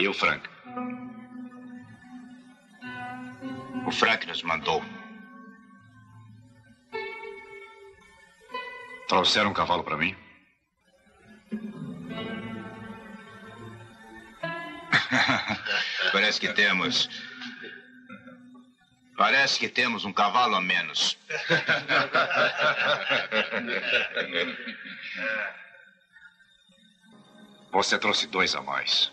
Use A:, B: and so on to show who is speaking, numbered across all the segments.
A: E o Frank?
B: O Frank nos mandou.
A: Trouxeram um cavalo para mim?
B: Parece que temos. Parece que temos um cavalo a menos.
A: Você trouxe dois a mais.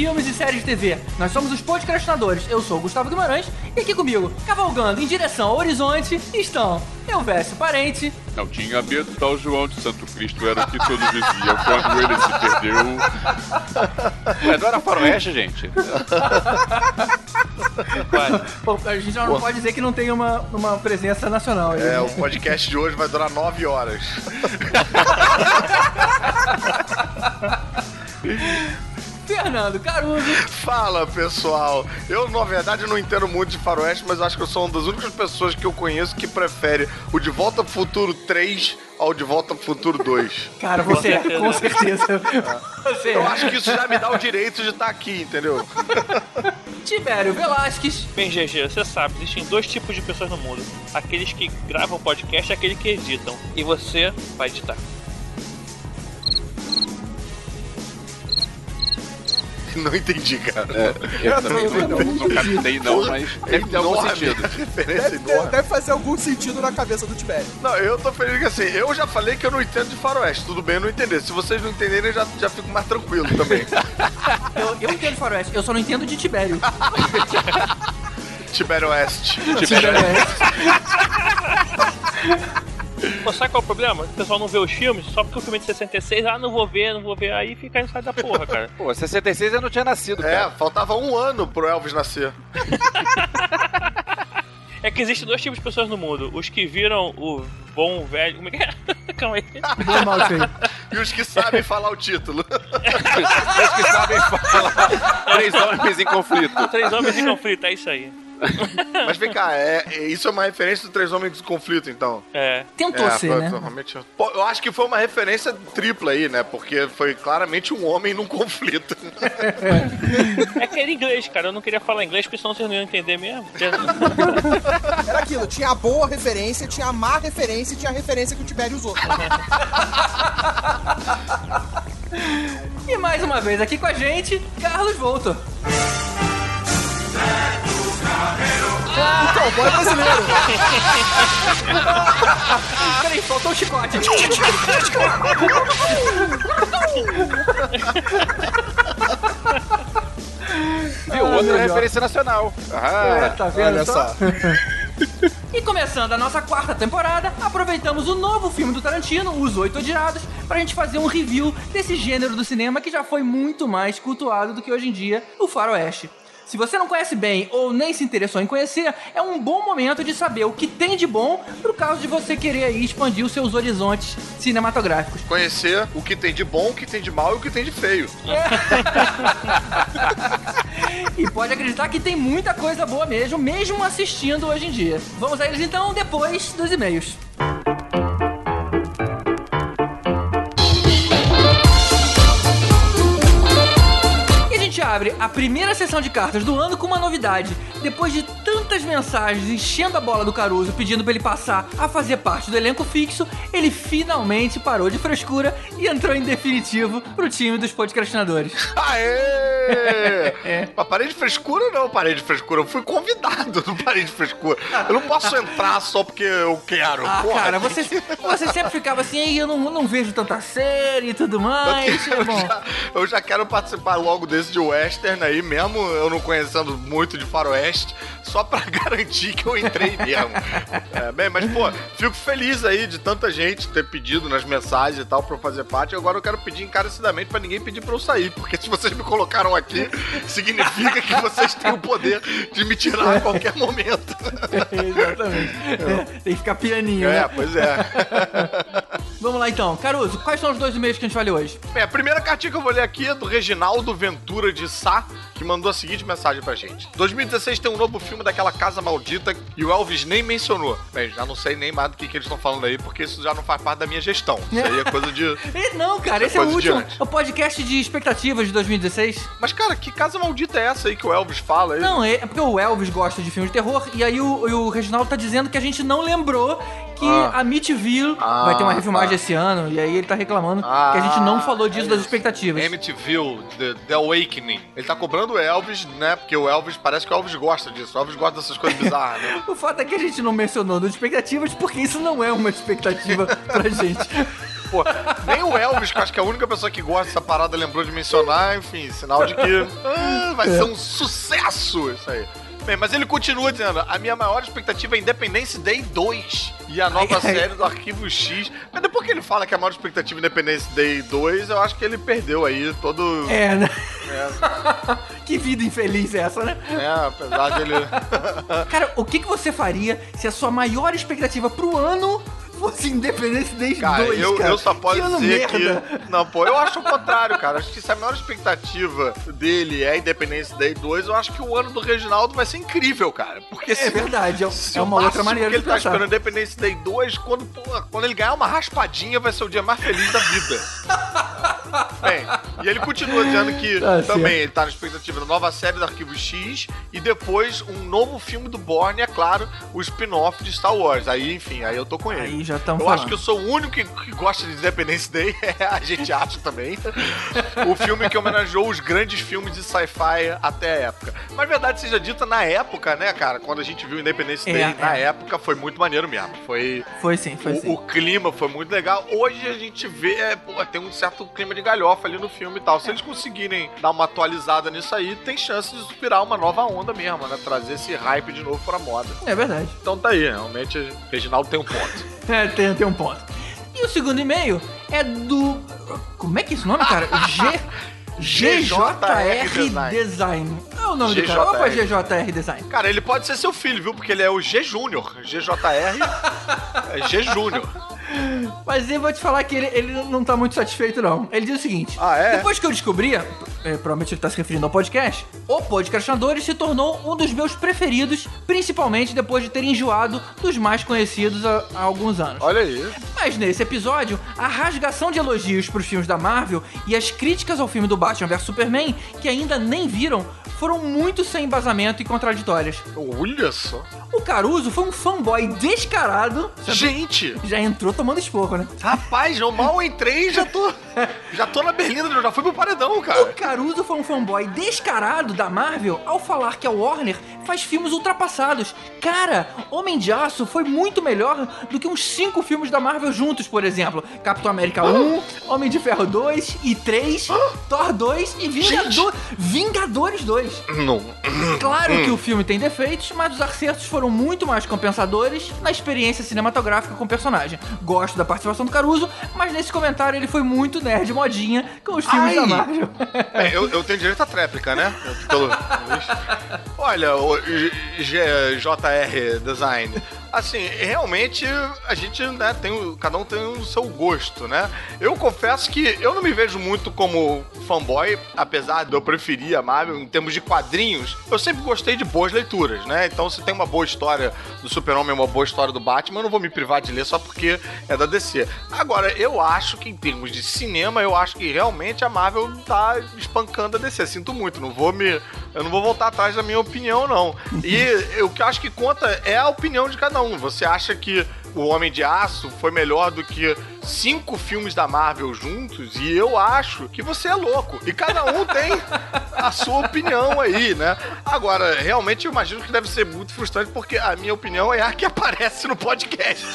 C: Filmes e séries de TV. Nós somos os podcastinadores. Eu sou o Gustavo Guimarães e aqui comigo, cavalgando em direção ao horizonte, estão Elvésio Parente,
D: Não tinha medo, tal João de Santo Cristo era o que todos diziam quando ele se perdeu. Ué, não era faroeste, gente?
C: Pô, a gente já não pode dizer que não tem uma, uma presença nacional. aí,
E: É,
C: né?
E: o podcast de hoje vai durar nove horas.
C: Fernando Caruso,
E: Fala, pessoal. Eu, na verdade, não entendo muito de faroeste, mas acho que eu sou uma das únicas pessoas que eu conheço que prefere o De Volta pro Futuro 3 ao De Volta pro Futuro 2.
C: cara, você é, com certeza. Você
E: Eu acho que isso já me dá o direito de estar aqui, entendeu?
C: Tibério Velasquez,
F: Bem, GG, você sabe, existem dois tipos de pessoas no mundo: aqueles que gravam podcast e aqueles que editam. E você vai editar.
E: Não entendi, cara.
D: Eu também não, não captei não, mas deve ter algum sentido.
G: Deve, ter- deve fazer algum sentido na cabeça do Tibério.
E: Não, eu tô feliz que assim, eu já falei que eu não entendo de faroeste. Tudo bem eu não entender. Se vocês não entenderem, eu já, já fico mais tranquilo também.
C: eu, eu entendo faroeste, eu só não entendo de Tibério.
E: Tibério Oeste.
C: Tibério é.
F: Pô, sabe qual é o problema? O pessoal não vê os filmes só porque o filme é de 66, ah, não vou ver, não vou ver. Aí fica aí sai da porra, cara.
D: Pô, 66 eu não tinha nascido,
E: É,
D: cara.
E: faltava um ano pro Elvis nascer.
F: É que existem dois tipos de pessoas no mundo: os que viram o bom velho. Como é que é? Calma aí.
E: E os que sabem falar o título.
D: Os que sabem falar três homens em conflito.
F: Três homens em conflito, é isso aí.
E: Mas vem cá, é, é- isso é uma referência do Três Homens em Conflito, então.
F: É.
C: Tentou
E: é,
C: ser,
E: foi-
C: né?
E: realmente- Pô, eu acho que foi uma referência tripla aí, né? Porque foi claramente um homem num conflito.
F: É que era inglês, cara. Eu não queria falar inglês porque senão vocês não iam entender mesmo.
G: Era aquilo, tinha a boa referência, tinha a má referência e tinha a referência que o Tibério usou.
C: E mais uma vez aqui com a gente, Carlos Volto.
G: Então, bom é brasileiro.
C: Peraí, faltou o chicote.
D: Viu? Outra referência nacional.
C: É,
D: Ah,
C: tá vendo
G: Olha
C: só?
G: só.
C: E começando a nossa quarta temporada, aproveitamos o novo filme do Tarantino, Os Oito Odiados, pra gente fazer um review desse gênero do cinema que já foi muito mais cultuado do que hoje em dia, o faroeste. Se você não conhece bem ou nem se interessou em conhecer, é um bom momento de saber o que tem de bom pro caso de você querer aí expandir os seus horizontes cinematográficos.
E: Conhecer o que tem de bom, o que tem de mal e o que tem de feio.
C: E pode acreditar que tem muita coisa boa mesmo, mesmo assistindo hoje em dia. Vamos a eles então depois dos e-mails. E abre a primeira sessão de cartas do ano com uma novidade. Depois de tantas mensagens enchendo a bola do Caruso pedindo pra ele passar a fazer parte do elenco fixo, ele finalmente parou de frescura e entrou em definitivo pro time dos podcastinadores.
E: Aê! Aê! Mas parei de frescura não, parei de frescura. Eu fui convidado no parei de frescura. Eu não posso entrar só porque eu quero.
C: Ah,
E: Porra,
C: cara, você, você sempre ficava assim, "Ei, eu não, não vejo tanta série e tudo mais.
E: Eu
C: Bom,
E: já, eu já quero participar logo desse de western aí, mesmo eu não conhecendo muito de faroeste, só pra garantir que eu entrei mesmo. É, bem, mas pô, fico feliz aí de tanta gente ter pedido nas mensagens e tal pra eu fazer parte. Agora eu quero pedir encarecidamente pra ninguém pedir pra eu sair, porque se vocês me colocaram aqui, significa que vocês têm o poder de me tirar a qualquer momento.
C: Exatamente. É, tem que ficar pianinho,
E: É,
C: né?
E: pois é.
C: Vamos lá então. Caruso, quais são os dois e-mails que a gente vai ler hoje?
E: Bem, a primeira cartinha que eu vou ler aqui é do Reginaldo Ventura de Sá, que mandou a seguinte mensagem pra gente. 2016 tem um novo filme daquela casa maldita e o Elvis nem mencionou. Bem, já não sei nem mais do que, que eles estão falando aí, porque isso já não faz parte da minha gestão. Isso aí é coisa de.
C: Não, cara, esse
E: Isso
C: é
E: é
C: o último. É o podcast de expectativas de 2016.
E: Mas, cara, que casa maldita é essa aí que o Elvis fala aí?
C: Não, é é porque o Elvis gosta de filmes de terror e aí o, o Reginaldo tá dizendo que a gente não lembrou que
E: Ah.
C: a Meatville
E: Ah,
C: vai ter uma refilmagem
E: tá.
C: esse ano e aí ele tá reclamando
E: Ah,
C: que a gente não falou disso
E: é
C: das expectativas.
E: Amityville, The, The Awakening. Ele tá cobrando o Elvis, né? Porque o Elvis, parece que o Elvis gosta disso. O Elvis gosta dessas coisas bizarras, né?
C: O fato é que a gente não mencionou das expectativas porque isso não é uma expectativa pra gente.
E: Pô, nem o Elvis, que eu acho que é a única pessoa que gosta dessa parada, lembrou de mencionar, enfim, sinal de que ah, vai ser um sucesso isso aí. Bem, mas ele continua dizendo: a minha maior expectativa é Independence Day 2 e a nova
C: Ai, ai.
E: série do Arquivo X. Mas depois que ele fala que a maior expectativa é Independence Day 2, eu acho que ele perdeu aí todo.
C: É, né?
E: É,
C: Que vida infeliz é essa, né?
E: né, apesar de ele.
C: Cara, o que, que você faria se a sua maior expectativa pro ano fosse Independence Day 2,
E: Cara, eu,
C: cara?
E: eu só posso dizer
C: merda.
E: que. Não, pô, eu acho o contrário, cara. Acho que se a maior expectativa dele é Independence Day 2, eu acho que o ano do Reginaldo vai ser incrível, cara. Porque
C: É
E: se,
C: verdade, é,
E: se
C: é uma outra maneira
E: que
C: de
E: ele tá
C: pensar.
E: esperando Independence Day 2, quando, quando ele ganhar uma raspadinha, vai ser o dia mais feliz da vida. Bem, e ele continua dizendo que
C: Tá
E: também
C: certo.
E: ele tá na expectativa da nova série do Arquivo X e depois um novo filme do Bourne, é claro, o spin-off de Star Wars. Aí, enfim, aí eu tô com ele.
C: Aí já estamos
E: Eu
C: falando.
E: acho que eu sou o único que, que gosta de Independence Day, é, a gente acha também. o filme que homenageou os grandes filmes de sci-fi até a época. Mas verdade seja dita, na época, né, cara, quando a gente viu Independence
C: É,
E: Day,
C: é.
E: na época foi muito maneiro mesmo. Foi.
C: Foi sim, foi sim.
E: O, o clima foi muito legal. Hoje a gente vê, é, pô, tem um certo clima de galhofa ali no filme e tal. Se eles conseguirem dar uma atualizada nisso aí, tem chance de inspirar uma nova onda mesmo, né? Trazer esse hype de novo pra moda.
C: É verdade.
E: Então tá aí, realmente, Reginaldo tem um ponto.
C: É, tem, tem um ponto. E o segundo e-mail é do. Como é que é esse nome, cara? G. GJR
E: Design.
C: É o nome do cara. Opa, GJR Design.
E: Cara, ele pode ser seu filho, viu? Porque ele é o G Júnior. GJR é G Júnior.
C: Mas eu vou te falar que ele, ele não tá muito satisfeito, não. Ele diz o seguinte:
E: Ah, é?
C: Depois que eu descobri, é, provavelmente ele tá se referindo ao podcast, o Podcastinadores se tornou um dos meus preferidos, principalmente depois de ter enjoado dos mais conhecidos há, há alguns anos.
E: Olha aí.
C: Mas nesse episódio, a rasgação de elogios pros filmes da Marvel e as críticas ao filme do Batman vs Superman, que ainda nem viram, foram muito sem embasamento e contraditórias.
E: Olha só.
C: O Caruso foi um fanboy descarado.
E: Gente,
C: Já entrou tomando esporro, né?
E: rapaz, eu mal entrei e já tô. Já tô na berlinda, já fui pro paredão,
C: O
E: cara.
C: Caruso foi um fanboy descarado da Marvel ao falar que a Warner faz filmes ultrapassados. Cara, Homem de Aço foi muito melhor do que uns cinco filmes da Marvel juntos, por exemplo. Capitão América 1, Homem de Ferro 2 e 3, Thor 2 e Vingador- Vingadores 2.
E: Não.
C: Claro que o filme tem defeitos, mas os acertos foram muito mais compensadores na experiência cinematográfica com o personagem. Gosto da participação do Caruso, mas nesse comentário ele foi muito nerd modinha com os filmes
E: Ai!
C: da Marvel.
E: É, eu, eu tenho direito à tréplica, né? Pelo, Olha, o G- G- JR Design. Assim, realmente a gente, né, tem cada um tem o seu gosto, né? Eu confesso que eu não me vejo muito como fanboy, apesar de eu preferir a Marvel em termos de quadrinhos. Eu sempre gostei de boas leituras, né? Então, se tem uma boa história do Super-Homem, uma boa história do Batman, eu não vou me privar de ler só porque é da DC. Agora, eu acho que em termos de cinema, eu acho que realmente a Marvel tá espancando a DC. Sinto muito, não vou me. Eu não vou voltar atrás da minha opinião, não. E o que eu acho que conta é a opinião de cada não. Você acha que o Homem de Aço foi melhor do que cinco filmes da Marvel juntos? E eu acho que você é louco. E cada um tem a sua opinião aí, né? Agora, realmente eu imagino que deve ser muito frustrante, porque a minha opinião é a que aparece no podcast.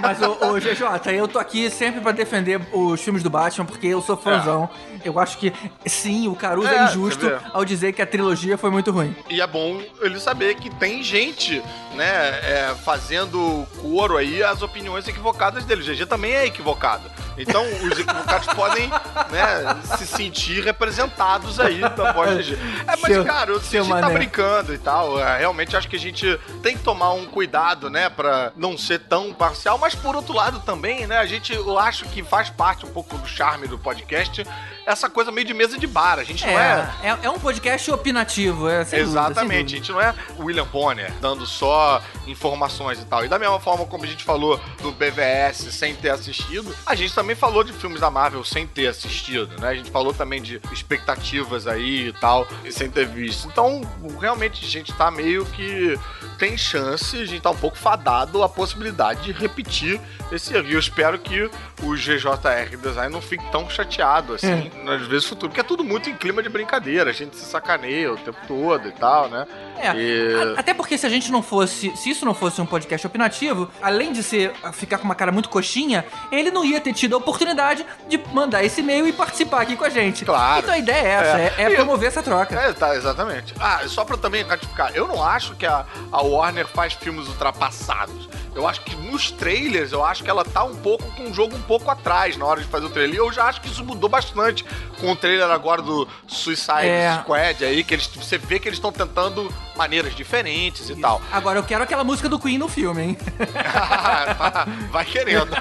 C: Mas, ô, ô GJ, eu tô aqui sempre pra defender os filmes do Batman, porque eu sou fãzão. Eu acho que, sim, o Caruso é,
E: É,
C: injusto ao dizer que a trilogia foi muito ruim.
E: E é bom ele saber que tem gente, né, é, fazendo coro aí às opiniões equivocadas dele. O GG também é equivocado. Então, os equivocados podem, né, se sentir representados aí da voz do GG. É, mas,
C: Seu-
E: cara, a
C: seu
E: gente tá brincando e tal. É, realmente acho que a gente tem que tomar um cuidado, né, pra não ser tão parcial. Mas, por outro lado, também, né, a gente, eu acho que faz parte um pouco do charme do podcast essa coisa meio de mesa de bar. A gente não é
C: É, é, é um podcast opinativo, é sem dúvida, sem
E: Exatamente, a gente não é William Bonner dando só informações e tal. E da mesma forma como a gente falou do BVS sem ter assistido, a gente também falou de filmes da Marvel sem ter assistido, né? A gente falou também de expectativas aí e tal, e sem ter visto. Então, realmente, a gente tá meio que tem chance, a gente tá um pouco fadado a possibilidade de repetir esse erro. E eu espero que o GJR Design não fique tão chateado assim nas vezes futuras, porque é tudo muito em clima de brincadeira, a gente se sacaneia o tempo todo e tal, né?
C: É,
E: E-
C: a- até porque se a gente não fosse, se isso não fosse um podcast opinativo, além de ser ficar com uma cara muito coxinha, ele não ia ter tido a oportunidade de mandar esse e-mail e participar aqui com a gente.
E: Claro.
C: Então a ideia é essa, é, é
E: E-
C: promover essa troca.
E: É, tá, exatamente. Ah, só pra também ratificar, eu não acho que a, a Warner faz filmes ultrapassados. Eu acho que nos trailers, eu acho que ela tá um pouco com o jogo um pouco atrás na hora de fazer o trailer. E eu já acho que isso mudou bastante com o trailer agora do Suicide
C: É.
E: Squad aí, que eles, você vê que eles estão tentando maneiras diferentes e tal.
C: Agora eu quero aquela música do Queen no filme, hein?
E: Vai querendo.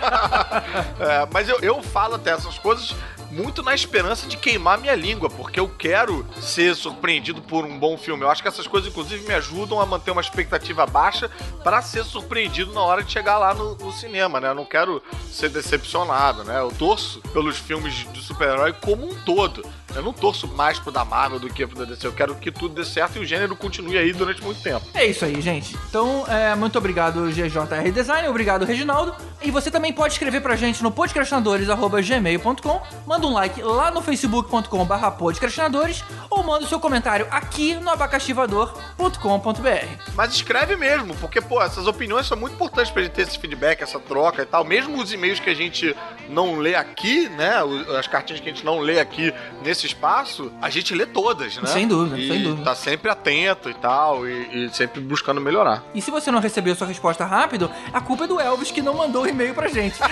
E: É, mas eu, eu falo até essas coisas muito na esperança de queimar minha língua, porque eu quero ser surpreendido por um bom filme. Eu acho que essas coisas, inclusive, me ajudam a manter uma expectativa baixa para ser surpreendido na hora de chegar lá no, no cinema, né? Eu não quero ser decepcionado, né? Eu torço pelos filmes de super-herói como um todo. Eu não torço mais pro da Marvel do que pro da DC. Eu quero que tudo dê certo e o gênero continue aí durante muito tempo.
C: É isso aí, gente. Então, é, muito obrigado, GJR Design, obrigado, Reginaldo. E você também pode escrever pra gente no podcastinadores.gmail.com, manda um like lá no facebook.com.br podcastinadores ou manda o seu comentário aqui no abacaxivador.com.br.
E: Mas escreve mesmo, porque, pô, essas opiniões são muito importantes pra gente ter esse feedback, essa troca e tal. Mesmo os e-mails que a gente não lê aqui, né? As cartinhas que a gente não lê aqui nesse espaço, a gente lê todas, né?
C: Sem dúvida,
E: e
C: sem dúvida.
E: Tá sempre atento e tal, e, e sempre buscando melhorar.
C: E se você não recebeu sua resposta rápido, a culpa é do Elvis que não mandou o e-mail pra gente.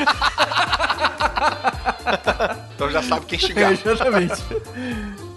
E: Então já sabe quem xingar.
C: Exatamente.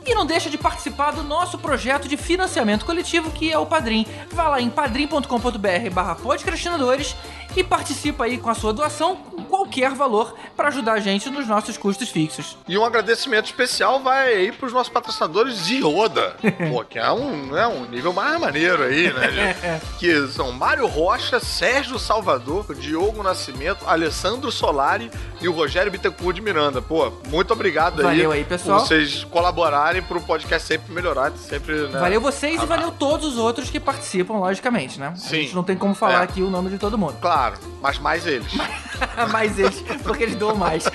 C: E não deixa de participar do nosso projeto de financiamento coletivo, que é o Padrim. Vá lá em padrim.com.br barra podcastinadores e participa aí com a sua doação com qualquer valor para ajudar a gente nos nossos custos fixos.
E: E um agradecimento especial vai aí pros nossos patrocinadores de Oda. Pô, que é um, né, um nível mais maneiro aí, né? gente? que são Mário Rocha, Sérgio Salvador, Diogo Nascimento, Alessandro Solari e o Rogério Bittencourt de Miranda. Pô, muito obrigado
C: Valeu
E: aí,
C: aí, pessoal.
E: por vocês colaborarem pro podcast sempre melhorar, sempre, né?
C: Valeu vocês
E: Ah,
C: e valeu todos os outros que participam, logicamente, né?
E: Sim.
C: A gente não tem como falar
E: É.
C: aqui o nome de todo mundo.
E: Claro, mas mais eles.
C: mais eles, porque eles doam mais.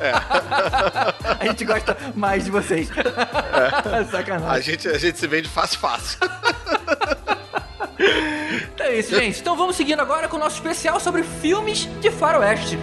E: É.
C: a gente gosta mais de vocês.
E: A
C: Sacanagem.
E: gente, a gente se vende fácil, fácil.
C: Então é isso, gente. Então vamos seguindo agora com o nosso especial sobre filmes de faroeste.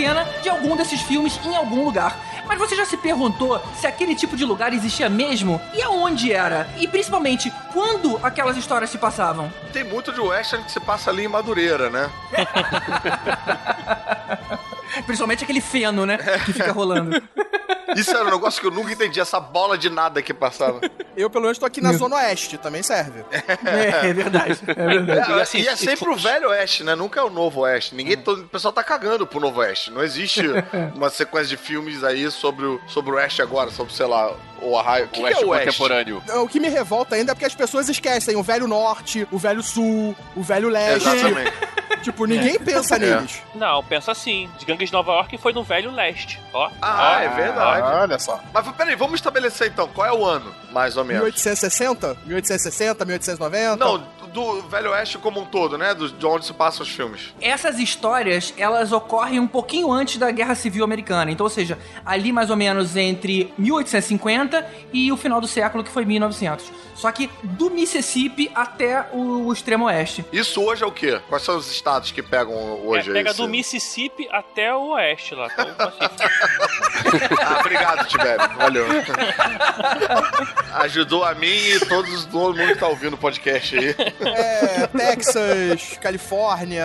C: Cena de algum desses filmes em algum lugar. Mas você já se perguntou se aquele tipo de lugar existia mesmo? E aonde era? E principalmente, quando aquelas histórias se passavam?
E: Tem muito de western que se passa ali em Madureira, né?
C: Principalmente aquele feno, né? Que fica rolando.
E: Isso era um negócio que eu nunca entendi, essa bola de nada que passava.
G: Eu, pelo menos, tô aqui na Zona Oeste, também serve.
C: É, é verdade. É verdade.
E: É,
F: E assim,
E: e é
F: e
E: sempre o velho oeste, né? Nunca é o novo oeste. Ninguém, todo, o pessoal tá cagando pro novo oeste. Não existe uma sequência de filmes aí sobre o, sobre o oeste agora, sobre, sei lá, o Arraio. O
D: Oeste
E: é o oeste?
D: contemporâneo.
G: O que me revolta ainda é porque as pessoas esquecem o velho norte, o velho sul, o velho leste.
E: Exatamente.
G: Tipo, ninguém pensa neles.
F: Não, pensa assim. Os gangues de Nova York foi no Velho Leste. Ó.
E: Ah,
F: ó.
E: é verdade.
G: Olha só.
E: Mas peraí, vamos estabelecer então, qual é o ano, mais ou menos?
G: 1860? 1860, 1890?
E: Não, do Velho Oeste como um todo, né? Do, de onde se passam os filmes.
C: Essas histórias, elas ocorrem um pouquinho antes da Guerra Civil Americana. Então, ou seja, ali mais ou menos entre 1850 e o final do século, que foi 1900. Só que do Mississippi até o, o extremo oeste.
E: Isso hoje é o quê? Quais são os estados que pegam
F: É,
E: hoje?
F: pega
E: esse-
F: do Mississippi até o oeste lá. Então, assim,
E: Ah, obrigado, Tibério. Valeu. Ajudou a mim e todos, todo mundo que tá ouvindo o podcast aí.
G: É, Texas, Califórnia,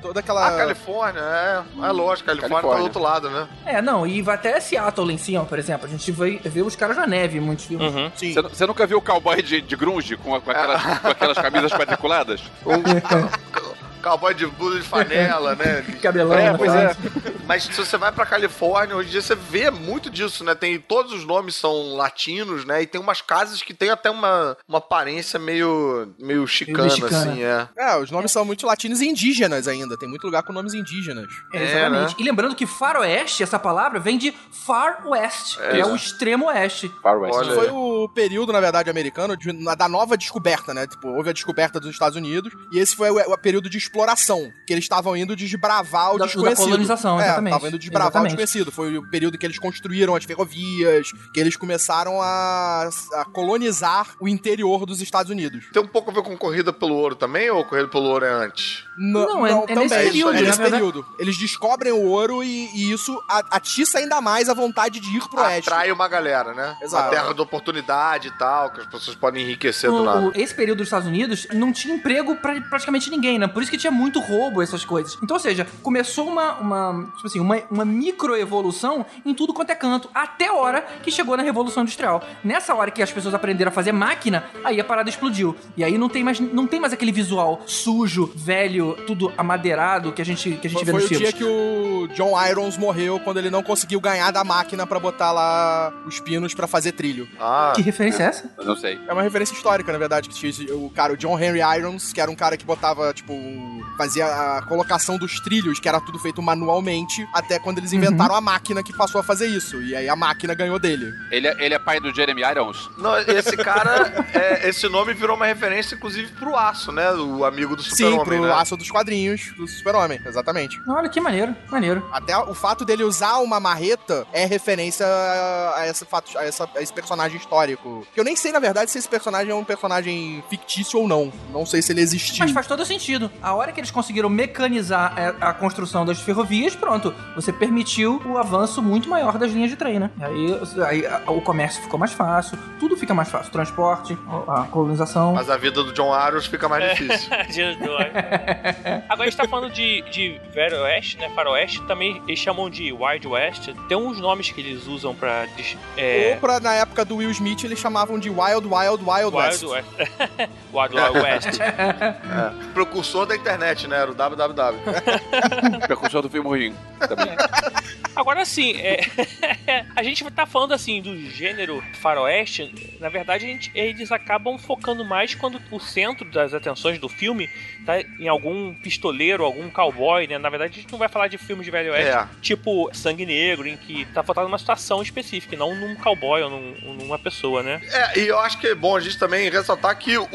G: toda aquela.
E: Ah, Califórnia, é. É lógico, Califórnia, tá do
D: Califórnia.
E: outro lado, né?
C: É, não, e vai até Seattle em cima, por exemplo. A gente vê, vê os caras na neve em muitos filmes.
F: uhum.
G: Sim.
D: Você, nunca viu o cowboy de, de grunge com, com aquelas, com aquelas camisas quadriculadas?
E: Cowboy de blusa de fanela, né?
C: Cabelão,
D: É,
C: né,
D: pois é.
E: Mas se você vai pra Califórnia, hoje em dia você vê muito disso, né? Tem todos os nomes são latinos, né? E tem umas casas que tem até uma, uma aparência meio meio chicana,
C: mexicana.
E: assim, é.
G: É, os nomes são muito latinos e indígenas ainda. Tem muito lugar com nomes indígenas.
C: É,
E: É,
C: exatamente.
E: né?
C: E lembrando que faroeste, essa palavra, vem de Far West, que é o extremo oeste.
D: Far West.
E: Olha
G: Foi o período, na verdade, americano de- na- da nova descoberta, né? Tipo, houve a descoberta dos Estados Unidos e esse foi o, o período de exploração, que eles estavam indo desbravar o
C: Da- da
G: desconhecido.
C: colonização,
G: é,
C: exatamente.
G: Estavam indo desbravar
C: Exatamente.
G: o desconhecido. Foi o período que eles construíram as ferrovias, que eles começaram a, a colonizar o interior dos Estados Unidos.
E: Tem um pouco a ver com corrida pelo ouro também, ou corrida pelo ouro é antes?
G: N-
C: Não, é- é nesse
E: período,
G: é
E: na
G: nesse período. Eles descobrem o ouro e, e isso a- atiça ainda mais a vontade de ir pro oeste.
E: Atrai uma galera, né?
G: Exato.
E: Uma terra de oportunidade e tal, que as pessoas podem enriquecer do
C: O-
E: nada.
C: o- esse período dos Estados Unidos não tinha emprego pra praticamente ninguém, né? Por isso que tinha muito roubo, essas coisas. Então, ou seja, começou uma, uma tipo assim, uma, uma microevolução em tudo quanto é canto, até a hora que chegou na Revolução Industrial. Nessa hora que as pessoas aprenderam a fazer máquina, aí a parada explodiu. E aí não tem mais, não tem mais aquele visual sujo, velho, tudo amadeirado que a gente, que a gente
G: Foi,
C: vê
G: foi
C: nos
G: o
C: filmes.
G: dia que o John Irons morreu quando ele não conseguiu ganhar da máquina pra botar lá os pinos pra fazer trilho.
E: Ah,
C: Que referência é essa?
D: Eu não sei.
G: É uma referência histórica, na verdade, que o cara, o John Henry Irons, que era um cara que botava, tipo, um- fazia a colocação dos trilhos, que era tudo feito manualmente, até quando eles inventaram a máquina que passou a fazer isso. E aí a máquina ganhou dele.
D: Ele, é- ele é pai do Jeremy Irons?
E: não, esse cara, é, esse nome virou uma referência, inclusive, pro Aço, né? O amigo do
G: Sim,
E: super-homem,
G: pro
E: né?
G: aço dos quadrinhos do Super-Homem, exatamente.
C: Olha que maneiro, maneiro.
G: Até o fato dele usar uma marreta é referência a, a esse fato, a, essa- a esse personagem histórico. Que eu nem sei, na verdade, se esse personagem é um personagem fictício ou não. Não sei se ele existiu.
C: Mas faz todo sentido. A hora que eles conseguiram mecanizar é, a, a construção das ferrovias, pronto. Você permitiu o avanço muito maior das linhas de trem, né? E aí, aí a- o comércio ficou mais fácil, tudo fica mais fácil. Transporte, a colonização.
E: Mas a vida do John Arrows fica mais difícil.
F: Do oeste. Agora a gente tá falando de, de Velho Oeste, né? Faroeste, também eles chamam de Wild West. Tem uns nomes que eles usam pra. É,
G: Ou pra, na época do Will Smith, eles chamavam de Wild, Wild, Wild, West.
F: Wild West. Wild Wild West.
E: Precursor da internet, né? Era o www.
D: Percussor do filme ruim. Também.
F: Agora sim, é, a gente tá falando assim do gênero faroeste. Na verdade, a gente- eles acabam focando mais quando o centro das atenções do filme tá em algum pistoleiro, algum cowboy, né? Na verdade, a gente não vai falar de filmes de velho oeste,
E: É.
F: tipo Sangue Negro, em que tá faltando uma situação específica, não num cowboy ou num- numa pessoa, né?
E: É, e eu acho que é bom a gente também ressaltar que o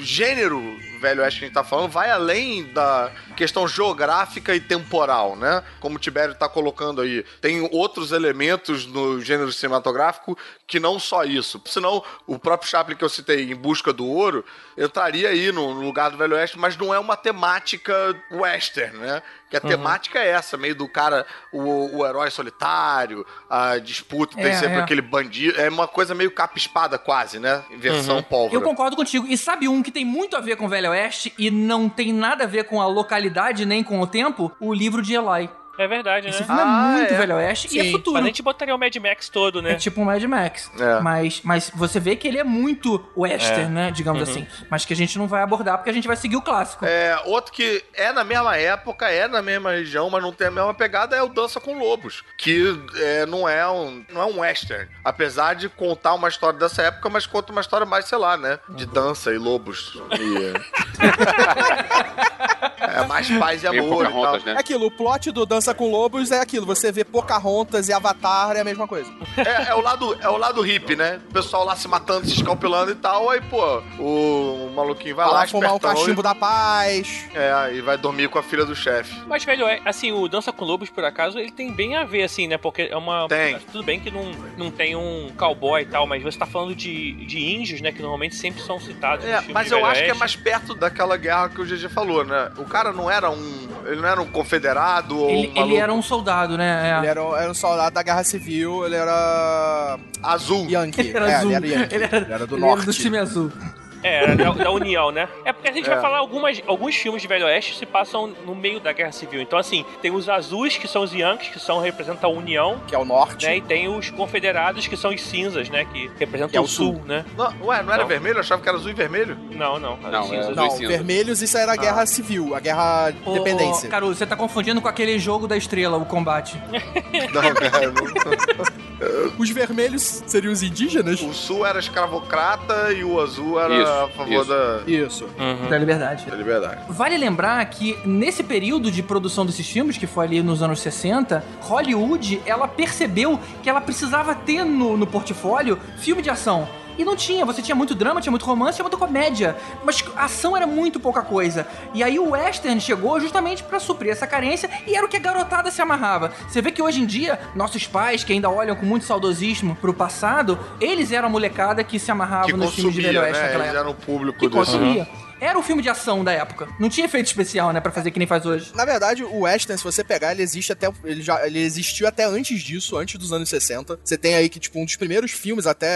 E: gênero Velho Oeste que a gente tá falando vai além da questão geográfica e temporal, né? Como o Tibério tá colocando aí. Tem outros elementos no gênero cinematográfico que não só isso. Senão, o próprio Chaplin que eu citei, Em Busca do Ouro, entraria aí no lugar do Velho Oeste, mas não é uma temática western, né? Que a
C: Uhum.
E: temática é essa, meio do cara, o, o herói solitário, a disputa, tem
C: É,
E: sempre
C: é.
E: aquele bandido. É uma coisa meio capa-espada quase, né? Versão pólvora.
C: Uhum. Eu concordo contigo. E sabe um que tem muito a ver com o Velho Oeste e não tem nada a ver com a localidade nem com o tempo? O livro de Eli.
F: É verdade,
C: Esse
F: né?
C: filme
E: Ah,
C: é muito
E: é.
C: Velho Oeste e é
G: Sim,
C: futuro.
F: Mas a gente botaria o Mad Max todo, né?
C: É tipo um Mad Max.
E: É.
C: Mas, mas você vê que ele é muito western, né? Digamos assim. Mas que a gente não vai abordar porque a gente vai seguir o clássico.
E: É, outro que é na mesma época, é na mesma região, mas não tem a mesma pegada, é o Dança com Lobos. Que é, não, é um, não é um western. Apesar de contar uma história dessa época, mas conta uma história mais, sei lá, né? De dança e lobos. E... é mais paz e amor e tal.
D: Pocahontas,
G: É
D: né?
G: aquilo, o plot do Dança com Lobos é aquilo. Você vê Pocahontas e Avatar é a mesma coisa.
E: É, é o lado, é o lado hippie, né? O pessoal lá se matando, se escalpelando e tal. Aí, pô, o, maluquinho vai
G: Vai
E: lá,
G: lá fumar um
E: espertão,
G: cachimbo da paz.
E: e, é, e vai dormir com a filha do chefe.
F: Mas, velho, é, assim, o Dança com Lobos, por acaso, ele tem bem a ver, assim, né? Porque é uma.
E: Tem.
F: Tudo bem que não, não tem um cowboy e tal, mas você tá falando de, de índios, né? Que normalmente sempre são citados.
E: É, mas eu acho que é mais perto daquela guerra que o GG falou, né? O cara não era um. Ele não era um confederado ou
C: Ele,
E: um maluco
C: ele era um soldado, né? É.
G: Ele era, era um soldado da Guerra Civil, ele era.
E: azul.
G: Yankee.
C: Ele era
G: é,
C: azul.
G: ele era Yankee.
C: Ele era,
G: Ele era do
C: ele
G: norte.
C: era do time azul.
F: É, era da, da União, né? É porque a gente
E: É.
F: vai falar algumas, alguns filmes de Velho Oeste se passam no meio da Guerra Civil. Então, assim, tem os azuis, que são os Yankees, que são representam a União,
G: Que é o norte.
F: né? E tem os confederados, que são os cinzas, né? Que representam
G: Que é o
F: o sul, né?
E: Não, ué, não era
F: Não.
E: vermelho? Eu achava que era azul e vermelho.
F: Não, não.
D: Não,
F: cinzas.
D: é-
G: Não, vermelhos, isso era a Guerra Civil, a Guerra
C: Ô,
G: Independência.
C: Caruso, você tá confundindo com aquele jogo da estrela, o combate.
E: Não, cara. não.
G: Os vermelhos seriam os indígenas?
E: O sul era escravocrata e o azul era
D: Isso,
E: a favor
D: isso.
E: da,
G: Isso.
F: Uhum.
C: Da liberdade.
E: da liberdade.
C: Vale lembrar que nesse período de produção desses filmes, que foi ali nos anos 60, Hollywood, ela percebeu que ela precisava ter no, no portfólio filme de ação. E não tinha, você tinha muito drama, tinha muito romance, tinha muita comédia, mas a ação era muito pouca coisa. E aí o western chegou justamente pra suprir essa carência e era o que a garotada se amarrava. Você vê que hoje em dia, nossos pais, que ainda olham com muito saudosismo pro passado, eles eram a molecada que se amarrava
E: Que
C: nos filmes de Velho Oeste
E: né?
C: naquela
E: Eles
C: época.
E: eram o público
C: Que consumia. Era o filme de ação da época. Não tinha efeito especial, né, Pra fazer que nem faz hoje.
G: Na verdade, o western, se você pegar, ele existe até ele já ele existiu até antes disso, antes dos anos 60. Você tem aí que tipo um dos primeiros filmes até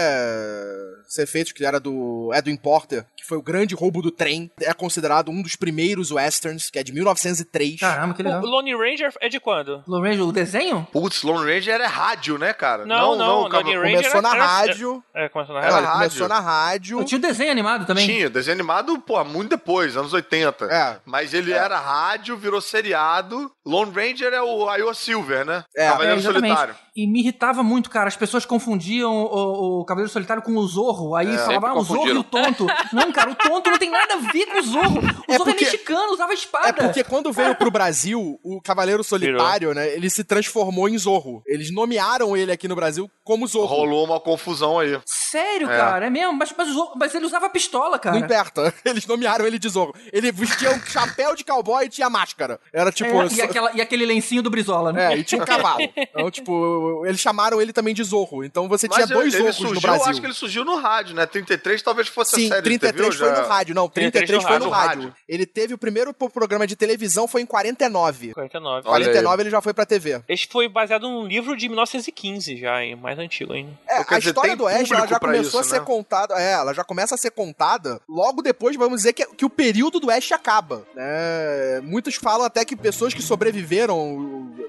G: ser feitos que era do Edwin Porter, que foi o Grande Roubo do Trem, é considerado um dos primeiros westerns, que é de 1903.
C: Caramba, que
F: O
C: legal.
F: Lone Ranger é de quando?
C: Lone Ranger, o desenho?
E: Putz, Lone Ranger era rádio, né, cara?
F: Não, não,
E: calma.
F: Lone Ranger
G: Começou na
F: era-
G: rádio.
F: É, começou na
E: Era
F: rádio.
G: Começou na rádio.
C: Eu tinha o desenho animado também.
E: Tinha, desenho animado, pô, muito depois, anos 80.
G: É.
E: Mas ele era rádio, virou seriado. Lone Ranger é o Iowa Silver, né?
G: É,
C: É,
E: Cavaleiro
C: exatamente.
E: Solitário.
C: E me irritava muito, cara. As pessoas confundiam o, o Cavaleiro Solitário com o Zorro. Aí falavam,
D: Sempre
C: ah, o Zorro e o tonto. não, cara, o tonto não tem nada a ver com o Zorro. O
G: É
C: Zorro
G: porque-
C: é mexicano, usava espada.
G: É porque quando veio pro Brasil, o Cavaleiro Solitário, né, ele se transformou em Zorro. Eles nomearam ele aqui no Brasil como Zorro.
E: Rolou uma confusão aí.
C: Sério,
E: É.
C: cara, é mesmo? Mas, mas, Zorro- mas ele usava pistola, cara.
G: Não importa. Eles nomearam ele de Zorro. Ele vestia um chapéu de cowboy e tinha máscara. Era tipo.
C: É, aquela, e aquele lencinho do Brizola, né?
G: É, e tinha um cavalo. Então, tipo, eles chamaram ele também de Zorro. Então você tinha
E: Mas
G: dois
E: ele
G: Zorros
E: surgiu,
G: no Brasil.
E: acho que ele surgiu no rádio, né? 33 talvez fosse
G: Sim,
E: a série
G: 33
E: de TV,
G: foi
E: já...
G: no rádio. Não, 33,
F: 33
G: foi
F: no
G: no
E: rádio.
G: rádio. Ele teve o primeiro pro- programa de televisão foi em 49.
F: 49.
E: Olha
G: 49 ele já foi pra TV.
F: Esse foi baseado num livro de 1915 já, hein? Mais antigo ainda.
G: É,
E: Então,
G: a
E: dizer,
G: história do Oeste ela já começou
E: isso,
G: a ser
E: né?
G: contada. É, ela já começa a ser contada logo depois, vamos dizer, que, que o período do Oeste acaba. Né? Muitos falam até que pessoas que sobreviveram,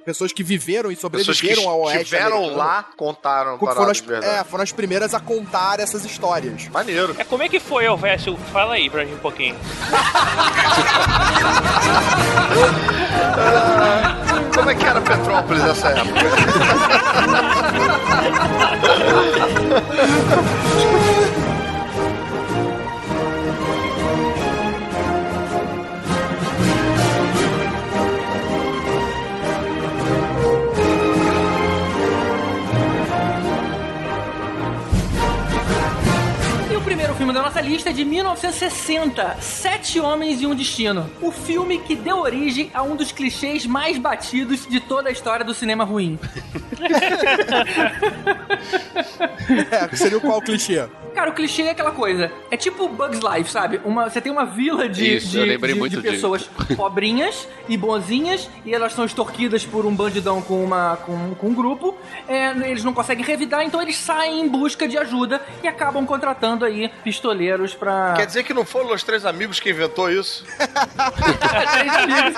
G: pessoas que viveram e sobreviveram ao Oeste.
E: estiveram lá, contaram
G: foram
E: paradas
G: as, é, foram as primeiras a contar essas histórias.
E: Maneiro.
F: É, como é que foi, Elvésio? Fala aí pra gente um pouquinho.
E: Como é que era Petrópolis nessa época?
C: filme da nossa lista é de 1960, Sete Homens e um Destino. O filme que deu origem a um dos clichês mais batidos de toda a história do cinema ruim.
G: É, seria o qual clichê?
C: Cara, o clichê é aquela coisa. É tipo Bugs Life, sabe? Uma, você tem uma vila de,
D: Isso,
C: de, de-
D: muito
C: de
D: disso.
C: pessoas pobrinhas e bonzinhas e elas são extorquidas por um bandidão com, uma, com, com um grupo. É, eles não conseguem revidar, então eles saem em busca de ajuda e acabam contratando aí pistoleiros pra.
E: Quer dizer que não foram os três amigos que inventou isso?
C: Três amigos.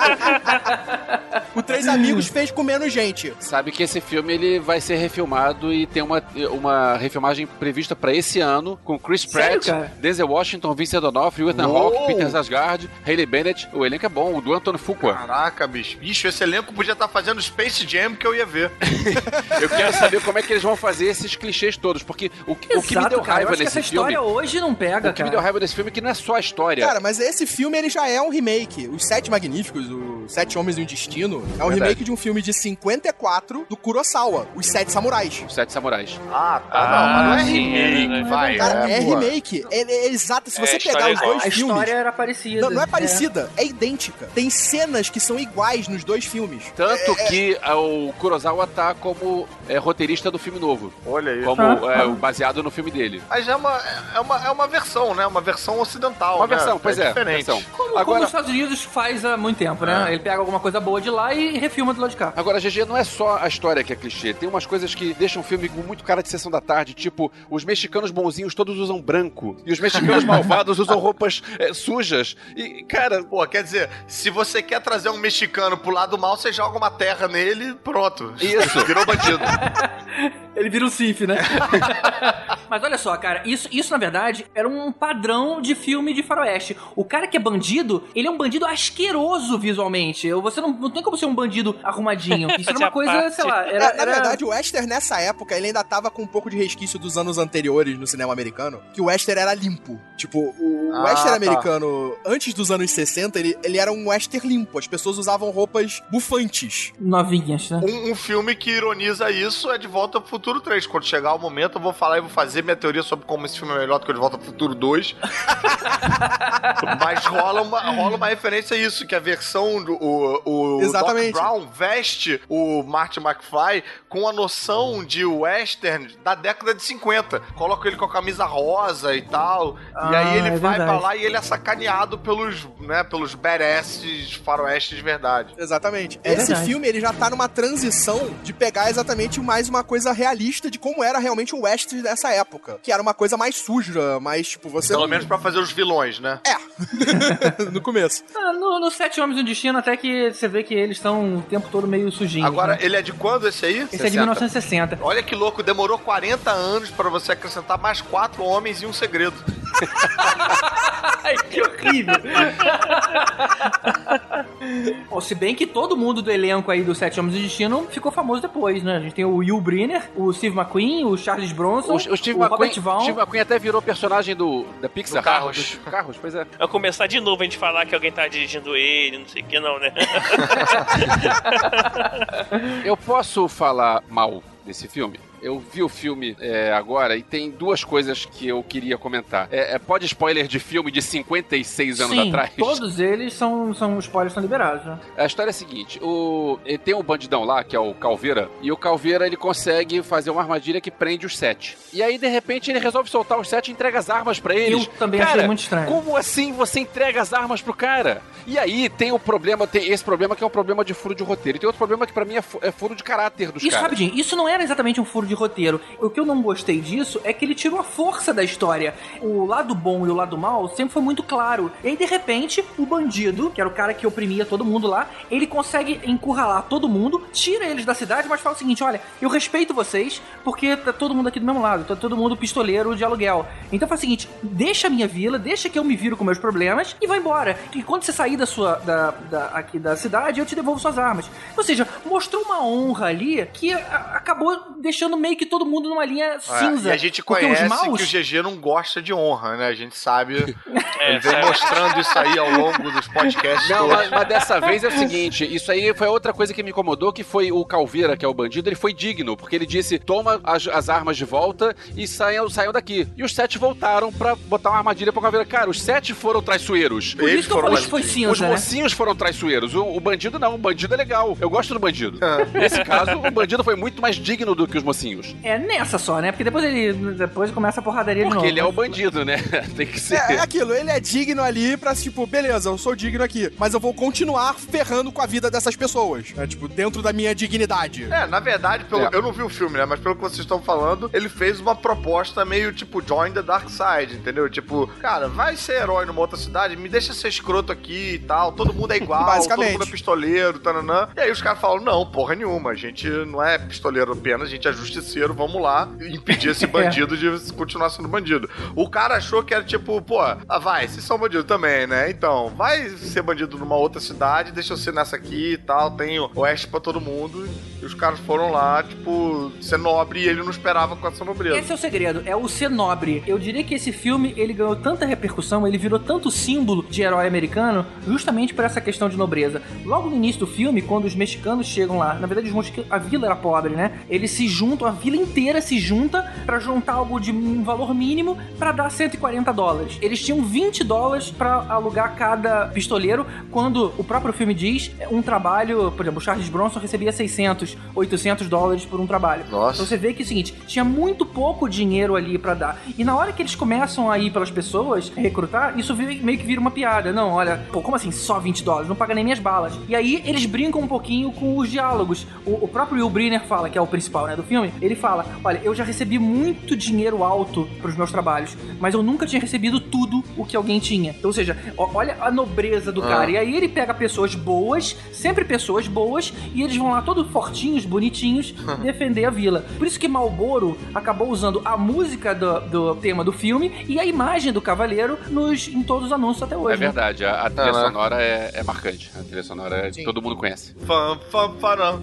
G: O Três Amigos fez com menos gente.
D: Sabe que esse filme ele vai ser refilmado e tem uma, uma refilmagem prevista pra esse ano com Chris
C: Sério,
D: Pratt? Denzel Washington, Vincent D'Onofrio, Ethan! Hawke, Peter Sarsgaard, Hayley Bennett. O elenco é bom, o do Anthony Fuqua.
E: Caraca, bicho. Bicho, esse elenco podia estar fazendo Space Jam que eu ia ver.
D: Eu quero saber como é que eles vão fazer esses clichês todos, porque o, que- o que me
C: Exato,
D: deu
C: cara. Eu
D: raiva nesse
C: essa
D: filme...
C: história hoje não pega,
D: O que me deu
C: cara.
D: raiva desse filme é que não é só a história.
G: Cara, mas esse filme ele já é um remake. Os Sete Magníficos, os Sete Homens e um Destino, é um
D: Verdade.
G: remake de um filme de 54 do Kurosawa, Os Sete Samurais.
D: Os Sete Samurais.
E: Ah, tá.
F: Ah,
E: não, mas não é
F: sim,
E: remake,
F: é,
E: vai.
G: Cara, é,
E: boa.
G: remake. É, é exato. Se
F: É,
G: você
F: a
G: pegar
F: é
G: os
F: igual.
G: dois
C: A
G: filmes.
C: história era parecida.
G: Não, não é parecida, é. idêntica. Tem cenas que são iguais nos dois filmes.
D: Tanto que ah, o Kurosawa tá como é, roteirista do filme novo.
E: Olha aí.
D: Como
C: Ah,
D: é,
C: ah.
D: baseado no filme dele.
E: Mas é uma, é, uma, é uma versão, né? Uma versão ocidental.
D: Uma
E: né?
D: versão, pois é.
E: diferente.
D: versão.
C: Como, como
D: Agora,
C: os Estados Unidos faz há muito tempo, né?
E: É.
C: Ele pega alguma coisa boa de lá e refilma do lado de cá.
D: Agora, GG, não é só a história que é clichê. Tem umas coisas que deixam o filme com muito cara de sessão da tarde, tipo, os mexicanos bonzinhos todos usam branco e os mexicanos malvados usam roupas é, sujas. E, cara,
E: Pô, quer dizer, se você quer trazer um mexicano pro lado mal, você joga uma terra nele pronto.
D: Isso.
E: Virou bandido.
C: Ele vira o Sif, né? Mas olha só, cara, isso, isso na verdade era um padrão de filme de faroeste. O cara que é bandido, ele é um bandido asqueroso visualmente. Você não, não tem como ser um bandido arrumadinho. Isso era uma coisa,
F: parte.
C: sei lá, era...
G: Na- na
C: era-
G: verdade, o Western nessa época, ele ainda tava com um pouco de resquício dos anos anteriores no cinema americano, que o Western era limpo. Tipo, o
E: Ah,
G: Western
E: tá.
G: americano, antes dos anos 60, ele, ele era um Western limpo. As pessoas usavam roupas bufantes.
C: Novinhas, né?
E: Um, um filme que ironiza isso é De Volta ao Futuro 3. Quando chegar o momento, eu vou falar e vou fazer minha teoria sobre como esse filme é melhor do que o De Volta ao Futuro 2. Mas rola uma, rola uma referência a isso, que a versão do o, o
G: Exatamente.
E: Doc Brown veste o Martin McFly com a noção de western da década de 50. Coloca ele com a camisa rosa e tal. e
C: Ah,
E: aí ele
C: é
E: vai pra
C: verdade.
E: lá e ele é sacaneado pelos, né, pelos badasses faroestes de verdade.
G: Exatamente.
C: É
G: Esse
C: verdade.
G: filme, ele já tá numa transição de pegar exatamente mais uma coisa realista de como era realmente o Western dessa época. Que era uma coisa mais suja, mais, tipo, você...
E: Pelo menos pra fazer os vilões, né?
G: no começo.
C: Ah, no, no Sete Homens um Destino, até que você vê que eles estão o tempo todo meio sujinhos.
E: Agora,
C: né?
E: ele é de quando esse aí?
C: Esse é de 1960.
E: Olha que louco, demorou 40 anos pra você acrescentar mais quatro homens e um segredo.
C: Ai, que horrível. Bom, se bem que todo mundo do elenco aí do Sete Homens e Destino ficou famoso depois, né? A gente tem o Will Brynner, o Steve McQueen, o Charles Bronson,
D: o, o Steve,
C: o Robert
D: McQueen,
C: Vaughn.
D: Steve McQueen até virou personagem do, da Pixar.
E: Do Carros.
D: Do Carros, pois é.
F: Vai começar de novo a gente falar que alguém tá dirigindo ele, não sei o que, não, né?
D: Eu posso falar mal desse filme? Eu vi o filme é, agora e tem duas coisas que eu queria comentar. É, é, pode spoiler de filme de 56 anos
C: Sim,
D: atrás?
C: todos eles são, são spoilers são liberados, né?
D: A história é a seguinte: o, tem um bandidão lá, que é o Calveira, e o Calveira ele consegue fazer uma armadilha que prende os sete. E aí, de repente, ele resolve soltar os sete e entrega as armas pra eles.
C: Eu também
D: cara,
C: achei muito estranho.
D: Como assim você entrega as armas pro cara? E aí tem o problema, tem esse problema que é um problema de furo de roteiro. E tem outro problema que pra mim é, é furo de caráter dos
C: Isso,
D: caras.
C: rapidinho, isso não era exatamente um furo de roteiro. O que eu não gostei disso é que ele tirou a força da história. O lado bom e o lado mal sempre foi muito claro. E aí, de repente, o bandido, que era o cara que oprimia todo mundo lá, ele consegue encurralar todo mundo, tira eles da cidade, mas fala o seguinte: olha, eu respeito vocês, porque tá todo mundo aqui do mesmo lado, tá todo mundo pistoleiro de aluguel. Então faz o seguinte: deixa a minha vila, deixa que eu me viro com meus problemas e vai embora. E quando você sair da sua. Da, da- aqui da cidade, eu te devolvo suas armas. Ou seja, mostrou uma honra ali que acabou deixando meio que todo mundo numa linha
E: É,
C: cinza.
E: e a gente conhece
C: os maus...
E: que o GG não gosta de honra, né? A gente sabe.
F: É,
E: ele vem
F: sabe?
E: mostrando isso aí ao longo dos podcasts
D: Não, mas, mas dessa vez é o seguinte, isso aí foi outra coisa que me incomodou, que foi o Calveira, que é o bandido, ele foi digno, porque ele disse, toma as, as armas de volta e saiam, saiam daqui. E os sete voltaram pra botar uma armadilha pro Calveira. Cara, os sete foram traiçoeiros.
C: Por isso que eu
E: foram
C: falei que foi
E: bandidos.
D: Os
C: cinza, né?
D: mocinhos foram traiçoeiros. O, o bandido não, o bandido é legal. Eu gosto do bandido.
E: Ah.
D: Nesse caso, o bandido foi muito mais digno do que os mocinhos.
C: É nessa só, né? Porque depois ele depois começa a porradaria de
D: Porque
C: novo.
D: ele é o bandido, né? Tem que ser.
G: É, é aquilo, ele é digno ali pra, tipo, beleza, eu sou digno aqui, mas eu vou continuar ferrando com a vida dessas pessoas. É, tipo, dentro da minha dignidade.
E: É, na verdade, pelo-
D: É.
E: eu não vi o filme, né? Mas pelo que vocês estão falando, ele fez uma proposta meio tipo Join the Dark Side, entendeu? Tipo, cara, vai ser herói numa outra cidade, me deixa ser escroto aqui e tal, todo mundo é igual,
G: Basicamente.
E: todo mundo é pistoleiro, tananã. E aí os caras falam: não, porra nenhuma, a gente não é pistoleiro apenas, a gente é justiceiro, vamos lá impedir esse bandido de continuar sendo bandido. O cara achou que era tipo, pô, ah, vai, vocês são bandido também, né? Então, vai ser bandido numa outra cidade, deixa eu ser nessa aqui e tal, tem o oeste pra todo mundo. E os caras foram lá, tipo, ser nobre e ele não esperava com essa nobreza.
C: Esse é o segredo, é o ser nobre. Eu diria que esse filme, ele ganhou tanta repercussão, ele virou tanto símbolo de herói americano, justamente por essa questão de nobreza. Logo no início do filme, quando os mexicanos chegam lá, na verdade os mexicanos, a vila era pobre, né? Eles se juntam, vila inteira se junta pra juntar algo de um valor mínimo pra dar 140 dólares. Eles tinham 20 dólares pra alugar cada pistoleiro, quando o próprio filme diz, um trabalho, por exemplo, o Charles Bronson recebia 600, 800 dólares por um trabalho.
E: Nossa.
C: Então você vê que é o seguinte, tinha muito pouco dinheiro ali pra dar. E na hora que eles começam a ir pelas pessoas, recrutar, isso meio que vira uma piada. Não, olha, pô, como assim só 20 dólares? Não paga nem minhas balas. E aí eles brincam um pouquinho com os diálogos. O, o próprio Will Brynner fala, que é o principal, né, do filme, ele fala, olha, eu já recebi muito dinheiro alto pros meus trabalhos, mas eu nunca tinha recebido tudo o que alguém tinha. Então, ou seja, olha a nobreza do
E: Ah.
C: cara. E aí ele pega pessoas boas, sempre pessoas boas, e eles vão lá todos fortinhos, bonitinhos, defender a vila. Por isso que Malboro acabou usando a música do, do tema do filme e a imagem do cavaleiro nos, em todos os anúncios até hoje.
D: É
C: né?
D: verdade, a, a trilha
E: Ah, né?
D: sonora é, é marcante. A trilha sonora é-
G: Sim.
D: todo mundo conhece.
E: Fam, fam, faram,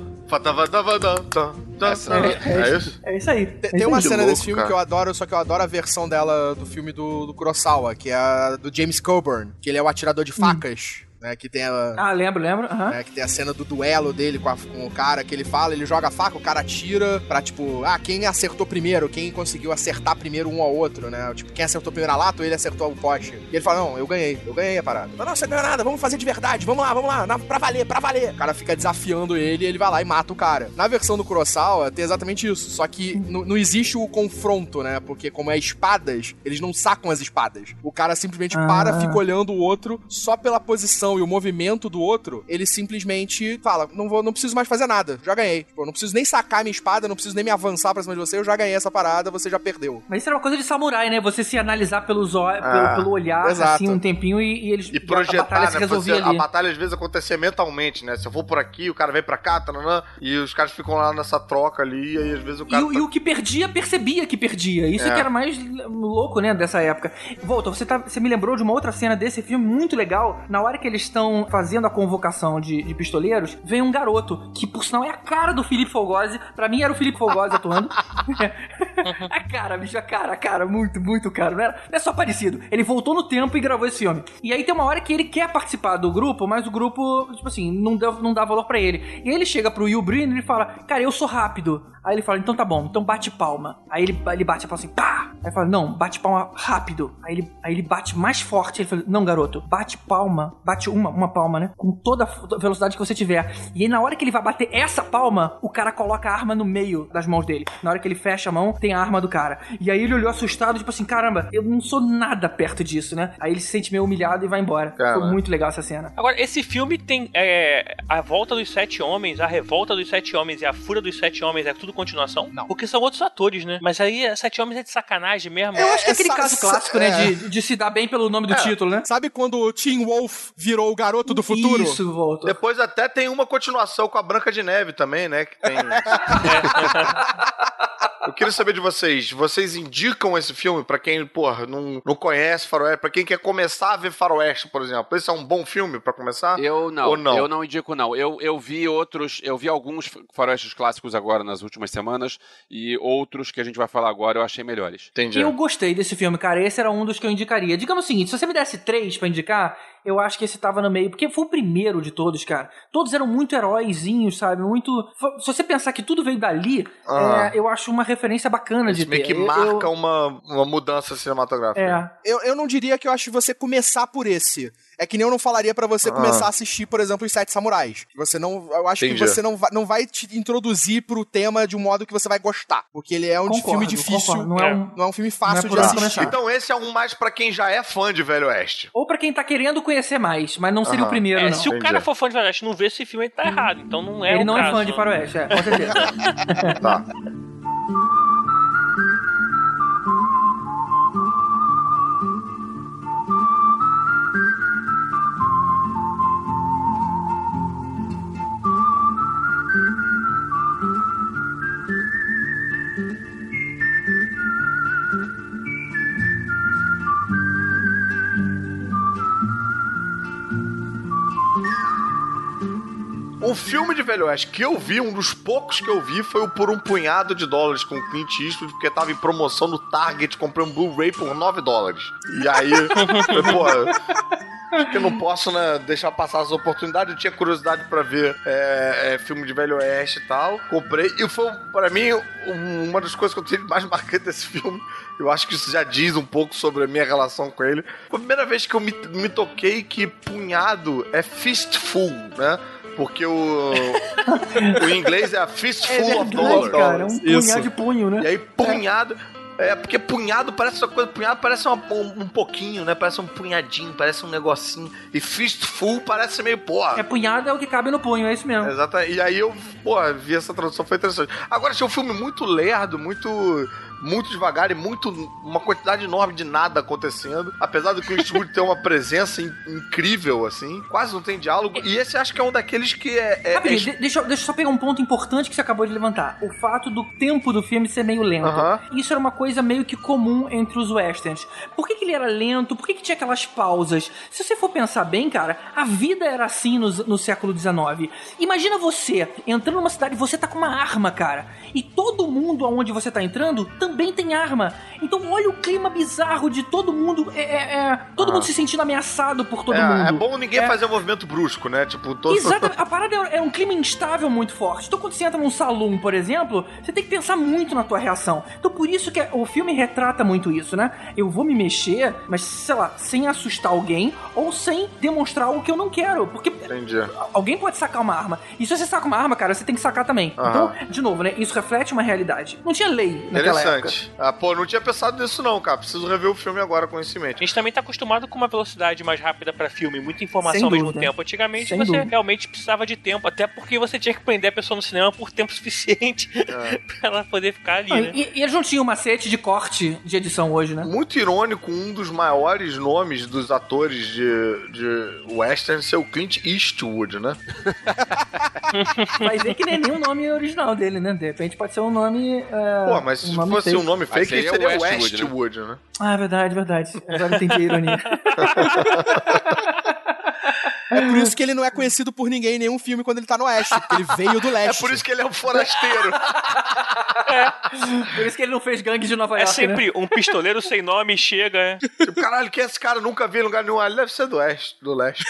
D: Essa-
E: tam.
C: É,
E: É isso?
C: É isso aí.
G: Tem,
C: É
G: tem uma cena
E: louco,
G: desse filme
E: cara.
G: que eu adoro, só que eu adoro a versão dela do filme do, do Kurosawa, que é a do James Coburn, que ele é o atirador de facas. Né? Que tem a.
C: Ah, lembro, lembro. aham.
G: né, que tem a cena do duelo dele com, a- com o cara que ele fala, ele joga a faca, o cara atira pra, tipo, ah, quem acertou primeiro, quem conseguiu acertar primeiro um ao outro, né? Tipo, quem acertou primeiro a lata ou ele acertou o poste. E ele fala, não, eu ganhei, eu ganhei a parada. Não, não, você ganhou nada, vamos fazer de verdade, vamos lá, vamos lá, na, pra valer, pra valer. O cara fica desafiando ele e ele vai lá e mata o cara. Na versão do Kurosawa tem exatamente isso, só que não existe o confronto, né? Porque como é espadas, eles não sacam as espadas. O cara simplesmente
C: Ah.
G: para, fica olhando o outro só pela posição e o movimento do outro, ele simplesmente fala: não, vou, não preciso mais fazer nada, já ganhei. Tipo, eu não preciso nem sacar minha espada, não preciso nem me avançar pra cima de você, eu já ganhei essa parada, você já perdeu.
C: Mas isso era uma coisa de samurai, né? Você se analisar pelos ó-
E: Ah,
C: pelo, pelo olhar,
G: exato.
C: assim, um tempinho e, e eles.
E: E projetar,
C: a batalha se
E: né? Fazer- a batalha às vezes acontecer mentalmente, né? Se eu vou por aqui, o cara vem pra cá, tananã, e os caras ficam lá nessa troca ali, e aí às vezes o
C: E,
E: cara.
C: o- e o que perdia, percebia que perdia. Isso
E: É.
C: que era mais louco, né, dessa época. Volta, você, tá, você me lembrou de uma outra cena desse filme muito legal. Na hora que eles estão fazendo a convocação de, de pistoleiros, vem um garoto, que por sinal é a cara do Felipe Fogose. Pra mim era o Felipe Fogose atuando. a cara, bicho, a cara, a cara, muito, muito cara. Não, era, não é só parecido. Ele voltou no tempo e gravou esse filme. E aí tem uma hora que ele quer participar do grupo, mas o grupo, tipo assim, não dá, não dá valor pra ele. E aí ele chega pro Will Brynner e fala, cara, eu sou rápido. Aí ele fala, então tá bom, então bate palma. Aí ele, ele bate a palma assim, pá! Aí fala, não, bate palma rápido. Aí ele, aí ele bate mais forte. Ele fala, não, garoto, bate palma, bate uma, uma palma, né? Com toda a velocidade que você tiver. E aí na hora que ele vai bater essa palma, o cara coloca a arma no meio das mãos dele. Na hora que ele fecha a mão, tem a arma do cara. E aí ele olhou assustado, tipo assim, caramba, eu não sou nada perto disso, né? Aí ele se sente meio humilhado e vai embora.
E: Caramba.
C: Foi muito legal essa cena.
F: Agora, esse filme tem é, a volta dos sete homens, a revolta dos sete homens e a fúria dos sete homens é tudo continuação?
G: Não.
F: Porque são outros atores, né? Mas aí, é, sete homens é de sacanagem mesmo.
C: Eu acho que é aquele
G: Essa-
C: caso clássico, né?
G: é.
C: De, de se dar bem pelo nome do
E: É.
C: título, né?
G: Sabe quando o Teen Wolf virou o garoto do futuro?
C: Isso, volta.
E: Depois até tem uma continuação com a Branca de Neve também, né? Que tem. Eu queria saber de vocês. Vocês indicam esse filme pra quem, porra, não, não conhece Faroeste, pra quem quer começar a ver Faroeste, por exemplo? Esse é um bom filme pra começar?
D: Eu não,
E: Ou não?
D: eu não indico não. Eu, eu vi outros, eu vi alguns faroestes clássicos agora nas últimas semanas e outros que a gente vai falar agora eu achei melhores.
E: Entendi.
C: Eu gostei desse filme, cara. Esse era um dos que eu indicaria. Digamos o seguinte: se você me desse três pra indicar, eu acho que esse tava no meio. Porque foi o primeiro de todos, cara. Todos eram muito heróizinhos, sabe? Muito. Se você pensar que tudo veio dali,
E: Ah.
C: é, eu acho uma referência bacana de
E: Isso meio
C: ter.
E: que
C: Eu-
E: marca
C: eu-
E: uma, uma mudança cinematográfica.
C: É.
G: Eu, eu não diria que eu acho que você começar por esse. É que nem eu não falaria pra você
E: Ah.
G: começar a assistir, por exemplo, os Sete Samurais. Você não, eu acho
E: Entendi.
G: que você não vai, não vai te introduzir pro tema de um modo que você vai gostar, porque ele é um
C: Concordo,
G: filme difícil,
C: concordo. Não é,
F: É.
C: um.
G: não é um filme
C: Não
G: fácil
C: é
G: de assistir.
C: começar.
E: Então esse é um mais pra quem já é fã de Velho Oeste.
C: Ou pra quem tá querendo conhecer mais, mas não seria
E: Aham.
C: o primeiro,
F: É,
C: não.
F: se o
E: Entendi.
F: cara for fã de Faroeste e não ver esse filme, ele tá errado. Então não é
C: Ele
F: o
C: não é
F: caso,
C: fã de? Faroeste, é, com certeza.
E: Tá. O filme de Velho Oeste que eu vi, um dos poucos que eu vi, foi o Por um Punhado de Dólares com o Clint Eastwood, porque tava em promoção no Target, comprei um Blu-ray por 9 dólares. E aí, pô, acho que eu não posso né, deixar passar essa oportunidade. Eu tinha curiosidade pra ver é, é, filme de Velho Oeste e tal. Comprei, e foi, pra mim, um- uma das coisas que eu tive mais marcante desse filme. Eu acho que isso já diz um pouco sobre a minha relação com ele. Foi a primeira vez que eu me, me toquei que punhado é fistful, né? Porque o, o inglês é a
C: É
E: fistful of
C: verdade,
E: dollars.
C: cara. Um
G: Isso.
C: punhado de punho, né?
E: E aí, punhado. É, porque punhado parece essa coisa, punhado parece uma- um, um pouquinho, né? Parece um punhadinho, parece um negocinho. E fistful parece meio, porra.
C: É punhado é o que cabe no punho, é isso mesmo.
E: Exatamente. E aí eu, porra, vi essa tradução, foi interessante. Agora, achei um filme muito lerdo, muito. Muito devagar e muito. uma quantidade enorme de nada acontecendo. Apesar do Clint Eastwood ter uma presença in- incrível, assim. Quase não tem diálogo. E esse acho que é um daqueles que é. é-
C: Rapidinho,
E: é
C: de- deixa, eu- deixa eu só pegar um ponto importante que você acabou de levantar. O fato do tempo do filme ser meio lento.
E: Aham.
C: Isso era uma coisa meio que comum entre os westerns. Por que, que ele era lento? Por que, que tinha aquelas pausas? Se você for pensar bem, cara, a vida era assim no, no século XIX. Imagina você entrando numa cidade e você tá com uma arma, cara. E todo mundo aonde você tá entrando também tem arma. Então olha o clima bizarro de todo mundo. É, é- é- todo
E: Ah.
C: mundo se sentindo ameaçado por todo
E: é,
C: mundo.
E: é bom ninguém
C: É.
E: fazer um movimento brusco, né? Tipo, todo.
C: Exatamente. A parada é é um clima instável muito forte. Então, quando você entra num salão, por exemplo, você tem que pensar muito na tua reação. Então, por isso que o filme retrata muito isso, né? Eu vou me mexer, mas, sei lá, sem assustar alguém ou sem demonstrar algo que eu não quero. Porque
E: Entendi.
C: alguém pode sacar uma arma. E se você saca uma arma, cara, você tem que sacar também.
E: Aham.
C: Então, de novo, né? Isso reflete uma realidade. Não tinha lei naquela época.
E: Interessante. Ah, pô, não tinha pensado nisso não, cara. Preciso rever o filme agora com mente.
F: A gente também tá acostumado com uma velocidade mais rápida pra filme, muita informação
C: Sem
F: ao mesmo
C: dúvida.
F: tempo. Antigamente
C: Sem
F: você
C: dúvida.
F: realmente precisava de tempo, até porque você tinha que prender a pessoa no cinema por tempo suficiente pra ela poder ficar ali,
C: Ah,
F: né?
C: E, e eles não tinham macete de corte de edição hoje, né?
E: Muito irônico, um dos maiores nomes dos atores de, de western ser o Clint Eastwood, né?
C: Vai ver que nem nem o nome original dele, né? De repente pode ser um nome. é,
E: Pô, mas se
C: um nome
E: fosse
C: fake.
E: um nome fake,
D: seria
E: seria
D: Westwood,
E: Westwood, né?
C: Ah, é verdade, verdade. Agora entendi a ironia.
G: É por isso que ele não é conhecido por ninguém em nenhum filme quando ele tá no Oeste, porque ele veio do
E: É
G: Leste.
E: por isso que ele é um forasteiro.
C: Por isso que ele não fez gangue de Nova
F: É
C: York. né?
F: sempre um pistoleiro sem nome chega, né?
E: tipo, caralho, quem é esse cara? Nunca vi em lugar nenhum. Ah, Ele deve ser do Oeste, do Leste.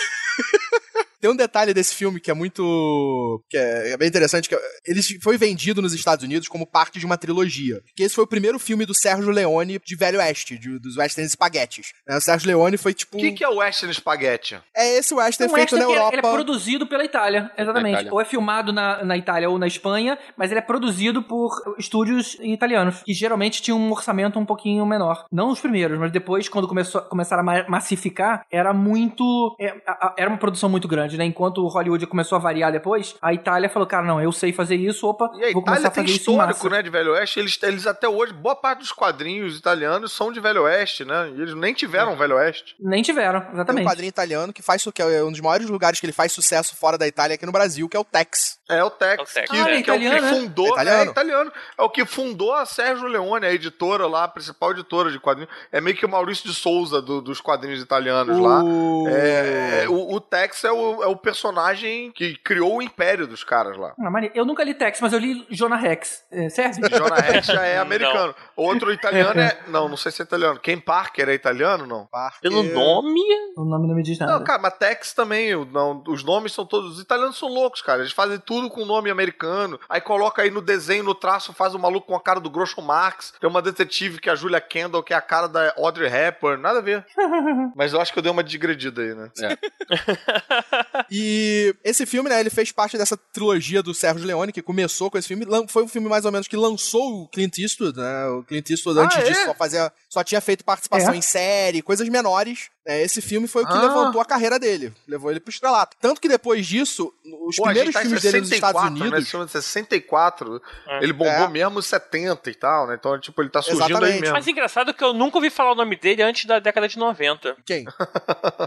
G: Tem um detalhe desse filme que é muito. que é, é bem interessante, que é- ele foi vendido nos Estados Unidos como parte de uma trilogia. Que esse foi o primeiro filme do Sérgio Leone de Velho Oeste, de- dos Westerns Espaguetes. né? O Sérgio Leone foi tipo.
E: O que, que é o Western Spaghetti?
G: É esse Western
C: Um
G: feito
C: extra
G: na
C: que é-
G: Europa.
C: ele é produzido pela Itália, exatamente.
D: Itália.
C: Ou é filmado na, na Itália ou na Espanha, mas ele é produzido por estúdios italianos, que geralmente tinham um orçamento um pouquinho menor. Não os primeiros, mas depois, quando começou, começaram a ma- massificar, era muito. é, a- a- era uma produção muito grande. Verdade, né? Enquanto o Hollywood começou a variar depois, a Itália falou, cara, não, eu sei fazer isso, opa,
E: E a
C: vou começar
E: Itália
C: a
E: tem
C: fazer isso em
E: histórico, né, de Velho Oeste. Eles, eles até hoje, boa parte dos quadrinhos italianos são de Velho Oeste, né? E eles nem tiveram Velho Oeste.
C: Nem tiveram,
G: Tem um
C: exatamente.
G: quadrinho italiano que faz que é um dos maiores lugares que ele faz sucesso fora da Itália aqui no Brasil, que é o Tex.
E: É o Tex,
F: É o Tex,
E: que,
F: é.
E: que é, o
C: italiano,
E: que
C: né?
E: fundou.
G: É italiano?
E: É italiano. É o que fundou a Sérgio Leone, a editora lá, a principal editora de quadrinhos. É meio que o Maurício de Souza do- dos quadrinhos italianos lá.
G: O...
E: É, é, o, o Tex é o, é o personagem que criou o império dos caras lá.
C: Ah, mane- Eu nunca li Tex, mas eu li Jonah Rex. É, serve?
E: Jonah Rex já é americano. Outro italiano é. Não, não sei se é italiano. Ken Parker é italiano, não?
G: Parker.
F: Pelo nome.
C: o nome não me diz nada.
E: Não, cara, mas Tex também, não, os nomes são todos. Os italianos são loucos, cara. Eles fazem tudo com nome americano. Aí coloca aí no desenho, no traço, faz o maluco com a cara do Groucho Marx. Tem uma detetive que é a Julia Kendall, que é a cara da Audrey Hepburn. Nada a ver. mas eu acho que eu dei uma digredida aí, né?
G: E esse filme, né, ele fez parte dessa trilogia do Sérgio Leone, que começou com esse filme. Foi um filme mais ou menos que lançou o Clint Eastwood, né? O Clint Eastwood,
E: Ah,
G: antes
E: é?
G: disso, só, fazia, só tinha feito participação
C: É?
G: em série, coisas menores. É, esse filme foi o que
E: Ah.
G: levantou a carreira dele. Levou ele pro estrelato. Tanto que depois disso, os
E: Pô,
G: primeiros
E: tá
G: filmes dele nos
E: 64,
G: Estados
E: né?
G: Unidos...
E: Esse filme de 64.
F: É.
E: Ele bombou
G: É.
E: mesmo nos 70 e tal, né? Então, tipo, ele tá surgindo aí
G: Exatamente.
E: mesmo.
F: Mas engraçado que eu nunca ouvi falar o nome dele antes da década de 90.
G: Quem?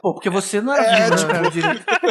C: Pô, porque você não era
G: É,
C: vivo, né,
G: tipo-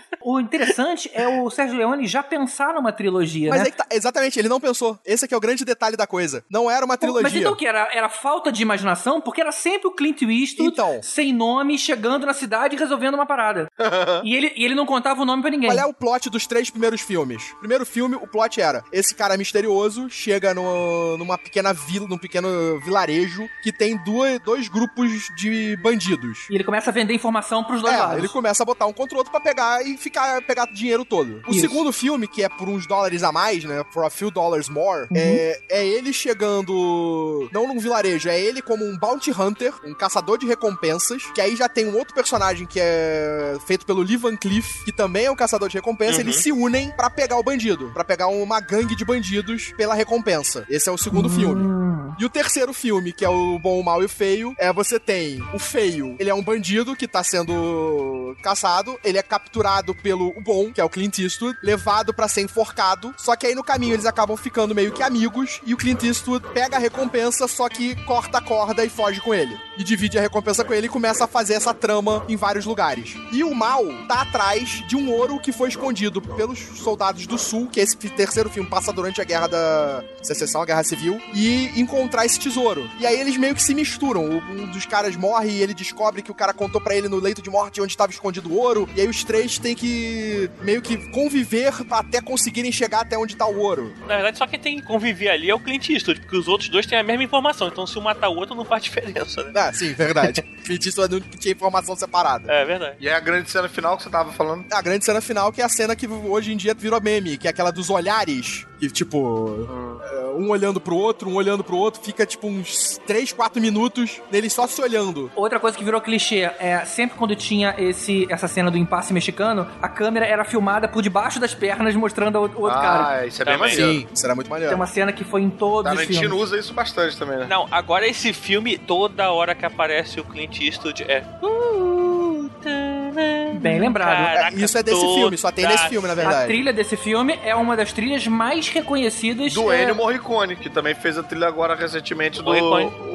C: O interessante é o Sérgio Leone já pensar numa trilogia,
G: Mas
C: né?
G: que tá, exatamente, ele não pensou. Esse aqui é o grande detalhe da coisa. Não era uma trilogia.
C: Mas então o que? Era, era falta de imaginação? Porque era sempre o Clint Eastwood,
G: Então.
C: sem nome, chegando na cidade e resolvendo uma parada. e, ele, e ele não contava o nome pra ninguém.
G: Qual é o plot dos três primeiros filmes? Primeiro filme, o plot era: esse cara misterioso chega no, numa pequena vila, num pequeno vilarejo que tem duas, dois grupos de bandidos.
C: E ele começa a vender informação pros dois
G: É,
C: lados.
G: ele começa a botar um contra o outro pra pegar e ficar pegar dinheiro todo. O
C: Isso.
G: segundo filme, que é por uns dólares a mais, né? For a few dollars more,
C: Uhum.
G: é, é ele chegando. Não num vilarejo, é ele como um bounty hunter, um caçador de recompensas. Que aí já tem um outro personagem que é feito pelo Lee Van Cleef, que também é um caçador de recompensa.
F: Uhum.
G: Eles se unem pra pegar o bandido, pra pegar uma gangue de bandidos pela recompensa. Esse é o segundo filme.
C: Hum.
G: E o terceiro filme, que é o Bom, o Mal e o Feio, é você tem o Feio, ele é um bandido que tá sendo caçado, ele é capturado pelo Bom, que é o Clint Eastwood, levado pra ser enforcado, só que aí no caminho eles acabam ficando meio que amigos, e o Clint Eastwood pega a recompensa, só que corta a corda e foge com ele. E divide a recompensa com ele e começa a fazer essa trama em vários lugares. E o Mal tá atrás de um ouro que foi escondido pelos soldados do Sul, que esse terceiro filme passa durante a Guerra da Secessão, a Guerra Civil, e encontrar esse tesouro. E aí eles meio que se misturam. Um dos caras morre e ele descobre que o cara contou pra ele no leito de morte onde estava escondido o ouro. E aí os três têm que meio que conviver até conseguirem chegar até onde tá o ouro.
F: Na verdade, só quem tem que conviver ali é o Clint Eastwood, porque os outros dois têm a mesma informação. Então, se um matar o outro, não faz diferença, né?
G: Ah, sim, verdade. Clint Eastwood não tinha informação separada.
F: É verdade.
E: E é a grande cena final que você tava falando.
G: A grande cena final, que é a cena que hoje em dia virou meme, que é aquela dos olhares, que tipo, é, um olhando pro outro, um olhando pro outro, fica tipo uns 3, 4 minutos deles só se olhando.
C: Outra coisa que virou clichê é sempre quando tinha esse, essa cena do impasse mexicano, a câmera era filmada por debaixo das pernas mostrando o outro
E: ah,
C: cara.
E: isso é bem maneiro.
G: Sim, será muito
C: Tem
G: maneiro.
C: uma cena que foi em todos os
E: Tarantino
C: filmes.
E: usa isso bastante também, né?
F: Não, agora esse filme, toda hora que aparece o Clint Eastwood é.
C: Bem lembrado.
F: Caraca,
G: Isso é desse filme, só tem nesse filme, na
C: A
G: verdade.
C: trilha desse filme é uma das trilhas mais reconhecidas
E: Do
C: é,
E: Ennio Morricone, que também fez a trilha agora recentemente do.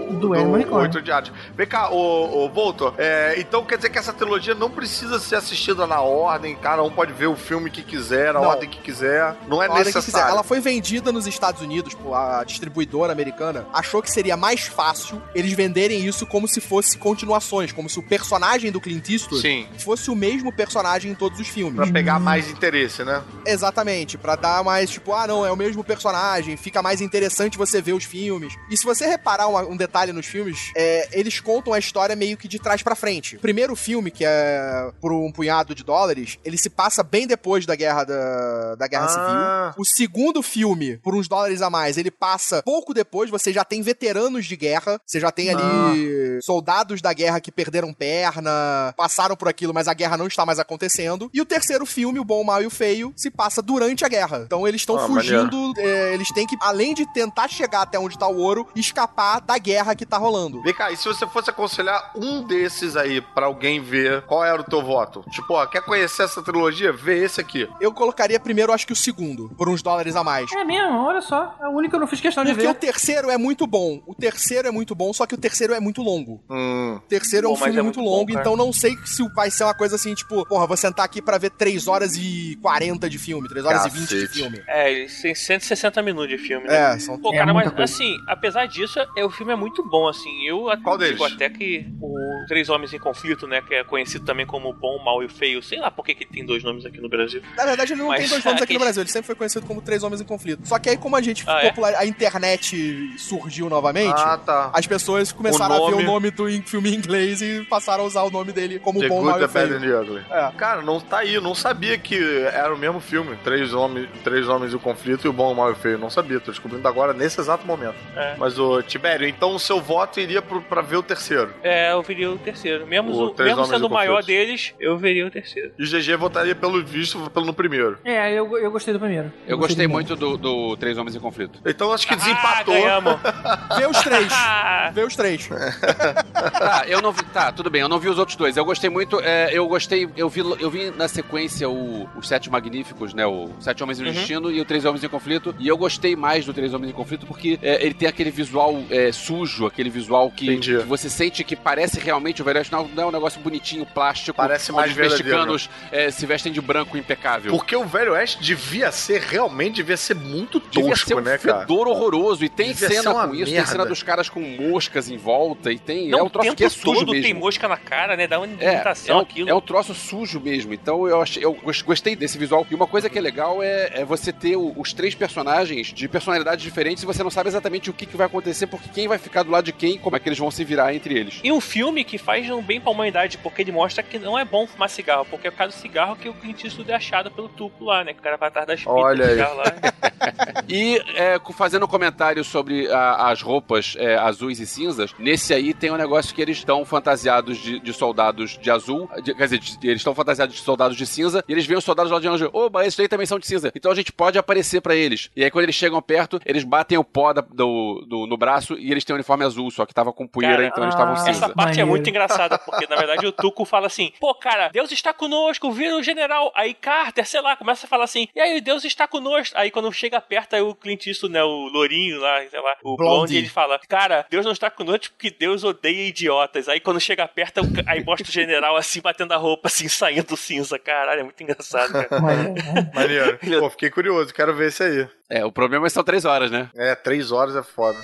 C: Do Ennio Morricone.
E: Oito Diários. Vem cá, ô, ô Voltor, é, então quer dizer que essa trilogia não precisa ser assistida na ordem, cada um pode ver o filme que quiser, na
G: Não.
E: ordem que quiser, não é
G: A
E: necessário.
G: Ela foi vendida nos Estados Unidos, por a distribuidora americana achou que seria mais fácil eles venderem isso como se fosse continuações, como se o personagem do Clint Eastwood
E: Sim,
G: fosse o mesmo personagem em todos os filmes.
E: pra pegar mais interesse, né?
G: Exatamente, pra dar mais, tipo, ah, não, é o mesmo personagem, fica mais interessante você ver os filmes. E se você reparar uma- um, detalhe nos filmes, é, eles contam a história meio que de trás pra frente. O primeiro filme, que é por um punhado de dólares, ele se passa bem depois da guerra da, da guerra
E: Ah.
G: civil. O segundo filme, por uns dólares a mais, ele passa pouco depois, você já tem veteranos de guerra, você já tem ali soldados da guerra que perderam perna, passaram por aquilo, mas a guerra não está mais acontecendo. E o terceiro filme, O Bom, o Mal e o Feio, se passa durante a guerra. Então eles estão
E: Ah,
G: fugindo, é, eles têm que, além de tentar chegar até onde está o ouro, escapar da guerra que tá rolando.
E: Vem cá, e se você fosse aconselhar um desses aí pra alguém ver, qual era o teu voto? Tipo, ó, quer conhecer essa trilogia? Vê esse aqui.
G: Eu colocaria primeiro, acho que o segundo, por uns dólares a mais.
C: É mesmo, olha só. É o único que eu não fiz questão de
G: Porque
C: ver.
G: o terceiro é muito bom. O terceiro é muito bom, só que o terceiro é muito longo.
E: Hum.
G: O terceiro é um filme
F: é
G: muito,
F: muito bom,
G: longo,
F: cara.
G: então não sei se vai ser uma coisa assim, tipo, porra, vou sentar aqui pra ver 3 horas e 40 de filme, 3 horas e 20 de
E: Cacete.
G: filme.
F: É, eles têm 160 minutos de filme, né?
G: É, são
F: Pô,
C: É
F: cara,
C: muita
F: mas
C: coisa.
F: assim, apesar disso, é, o filme é muito bom, assim. Eu até
E: Qual
F: digo
E: deles?
F: até que o Três Homens em Conflito, né, que é conhecido também como Bom, Mal e Feio, sei lá por que, que tem dois nomes aqui no Brasil.
G: Na verdade, ele não
F: Mas
G: tem dois nomes aqui no Brasil, ele sempre foi conhecido como Três Homens em Conflito. Só que aí, como a gente
F: Ah, é?
G: popular... a internet surgiu novamente,
E: Ah, tá.
G: as pessoas começaram
E: O
G: a ver
E: nome-
G: o nome do filme em inglês e passaram a usar o nome dele como
E: The
G: Bom,
E: Good,
G: Mal e Feio.
E: Bad and the Ugly.
G: É.
E: Cara, não tá aí. Eu não sabia que era o mesmo filme. Três homens, três homens e o conflito e o bom, o mal e o feio. Não sabia. Tô descobrindo agora nesse exato momento.
F: É.
E: Mas, ô, Tibério, então o seu voto iria pro, pra ver o terceiro.
F: É, eu veria o terceiro. Mesmo,
E: O
F: o-
E: Três
F: mesmo sendo o maior
E: Conflito.
F: deles, eu veria o terceiro.
E: E o GG votaria pelo visto pelo no primeiro.
C: É, eu, eu gostei do primeiro.
D: Eu gostei muito do, do Três Homens em Conflito.
E: Então acho que
F: Ah,
E: desempatou.
F: ganhamos.
G: Vê os três.
F: Ah,
G: Vê os três.
D: Tá, eu não vi. Tá, tudo bem, eu não vi os outros dois. Eu gostei muito. é, eu gostei. Eu vi, eu vi na sequência o, os Sete Magníficos, né? O Sete Homens no
F: Uhum.
D: Destino e o Três Homens em Conflito. E eu gostei mais do Três Homens em Conflito porque é, ele tem aquele visual é, sujo, aquele visual que, que você sente que parece realmente o Velho Oeste. Não, não é um negócio bonitinho, plástico.
E: Parece mais
D: os mexicanos é, se vestem de branco impecável.
E: Porque o Velho Oeste devia ser, realmente, devia ser muito
D: Devia
E: tosco,
D: ser um
E: né, cara?
D: fedor horroroso. E tem
E: Devia
D: cena com isso, tem
E: merda.
D: cena dos caras com moscas em volta. E tem.
F: não,
D: é um troço
F: o tempo
D: que é sujo
F: todo
D: mesmo.
F: tem mosca na cara, né? Dá uma
D: É,
F: imitação
D: é um,
F: aquilo.
D: é um troço sujo mesmo. Então eu achei, eu gos- gostei desse visual. E uma coisa que é legal é, é você ter o- os três personagens de personalidades diferentes e você não sabe exatamente o que, que vai acontecer, porque quem vai ficar do lado de quem, como é que eles vão se virar entre eles.
F: E um filme que faz um bem pra humanidade, porque ele mostra que não é bom fumar cigarro, porque é por causa do cigarro que o Clint Eastwood é achado pelo tupo lá, né? Que o cara vai atrás das pitas
E: Olha
F: do
E: aí.
F: cigarro lá.
D: E é, fazendo um comentário sobre a- as roupas é, azuis e cinzas, nesse aí tem um negócio que eles estão fantasiados de, de soldados de azul, de- quer dizer, de- eles estão fantasiados de soldados de cinza, e eles veem os soldados lá de anjo, oba, esses aí também são de cinza. Então a gente pode aparecer pra eles. E aí quando eles chegam perto, eles batem o pó da- do, do- no braço e eles têm um uniforme azul, só que tava com poeira,
F: Cara,
D: então eles estavam
C: ah,
D: cinza.
F: Essa parte é muito engraçada, porque na verdade o Tuco fala assim: pô, cara, Deus está conosco, vira o general. Aí Carter, sei lá, começa a falar assim: e aí, Deus está conosco. Aí quando chega perto, aí o Clint Eastwood, né, o Lourinho lá, sei lá, o
G: Blondie.
F: Blondie, ele fala: cara, Deus não está conosco porque Deus odeia idiotas. Aí quando chega perto, aí mostra o general assim, batendo a roupa, assim, saindo cinza. Caralho, é muito engraçado, cara.
C: Maneiro, né?
E: Maneiro. Pô, fiquei curioso, quero ver esse aí.
D: É, o problema é que são três horas, né?
E: É, três horas é foda.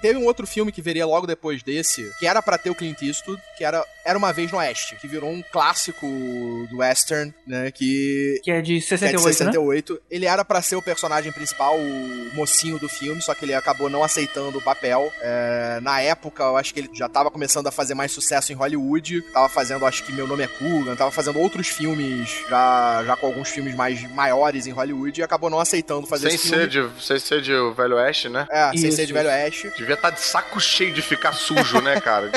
G: Teve um outro filme que viria logo depois desse, que era pra ter o Clint Eastwood, que era Era Uma Vez no Oeste, que virou um clássico do western, né, que...
C: Que é de
G: que é
C: 68,
G: de
C: né?
G: 68. Ele era pra ser o personagem principal, o mocinho do filme, só que ele acabou não aceitando o papel. É, na época, eu acho que ele já tava começando a fazer mais sucesso em Hollywood. Tava fazendo, acho que Meu Nome é Coogan, tava fazendo outros filmes, já, já com alguns filmes mais maiores em Hollywood, e acabou não aceitando fazer
E: Sem
G: esse filme.
E: ser, de, sem ser de o Velho Oeste, né?
G: É, sem
C: Isso,
G: ser de Velho Oeste.
E: Devia estar de saco cheio de ficar sujo, né, cara?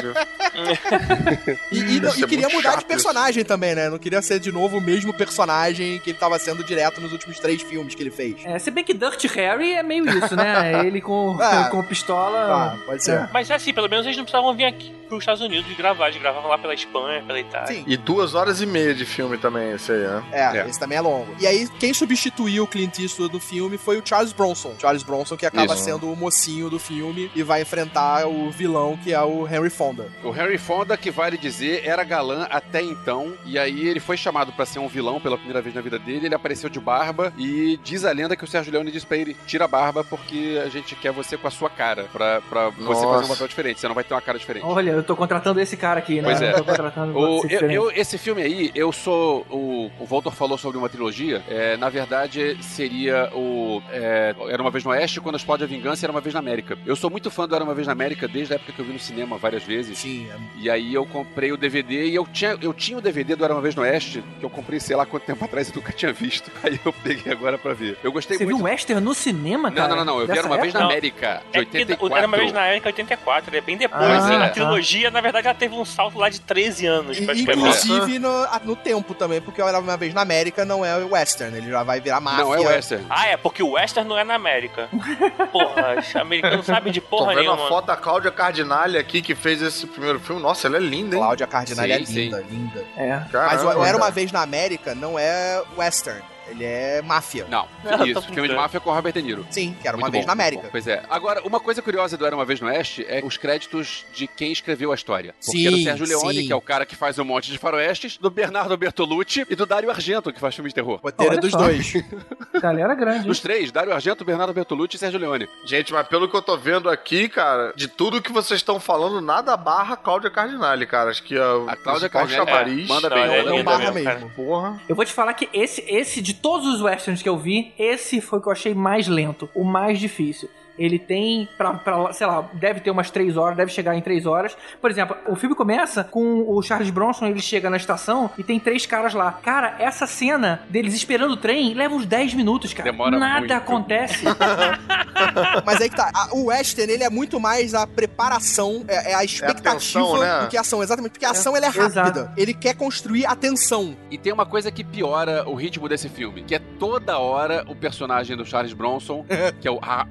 G: E, e,
E: Deve
G: e queria mudar de personagem também, né? Não queria ser de novo o mesmo personagem que ele tava sendo direto nos últimos três filmes que ele fez.
C: É, se bem que Dirty Harry é meio isso, né? Ele com,
G: Ah.
C: com pistola.
G: Tá, pode ser.
F: Mas assim, pelo menos eles não precisavam vir aqui pros Estados Unidos e gravar. Eles gravavam lá pela Espanha, pela Itália.
G: Sim.
E: E duas horas e meia de filme também, esse aí, né?
G: É,
D: É.
G: esse também é longo. E aí, quem substituiu o Clint Eastwood no filme foi o Charles Bronson. Charles Bronson, que acaba
D: Isso.
G: sendo o mocinho do filme e vai enfrentar o vilão, que é o Henry Fonda.
D: O Harry Fonda, que vale dizer, era galã até então, e aí ele foi chamado pra ser um vilão pela primeira vez na vida dele, ele apareceu de barba, e diz a lenda que o Sérgio Leone disse pra ele, tira a barba porque a gente quer você com a sua cara, pra, pra você fazer um papel diferente, você não vai ter uma cara diferente.
C: Olha, eu tô contratando esse cara aqui, né?
D: Pois é.
C: Eu tô contratando
D: O, eu, eu- esse filme aí, eu sou. O, o Voltor falou sobre uma trilogia. é, na verdade, seria o. é, era uma vez no Oeste, quando explode a vingança, era uma vez na América. Eu sou muito fã do Era uma vez na América desde a época que eu vi no cinema várias vezes.
G: Sim,
D: E aí eu comprei o DVD e eu tinha, eu tinha o DVD do Era Uma Vez no Oeste, que eu comprei sei lá quanto tempo atrás e nunca tinha visto. Aí eu peguei agora pra ver. Eu gostei
C: Você
D: muito.
C: viu um western no cinema,
D: Não,
C: cara?
D: não, não, não. Eu vi Era Uma Vez na
C: época?
D: América, de
F: É que
D: 84.
F: era uma vez na América 84, ele é bem depois.
C: Ah,
D: é.
F: A trilogia, na verdade, ela teve um salto lá de 13 anos,
G: E. Inclusive no, a- no tempo também, porque eu era uma vez na América, não é western, ele já vai virar máfia.
D: Não, é western.
F: Ah, é, porque o Western não é na América. Porra, os americanos não sabem de
E: Tô
F: porra
E: vendo
F: nenhuma.
E: a foto da Cláudia Cardinale aqui, que fez esse primeiro filme. Nossa, ela é linda, hein?
G: Cláudia Cardinale é
D: Sim,
G: linda, linda.
C: É.
G: Mas o,
E: Caramba,
G: o Era Uma. Vez na América não é western, ele é máfia.
D: Não, isso. Filme de máfia com Robert De Niro.
G: Sim, que era uma
D: Muito
G: vez
D: bom,
G: na América.
D: bom. Pois é. Agora, uma coisa curiosa do Era Uma Vez no Oeste é os créditos de quem escreveu a história. Porque
G: Sim,
D: é do Sérgio Leone,
G: sim.
D: que é o cara que faz um monte de faroestes, do Bernardo Bertolucci e do Dario Argento, que faz filmes de terror.
G: Roteiro
C: Olha
G: dos
C: só.
G: dois.
C: Galera grande.
D: Dos três, Dario Argento, Bernardo Bertolucci e Sérgio Leone.
E: Gente, mas pelo que eu tô vendo aqui, cara, de tudo que vocês estão falando, nada barra Cláudia Cardinale, cara. Acho que a,
D: A Cláudia Cardinale, é, manda
F: Não,
D: bem,
F: ela é
D: manda
G: Não
D: bem.
F: linda
G: barra
F: mesmo,
G: mesmo.
E: Porra.
C: Eu vou te falar que esse, esse, de todos os westerns que eu vi, esse foi o que eu achei mais lento, o mais difícil. Ele tem, pra, pra, sei lá, deve ter umas três horas, deve chegar em três horas. Por exemplo, o filme começa com o Charles Bronson, ele chega na estação e tem três caras lá. Cara, essa cena deles esperando o trem leva uns 10 minutos, cara.
D: Demora
C: Nada
D: muito.
C: acontece.
G: Mas aí que tá, a- o western, ele é muito mais a preparação, é, é a expectativa
E: tensão, né?
G: do que a ação, exatamente, porque a ação ela é rápida.
C: exato.
G: Ele quer construir a tensão.
D: E tem uma coisa que piora o ritmo desse filme, que é toda hora o personagem do Charles Bronson, que é o Har-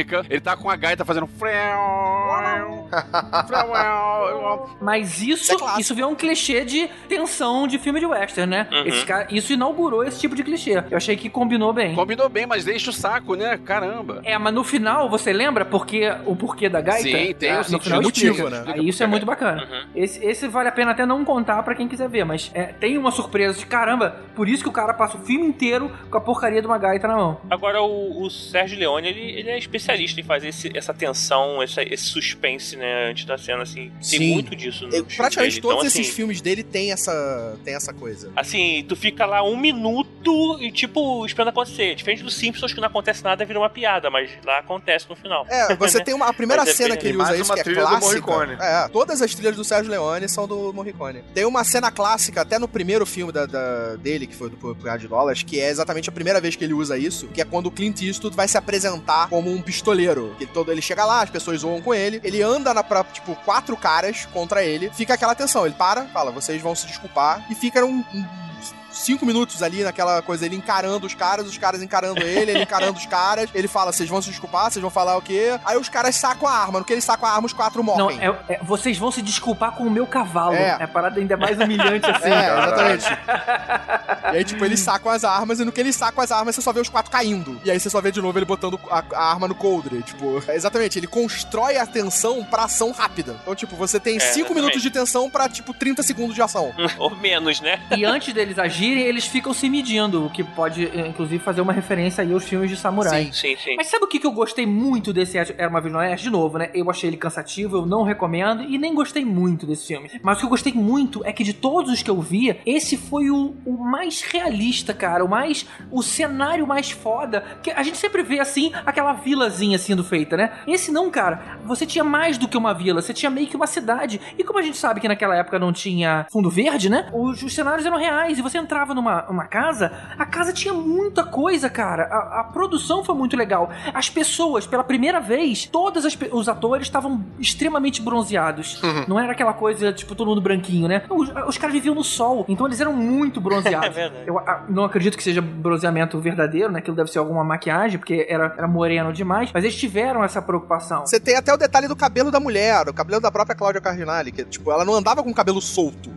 D: Harmônica, ele tá com a gaita fazendo.
C: Mas isso,
G: Isso é
C: isso virou um clichê de tensão de filme de western, né?
F: Uhum.
C: Esse cara, isso inaugurou esse tipo de clichê. Eu achei que combinou bem.
D: Combinou bem, mas enche o saco, né? Caramba.
C: É, mas no final, você lembra porque, o porquê da gaita?
D: Sim, tem
C: Ah,
D: o
C: no
D: sentido
G: motivo, né?
C: Aí isso é muito bacana.
F: Uhum.
C: Esse, esse vale a pena até não contar pra quem quiser ver, mas é, tem uma surpresa de caramba, por isso que o cara passa o filme inteiro com a porcaria de uma gaita na mão.
F: Agora, o, o Sérgio Leone, ele, ele é especialista em fazer esse- essa tensão, essa- esse suspense, né, antes da cena, assim. Tem
G: Sim.
F: muito disso no
G: É,
F: filme
G: praticamente todos
F: Então,
G: esses
F: assim,
G: filmes dele tem essa, tem essa coisa.
F: Assim, tu fica lá um minuto e, tipo, esperando acontecer. Diferente dos Simpsons, que não acontece nada, vira uma piada, mas lá acontece no final.
G: É, você tem uma, a primeira
F: Mas é
G: cena
F: bem-
G: que ele usa isso, que é clássica.
E: Morricone.
G: É, todas as trilhas do Sérgio Leone são do Morricone. Tem uma cena clássica, até no primeiro filme da, da- dele, que foi do Punhado de Dólares, que é exatamente a primeira vez que ele usa isso, que é quando o Clint Eastwood vai se apresentar como um pistoleiro. Ele, todo, ele chega lá, as pessoas zoam com ele, ele anda na, pra, tipo, quatro caras contra ele, fica aquela tensão. Ele para, fala, vocês vão se desculpar, e fica um, um- Cinco minutos ali naquela coisa, ele encarando os caras, os caras encarando ele, ele encarando os caras. Ele fala: vocês vão se desculpar, vocês vão falar o quê? Aí os caras sacam a arma. No que eles sacam a arma, os quatro
C: Não,
G: morrem.
C: é- é- vocês vão se desculpar com o meu cavalo.
G: É.
C: É, a parada ainda mais humilhante assim.
G: É, exatamente. e aí, tipo, eles sacam as armas, e no que eles sacam as armas, você só vê os quatro caindo. E aí você só vê de novo ele botando a, a arma no coldre. Tipo, é exatamente, ele constrói a tensão pra ação rápida. Então, tipo, você tem
F: É,
G: cinco
F: exatamente.
G: minutos de tensão pra, tipo, 30 segundos de ação.
F: Ou menos, né?
C: E antes deles agirem, eles ficam se medindo, o que pode, eh, inclusive, fazer uma referência aí aos filmes de samurai.
G: Sim.
F: Sim, sim.
C: Mas sabe o que, que eu gostei muito desse Era Uma Vez no Oeste? De novo, né? Eu achei ele cansativo, eu não recomendo e nem gostei muito desse filme. Mas o que eu gostei muito é que de todos os que eu via, esse foi o, o mais realista, cara. O mais. O cenário mais foda. Que a gente sempre vê assim, aquela vilazinha sendo feita, né? Esse não, cara. Você tinha mais do que uma vila, você tinha meio que uma cidade. E como a gente sabe que naquela época não tinha fundo verde, né? Os, os cenários eram reais. E você entrava numa uma casa, a casa tinha muita coisa, cara. A, a produção foi muito legal. As pessoas, pela primeira vez, todos os atores estavam extremamente bronzeados. Não era aquela coisa, tipo, todo mundo branquinho, né? Os, os caras viviam no sol, então eles eram muito bronzeados.
F: É verdade.
C: Eu a- não acredito que seja bronzeamento verdadeiro, né? Aquilo deve ser alguma maquiagem, porque era, era moreno demais. Mas eles tiveram essa preocupação.
G: Você tem até o detalhe do cabelo da mulher, o cabelo da própria Cláudia Cardinale, que, tipo, ela não andava com o cabelo solto.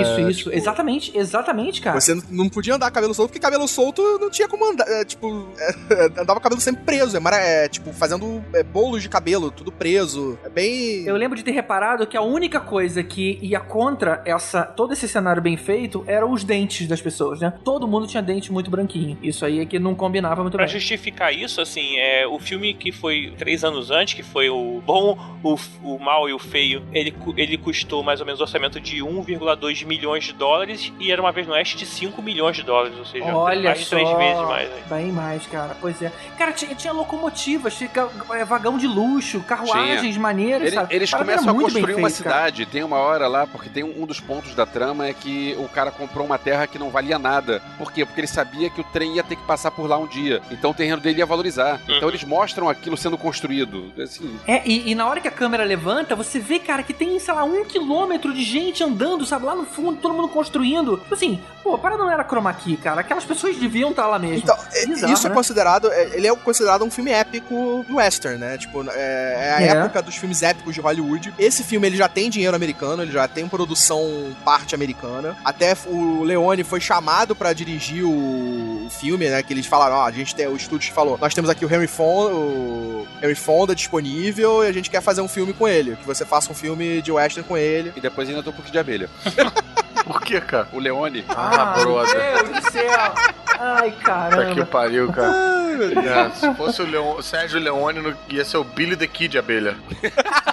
C: Isso, isso.
G: tipo,
C: Exatamente, exatamente, cara.
G: Você não- não podia andar cabelo solto, porque cabelo solto não tinha como andar. é, tipo, é, andava cabelo sempre preso. É, é, tipo, fazendo é, bolos de cabelo, tudo preso. É bem.
C: Eu lembro de ter reparado que a única coisa que ia contra essa todo esse cenário bem feito eram os dentes das pessoas, né? Todo mundo tinha dente muito branquinho. Isso aí é que não combinava muito
F: Pra
C: bem.
F: justificar isso, assim, é o filme que foi três anos antes, que foi o Bom, o, o Mal e o Feio, ele, ele custou mais ou menos um orçamento de 1,2 milhões de dólares e era uma vez no Oeste de 5 milhões de dólares, ou seja,
C: Olha
F: mais de
C: só,
F: três vezes mais. Né?
C: bem mais, cara. Pois é. Cara, tinha, tinha locomotivas, tinha é, vagão de luxo, carruagens maneiras,
D: Ele-
C: sabe?
D: eles
C: Parada
D: começam a construir uma
C: feita, cara.
D: cidade. Tem uma hora lá, porque tem um, um dos pontos da trama é que o cara comprou uma terra que não valia nada. Por quê? Porque ele sabia que o trem ia ter que passar por lá um dia. Então o terreno dele ia valorizar. Então eles mostram aquilo sendo construído. Assim,
C: É, e, e na hora que a câmera levanta, você vê, cara, que tem, sei lá, um quilômetro de gente andando, sabe, lá no fundo, todo mundo construindo. Tipo Assim, pô, a parada não era chroma key, cara. Aquelas pessoas deviam estar lá mesmo.
G: Então, é-
C: Bizarro,
G: isso é
C: né?
G: considerado. é- Ele é considerado um filme épico western, né? Tipo, é, é a
C: É.
G: época dos filmes épicos de Hollywood. Esse filme ele já tem dinheiro americano, ele já tem produção parte americana. Até o Leone foi chamado pra dirigir o, filme, né? Que eles falaram, ó, a gente tem o estúdio falou, nós temos aqui o Henry Fonda, o Henry Fonda disponível e a gente quer fazer um filme com ele, que você faça um filme de western com ele.
D: e depois ainda tô de abelha.
E: Por quê, cara?
D: O Leone.
E: Ah,
C: meu
E: brother.
C: Deus do céu. Ai,
E: Puta que
C: caramba.
E: pariu, cara. É, se fosse o, Leon, o Sérgio Leone, no- ia ser o Billy the Kid abelha.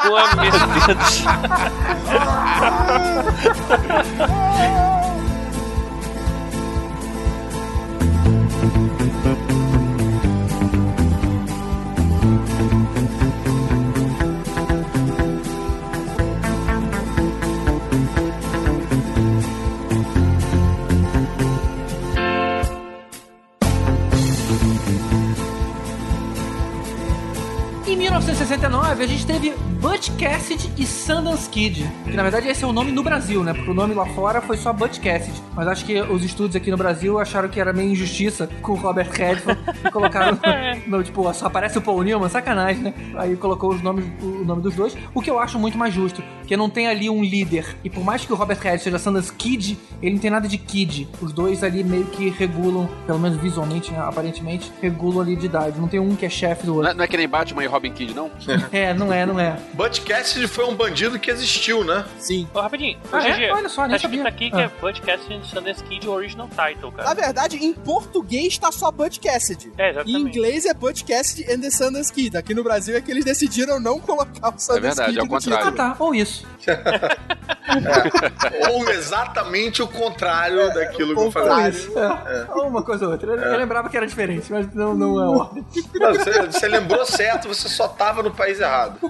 F: Oh, meu Deus.
C: 1969, a gente teve Butch Cassidy e Sundance Kid. Que na verdade esse é o nome no Brasil, né? Porque o nome lá fora foi só Butch Cassidy. Mas acho que os estúdios aqui no Brasil acharam que era meio injustiça com o Robert Redford e colocaram no, no- tipo, só aparece o Paul Newman, sacanagem, né? Aí colocou os nomes, o nome dos dois, o que eu acho muito mais justo, porque não tem ali um líder. E por mais que o Robert Redford seja Sundance Kid, ele não tem nada de kid. Os dois ali meio que regulam, pelo menos visualmente, né? aparentemente, regulam ali de idade. Não tem um que é chefe do
D: Não
C: outro.
D: é, não é que nem Batman e Robin Kid, não?
C: É, não é, não é.
E: Butch Cassidy foi um bandido que existiu, né?
G: Sim.
F: Ô, rapidinho,
C: Ah, é? Olha só, nem
F: tá
C: sabia.
F: aqui que
C: Ah.
F: é Butch Cassidy and Sundance Kid Original Title,
G: Na
F: cara.
G: verdade, em português tá só Butch Cassidy.
F: É,
G: Em
F: exatamente.
G: inglês é Butch Cassidy and the Sundance Kid. Aqui no Brasil é que eles decidiram não colocar o Sundance
D: verdade,
G: Kid
D: é o
G: no
D: contrário.
C: Ah, tá. Ou isso.
E: Ou exatamente o contrário daquilo que eu falei.
C: É. Ou uma coisa ou outra. Eu, eu lembrava que era diferente, mas não, não é ordem.
E: Não, você, você lembrou certo, você só tava no país errado.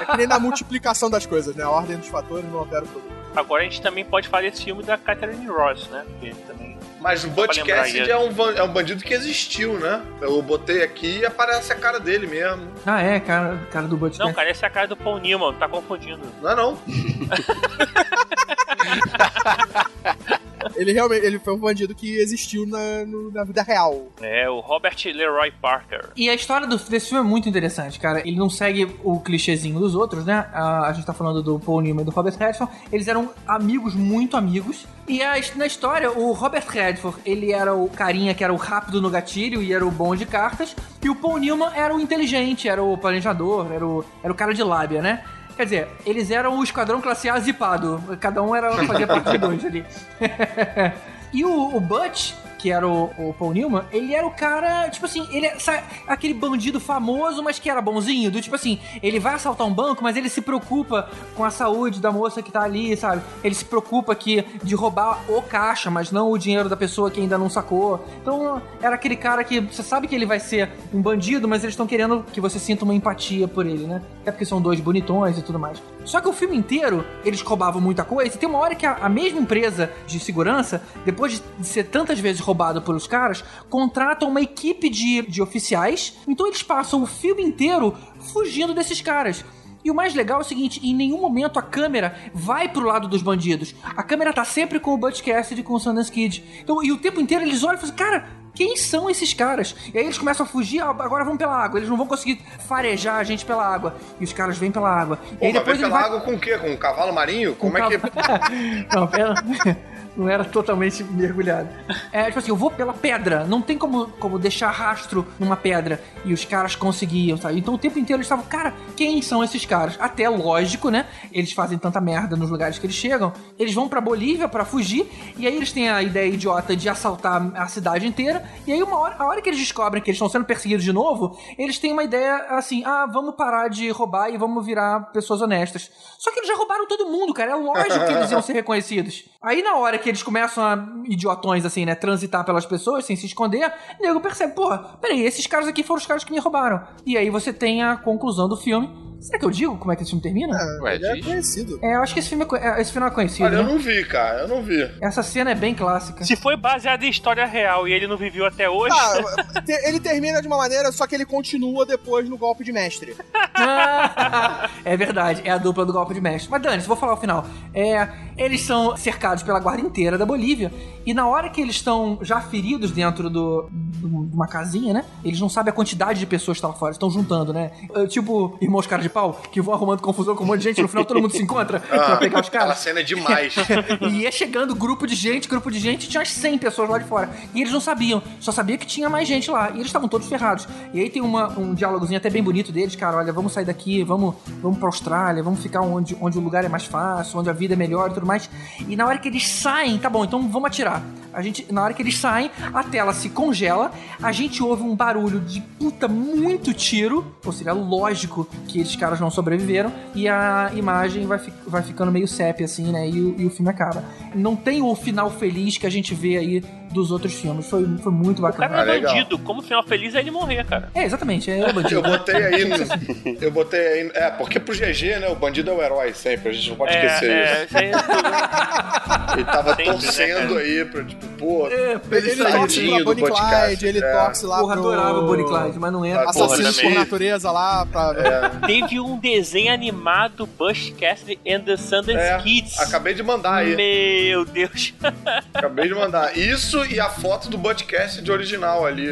G: É que nem na multiplicação das coisas, né? A ordem dos fatores não altera o produto.
F: Agora a gente também pode falar desse filme da Catherine Ross, né? Porque também.
E: Mas o Butch Cassidy é um, é um bandido que existiu, né? Eu botei aqui e aparece a cara dele mesmo.
C: Ah, é, cara, cara do Butch
F: Não,
C: Cassidy.
F: cara, essa é a cara do Paul Newman, tá confundindo.
E: Não é não?
G: Ele realmente ele foi um bandido que existiu na, no- na vida real.
F: É, o Robert Leroy Parker.
C: E a história do, desse filme é muito interessante, cara. Ele não segue o clichêzinho dos outros, né? A, a gente tá falando do Paul Newman e do Robert Redford. Eles eram amigos, muito amigos. E a- na história, o Robert Redford, ele era o carinha que era o rápido no gatilho e era o bom de cartas. E o Paul Newman era o inteligente, era o planejador, era o, era o cara de lábia, né? Quer dizer, eles eram o esquadrão classe A zipado. Cada um era, fazia parte de dois ali. e o, o Butch, que era o, o Paul Newman, ele era o cara, tipo assim, ele é aquele bandido famoso, mas que era bonzinho. Do tipo assim, ele vai assaltar um banco, mas ele se preocupa com a saúde da moça que tá ali, sabe? Ele se preocupa que, de roubar o caixa, mas não o dinheiro da pessoa que ainda não sacou. Então, era aquele cara que você sabe que ele vai ser um bandido, mas eles estão querendo que você sinta uma empatia por ele, né? Até porque são dois bonitões e tudo mais. Só que o filme inteiro, eles roubavam muita coisa, e tem uma hora que a, a mesma empresa de segurança, depois de, ser tantas vezes roubado pelos caras, contrata uma equipe de, de oficiais, então eles passam o filme inteiro fugindo desses caras. E o mais legal é o seguinte, em nenhum momento a câmera vai pro lado dos bandidos. A câmera tá sempre com o Butch Cassidy e com o Sundance Kid. Então, e o tempo inteiro eles olham e falam assim, cara, quem são esses caras? E aí eles começam a fugir, ah, agora vamos pela água. Eles não vão conseguir farejar a gente pela água. E os caras vêm pela água. e
E: Pô,
C: aí
E: mas
C: depois
E: vem pela
C: vai...
E: água com o quê? Com um cavalo marinho?
C: Com
E: Como é que...
C: não, pera. Não era totalmente mergulhado. É, tipo assim, eu vou pela pedra. Não tem como, como deixar rastro numa pedra. E os caras conseguiam, sabe? Então o tempo inteiro eles estavam, cara, quem são esses caras? Até lógico, né? Eles fazem tanta merda nos lugares que eles chegam. Eles vão pra Bolívia pra fugir. E aí eles têm a ideia idiota de assaltar a cidade inteira. E aí, uma hora, a hora que eles descobrem que eles estão sendo perseguidos de novo, eles têm uma ideia assim: ah, vamos parar de roubar e vamos virar pessoas honestas. Só que eles já roubaram todo mundo, cara. É lógico que eles iam ser reconhecidos. Aí, na hora que que eles começam a, idiotões assim, né, transitar pelas pessoas sem se esconder, o nego percebe, porra, peraí, esses caras aqui foram os caras que me roubaram. E aí você tem a conclusão do filme. Será que eu digo como é que esse filme termina?
D: Ué,
G: Ele é
D: diz.
G: conhecido.
C: É, eu acho que esse filme é, é- esse final é conhecido.
E: Olha, eu
C: né?
E: não vi, cara, eu não vi.
C: Essa cena é bem clássica.
F: Se foi baseado em história real e ele não viveu até hoje.
G: Ah, ele termina de uma maneira, só que ele continua depois no golpe de mestre.
C: é verdade, é a dupla do golpe de mestre. Mas Dani, se vou falar o final. É, eles são cercados pela guarda inteira da Bolívia e na hora que eles estão já feridos dentro do, de uma casinha, né? Eles não sabem a quantidade de pessoas que estavam fora, estão juntando, né? É, Tipo, irmãos cara de pau, que vão arrumando confusão com um monte de gente, no final todo mundo se encontra pra pegar os
E: Aquela
C: caras.
E: cena é demais.
C: E ia chegando grupo de gente, grupo de gente, tinha umas 100 pessoas lá de fora. E eles não sabiam, só sabia que tinha mais gente lá. E eles estavam todos ferrados. E aí tem uma, um diálogozinho até bem bonito deles, cara, olha, vamos sair daqui, vamos, vamos pra Austrália, vamos ficar onde, onde o lugar é mais fácil, onde a vida é melhor e tudo mais. E na hora que eles saem, tá bom, então vamos atirar. A gente, na hora que eles saem, a tela se congela, a gente ouve um barulho de puta muito tiro, ou seja, lógico que esses caras não sobreviveram, e a imagem vai, fi- vai ficando meio sépia, assim, né? E, e o filme acaba. Não tem o final feliz que a gente vê aí dos outros filmes. Foi, foi muito
F: O
C: bacana.
F: cara
E: Ah,
F: é bandido. Como final feliz é ele morrer, cara.
C: É, exatamente, é o bandido.
E: Eu botei aí no. Eu botei aí. É, porque pro GG, né? O bandido é o herói sempre. A gente não pode esquecer
F: é,
E: isso.
F: é tudo-
E: Ele tava
F: Sempre, né,
E: torcendo
F: cara?
E: aí pra, tipo, pô.
C: É,
G: Ele, ele torce pra
E: do
G: Bonnie
E: podcast,
G: Clyde, ele
E: é.
G: torce lá
C: Porra,
G: pro...
C: adorava o Bonnie Clyde, mas não é.
E: Porra,
G: Assassinos por natureza lá, pra...
F: Teve um desenho animado Bush Cassidy and the Sundance
E: É,
F: Kids.
E: acabei de mandar aí.
F: Meu Deus.
E: Acabei de mandar. Isso e a foto do podcast de original ali.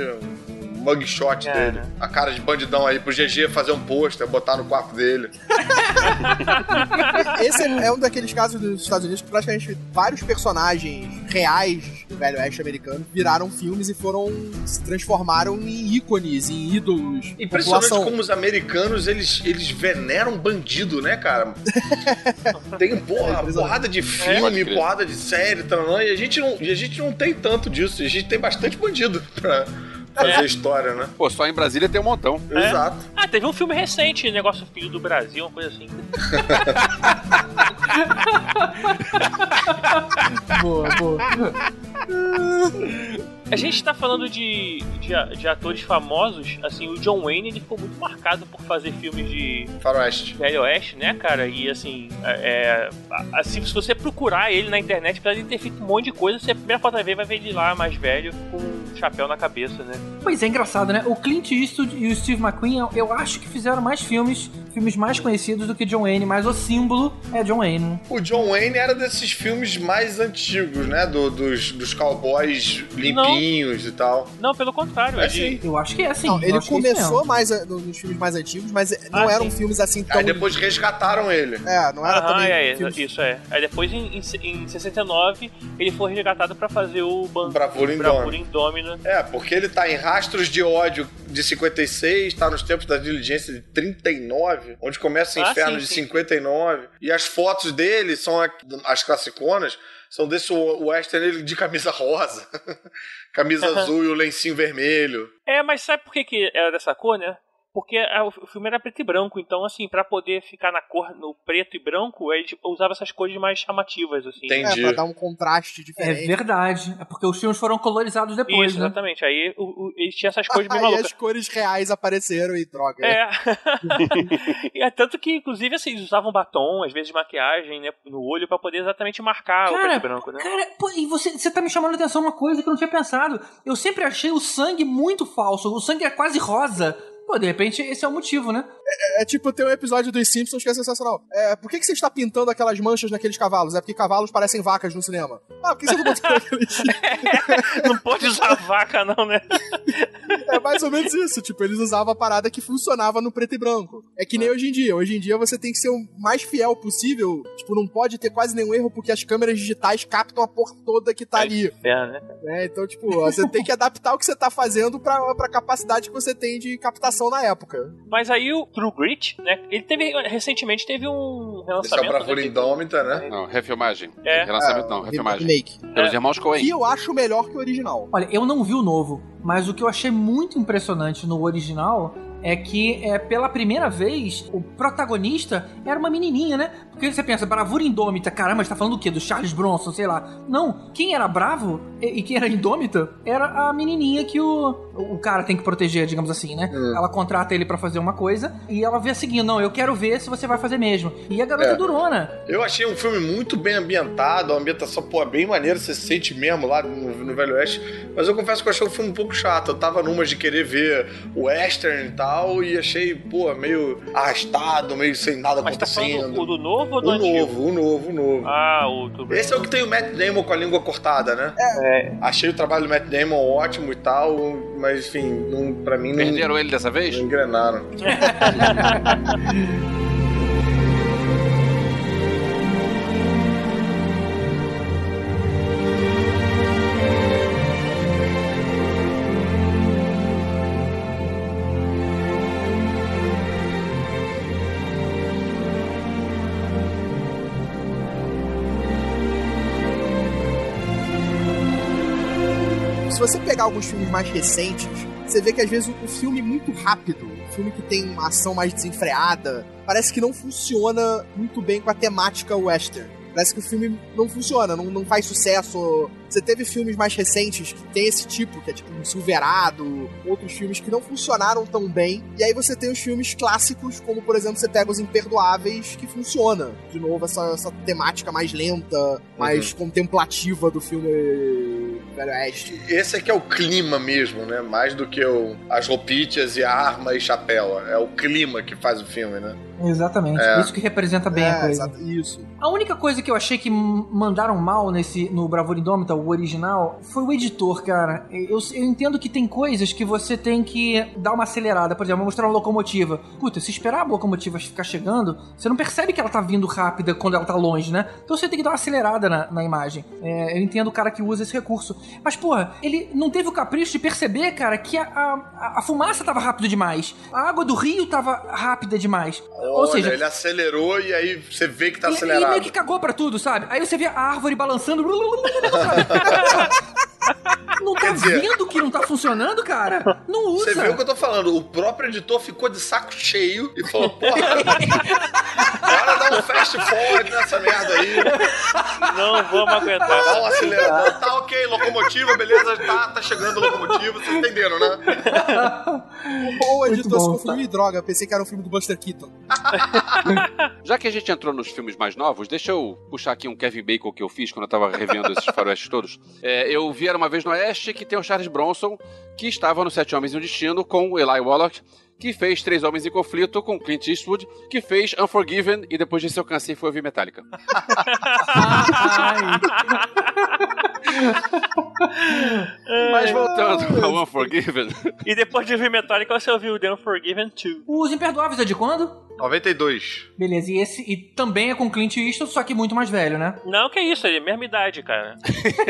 E: Mugshot
F: Cara.
E: dele. A cara de bandidão aí pro GG fazer um pôster, botar no quarto dele.
G: Esse é um daqueles casos dos Estados Unidos que praticamente vários personagens reais do velho oeste americano viraram filmes e foram se transformaram em ícones, em ídolos.
E: Impressionante
G: população.
E: como os americanos, eles, eles veneram bandido, né, cara? Tem porra,
G: impressionante.
E: porrada de
D: Pode
E: filme,
D: crer.
E: porrada de série, taranã, e a gente não, e a gente não tem tanto disso. A gente tem bastante bandido pra fazer história, né?
D: Pô, só em Brasília tem um montão.
F: É?
E: Exato.
F: Ah, teve um filme recente, negócio Filho do Brasil, uma coisa assim.
C: Boa, boa.
F: A gente tá falando de, de, de atores famosos, assim, o John Wayne ele ficou muito marcado por fazer filmes de
E: Faroeste.
F: Velho Oeste, né, cara? E assim, é, assim, se você procurar ele na internet, de ele ter feito um monte de coisa, você a primeira foto que vai ver vai ver ele lá mais velho, com um chapéu na cabeça, né?
C: Pois é, engraçado, né? O Clint Eastwood e o Steve McQueen, eu- eu acho que fizeram mais filmes, filmes mais conhecidos do que John Wayne, mas o símbolo é John Wayne. né?
E: O John Wayne era desses filmes mais antigos, né? Do- dos, dos cowboys limpinhos e tal.
F: Não, pelo contrário,
E: É
F: ele.
E: sim.
C: Eu acho que é assim.
G: Não, ele
C: é
G: começou mais a- nos filmes mais antigos, mas não
F: Ah,
G: eram
F: sim.
G: filmes assim tão.
E: Aí depois resgataram ele.
G: É, não era
F: Aham,
G: também.
F: é,
G: filmes-
F: isso é. Aí depois, em, em, em 69, ele foi resgatado pra fazer o ban-
E: Bravura Indômita.
F: Indômita.
E: É, porque ele tá em Rastros de Ódio de 56, tá nos tempos da diligência de 39, onde começa o
F: Ah,
E: Inferno
F: sim,
E: de
F: sim.
E: 59. E as fotos dele são as classiconas, são desse western ele de camisa rosa, camisa azul e o lencinho vermelho.
F: É, mas sabe por que, que era dessa cor, né? Porque a- o filme era preto e branco, então assim, pra poder ficar na cor, no preto e branco, a gente usava essas cores mais chamativas, assim.
E: Tem-
G: É,
E: Entendi.
G: pra dar um contraste
C: É
G: diferente.
C: verdade. É porque os filmes foram colorizados depois,
F: Isso,
C: né?
F: exatamente. Aí o, o, eles tinham essas cores bem
G: Aí
F: malucas.
G: as cores reais apareceram e droga.
F: É. e é tanto que, inclusive, assim, eles usavam batom, às vezes maquiagem, né, no olho pra poder exatamente marcar o preto
C: Cara,
F: e branco, né?
C: cara, pô, e você, você tá me chamando a atenção uma coisa que eu não tinha pensado. Eu sempre achei o sangue muito falso. O sangue é quase rosa. Pô, de repente esse é o motivo, né?
G: É tipo, tem um episódio dos Simpsons que é sensacional. É, por que, que você está pintando aquelas manchas naqueles cavalos? É porque cavalos parecem vacas no cinema. Ah, por que você não botou aqueles...
F: Não pode usar vaca, não, né?
G: É mais ou menos isso. Tipo, eles usavam a parada que funcionava no preto e branco. É que nem hoje em dia. Hoje em dia você tem que ser o mais fiel possível. Tipo, não pode ter quase nenhum erro porque as câmeras digitais captam a porra toda que tá ali.
F: É, né?
G: né? Então, tipo, você tem que adaptar o que você tá fazendo pra, pra capacidade que você tem de captação na época.
F: Mas aí o True Grit, né? Ele teve, recentemente teve um
E: é o
F: relançamento.
E: Bravura
F: né,
E: Indômita, né?
D: Não, refilmagem.
F: É.
D: Relançamento não, refilmagem.
G: Remake.
D: Pelos irmãos
G: Que
D: Coen.
G: eu acho melhor que o original.
C: Olha, eu não vi o novo, mas o que eu achei muito impressionante no original é que é, pela primeira vez o protagonista era uma menininha, né? Porque você pensa, bravura indômita, caramba, você tá falando do quê? Do Charles Bronson, sei lá. Não, quem era bravo e, e quem era indômita era a menininha que o, o cara tem que proteger, digamos assim, né? Ela contrata ele pra fazer uma coisa e ela vê a seguinte, não, eu quero ver se você vai fazer mesmo. E a garota
E: É.
C: é durona.
E: Eu achei um filme muito bem ambientado, a ambientação, pô, é bem maneira, você se sente mesmo lá no, no Velho Oeste. Mas eu confesso que eu achei o filme um pouco chato. Eu tava numa de querer ver o western e tal, e achei, pô, meio arrastado, meio sem nada
F: Mas tá falando
E: acontecendo.
F: o do novo ou do
E: o
F: antigo?
E: novo, o novo, o novo.
F: Ah, o do
E: Esse é o que tem o Matt Damon com a língua cortada, né?
F: É.
E: Achei o trabalho do Matt Damon ótimo e tal, mas enfim, não, pra mim não,
D: Perderam ele dessa vez?
E: não engrenaram.
G: pegar alguns filmes mais recentes, você vê que às vezes o filme é muito rápido, um filme que tem uma ação mais desenfreada, parece que não funciona muito bem com a temática western. Parece que o filme não funciona, não, não faz sucesso. Você teve filmes mais recentes que tem esse tipo, que é tipo um Silverado, outros filmes que não funcionaram tão bem. E aí você tem os filmes clássicos, como por exemplo você pega Os Imperdoáveis, que funciona. De novo, essa, essa temática mais lenta, mais contemplativa do filme Velho Oeste.
E: Esse aqui é o clima mesmo, né? Mais do que o, as roupitas e a arma e chapéu. É o clima que faz o filme, né?
C: Exatamente.
E: É.
C: Isso que representa bem a
G: É,
C: coisa.
G: exato, isso.
C: A única coisa que eu achei que mandaram mal nesse no Bravura Indômita, o original, foi o editor, cara. Eu, eu entendo que tem coisas que você tem que dar uma acelerada. Por exemplo, vou mostrar uma locomotiva. Puta, se esperar a locomotiva ficar chegando, você não percebe que ela tá vindo rápida quando ela tá longe, né? Então você tem que dar uma acelerada na, na imagem. É, eu entendo o cara que usa esse recurso. Mas, porra, ele não teve o capricho de perceber, cara, que a, a, a fumaça tava rápido demais. A água do rio tava rápida demais. Ou
E: Olha,
C: seja,
E: ele acelerou e aí você vê que tá
C: e-
E: acelerado.
C: E meio que cagou pra tudo, sabe? Aí você vê a árvore balançando. Não tá
E: dizer-
C: vendo que não tá funcionando, cara? Não usa.
E: Você viu o que eu tô falando? O próprio editor ficou de saco cheio e falou: porra, bora dar um fast forward nessa merda aí.
F: Não vamos aguentar.
E: Dá um acelerador. Tá ok, locomotiva, beleza, tá, tá chegando a locomotiva, vocês entenderam, né?
G: Ou editor se confundiu em droga, pensei que era um filme do Buster Keaton.
D: Já que a gente entrou nos filmes mais novos, deixa eu puxar aqui um Kevin Bacon que eu fiz quando eu tava revendo esses faroestes todos. É, eu vi Era Uma Vez no Oeste que tem o Charles Bronson, que estava no Sete Homens e um Destino com o Eli Wallach, que fez Três Homens em Conflito com Clint Eastwood, que fez Unforgiven e depois disso eu cansei e fui ouvir Metallica. Mas voltando ao Unforgiven,
F: E depois de ver Metallica, você ouviu The Unforgiven 2.
C: Os Imperdoáveis é de quando?
E: 92.
C: Beleza, e esse e também é com Clint Eastwood, só que muito mais velho, né?
F: Não, que isso, ele é a mesma idade, cara.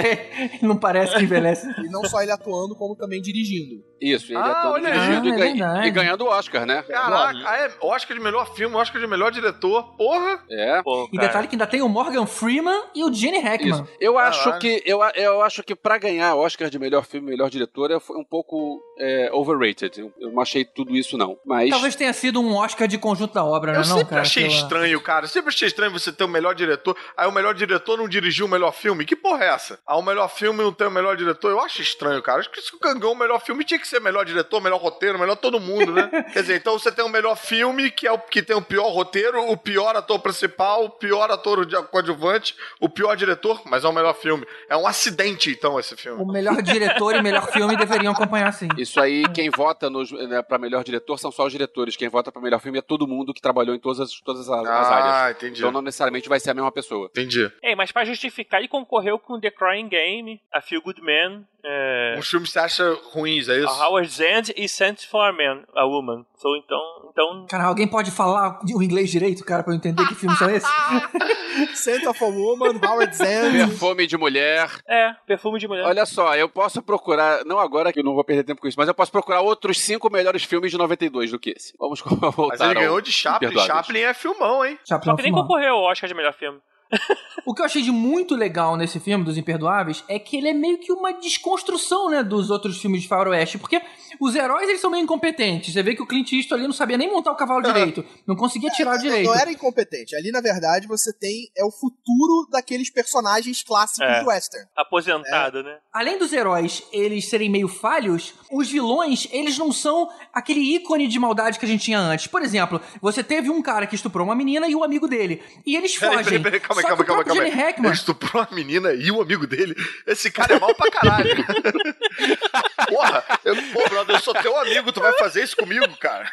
C: não parece que envelhece.
G: E não só ele atuando, como também dirigindo.
D: isso, ele
E: Ah,
D: atuando
E: olha
D: dirigindo e,
C: é
D: ganha-
C: verdade.
D: e ganhando o Oscar, né?
E: Caraca, ah, é Oscar de melhor filme, Oscar de melhor diretor, porra.
D: É.
F: Pô,
C: E detalhe que ainda tem o Morgan Freeman e o Gene Hackman.
D: Isso. Eu acho que eu, eu acho que para ganhar Oscar de melhor filme, melhor diretora foi um pouco é, overrated. Eu, eu não achei tudo isso não. Mas
C: Talvez tenha sido um Oscar de conjunto da obra,
E: Eu
C: né? Não,
E: sempre
C: cara,
E: achei
C: sei lá.
E: estranho, cara. Sempre achei estranho você ter o melhor diretor. Aí o melhor diretor não dirigiu o melhor filme. Que porra é essa? Ah, o melhor filme não tem o melhor diretor. Eu acho estranho, cara. Acho que se ganhou o melhor filme tinha que ser melhor diretor, melhor roteiro, melhor todo mundo, né? Quer dizer, então você tem o melhor filme, que é o que tem o pior roteiro, o pior ator principal, o pior ator de- coadjuvante, o pior diretor, mas é o melhor filme. É um acidente, então, esse filme.
C: O melhor diretor e melhor filme deveriam acompanhar sim.
D: isso aí, quem vota nos, né, para melhor diretor são só os diretores. Quem vota para melhor filme é todo mundo que trabalhou em todas as, todas as, as áreas.
E: Ah, entendi.
D: Então não necessariamente vai ser a mesma pessoa.
E: Entendi.
F: Ei, mas pra justificar, ele concorreu com The Crying Game, A Feel Good Man, é,
E: Uns filmes que você acha ruins, é isso?
F: A Howard's End e Sent for a Man, a Woman. So, então, então
C: Cara, alguém pode falar o inglês direito, cara, pra eu entender que filmes são esses?
G: Scent of a Woman, Howard Zand.
D: Perfume de mulher.
F: é, perfume de mulher.
D: Olha só, eu posso procurar, não agora que eu não vou perder tempo com isso, mas eu posso procurar outros cinco melhores filmes de 92 do que esse. Vamos voltar
E: Mas ele
D: ao
E: ganhou de Chaplin. Chaplin é filmão, hein?
C: Chaplin
F: que nem
C: Filmão.
F: concorreu ao Oscar de melhor filme.
C: O que eu achei de muito legal nesse filme dos Imperdoáveis é que ele é meio que uma desconstrução, né, dos outros filmes de faroeste, porque os heróis eles são meio incompetentes. Você vê que o Clint Eastwood ali não sabia nem montar o cavalo direito, não conseguia tirar direito.
G: Não era incompetente. Ali, na verdade, você tem. É o futuro daqueles personagens clássicos
F: É.
G: de western.
F: Aposentado, né?
C: Além dos heróis eles serem meio falhos, os vilões, eles não são aquele ícone de maldade que a gente tinha antes. Por exemplo, você teve um cara que estuprou uma menina e o amigo dele. E eles fogem.
E: peraí, peraí, calma aí,
C: Só
E: calma, calma, calma.
C: Gene
E: Ele
C: Hackman...
E: estuprou uma menina e o amigo dele. Esse cara é mal pra caralho. Porra, eu, pô, brother, eu sou teu amigo, tu vai fazer isso comigo, cara?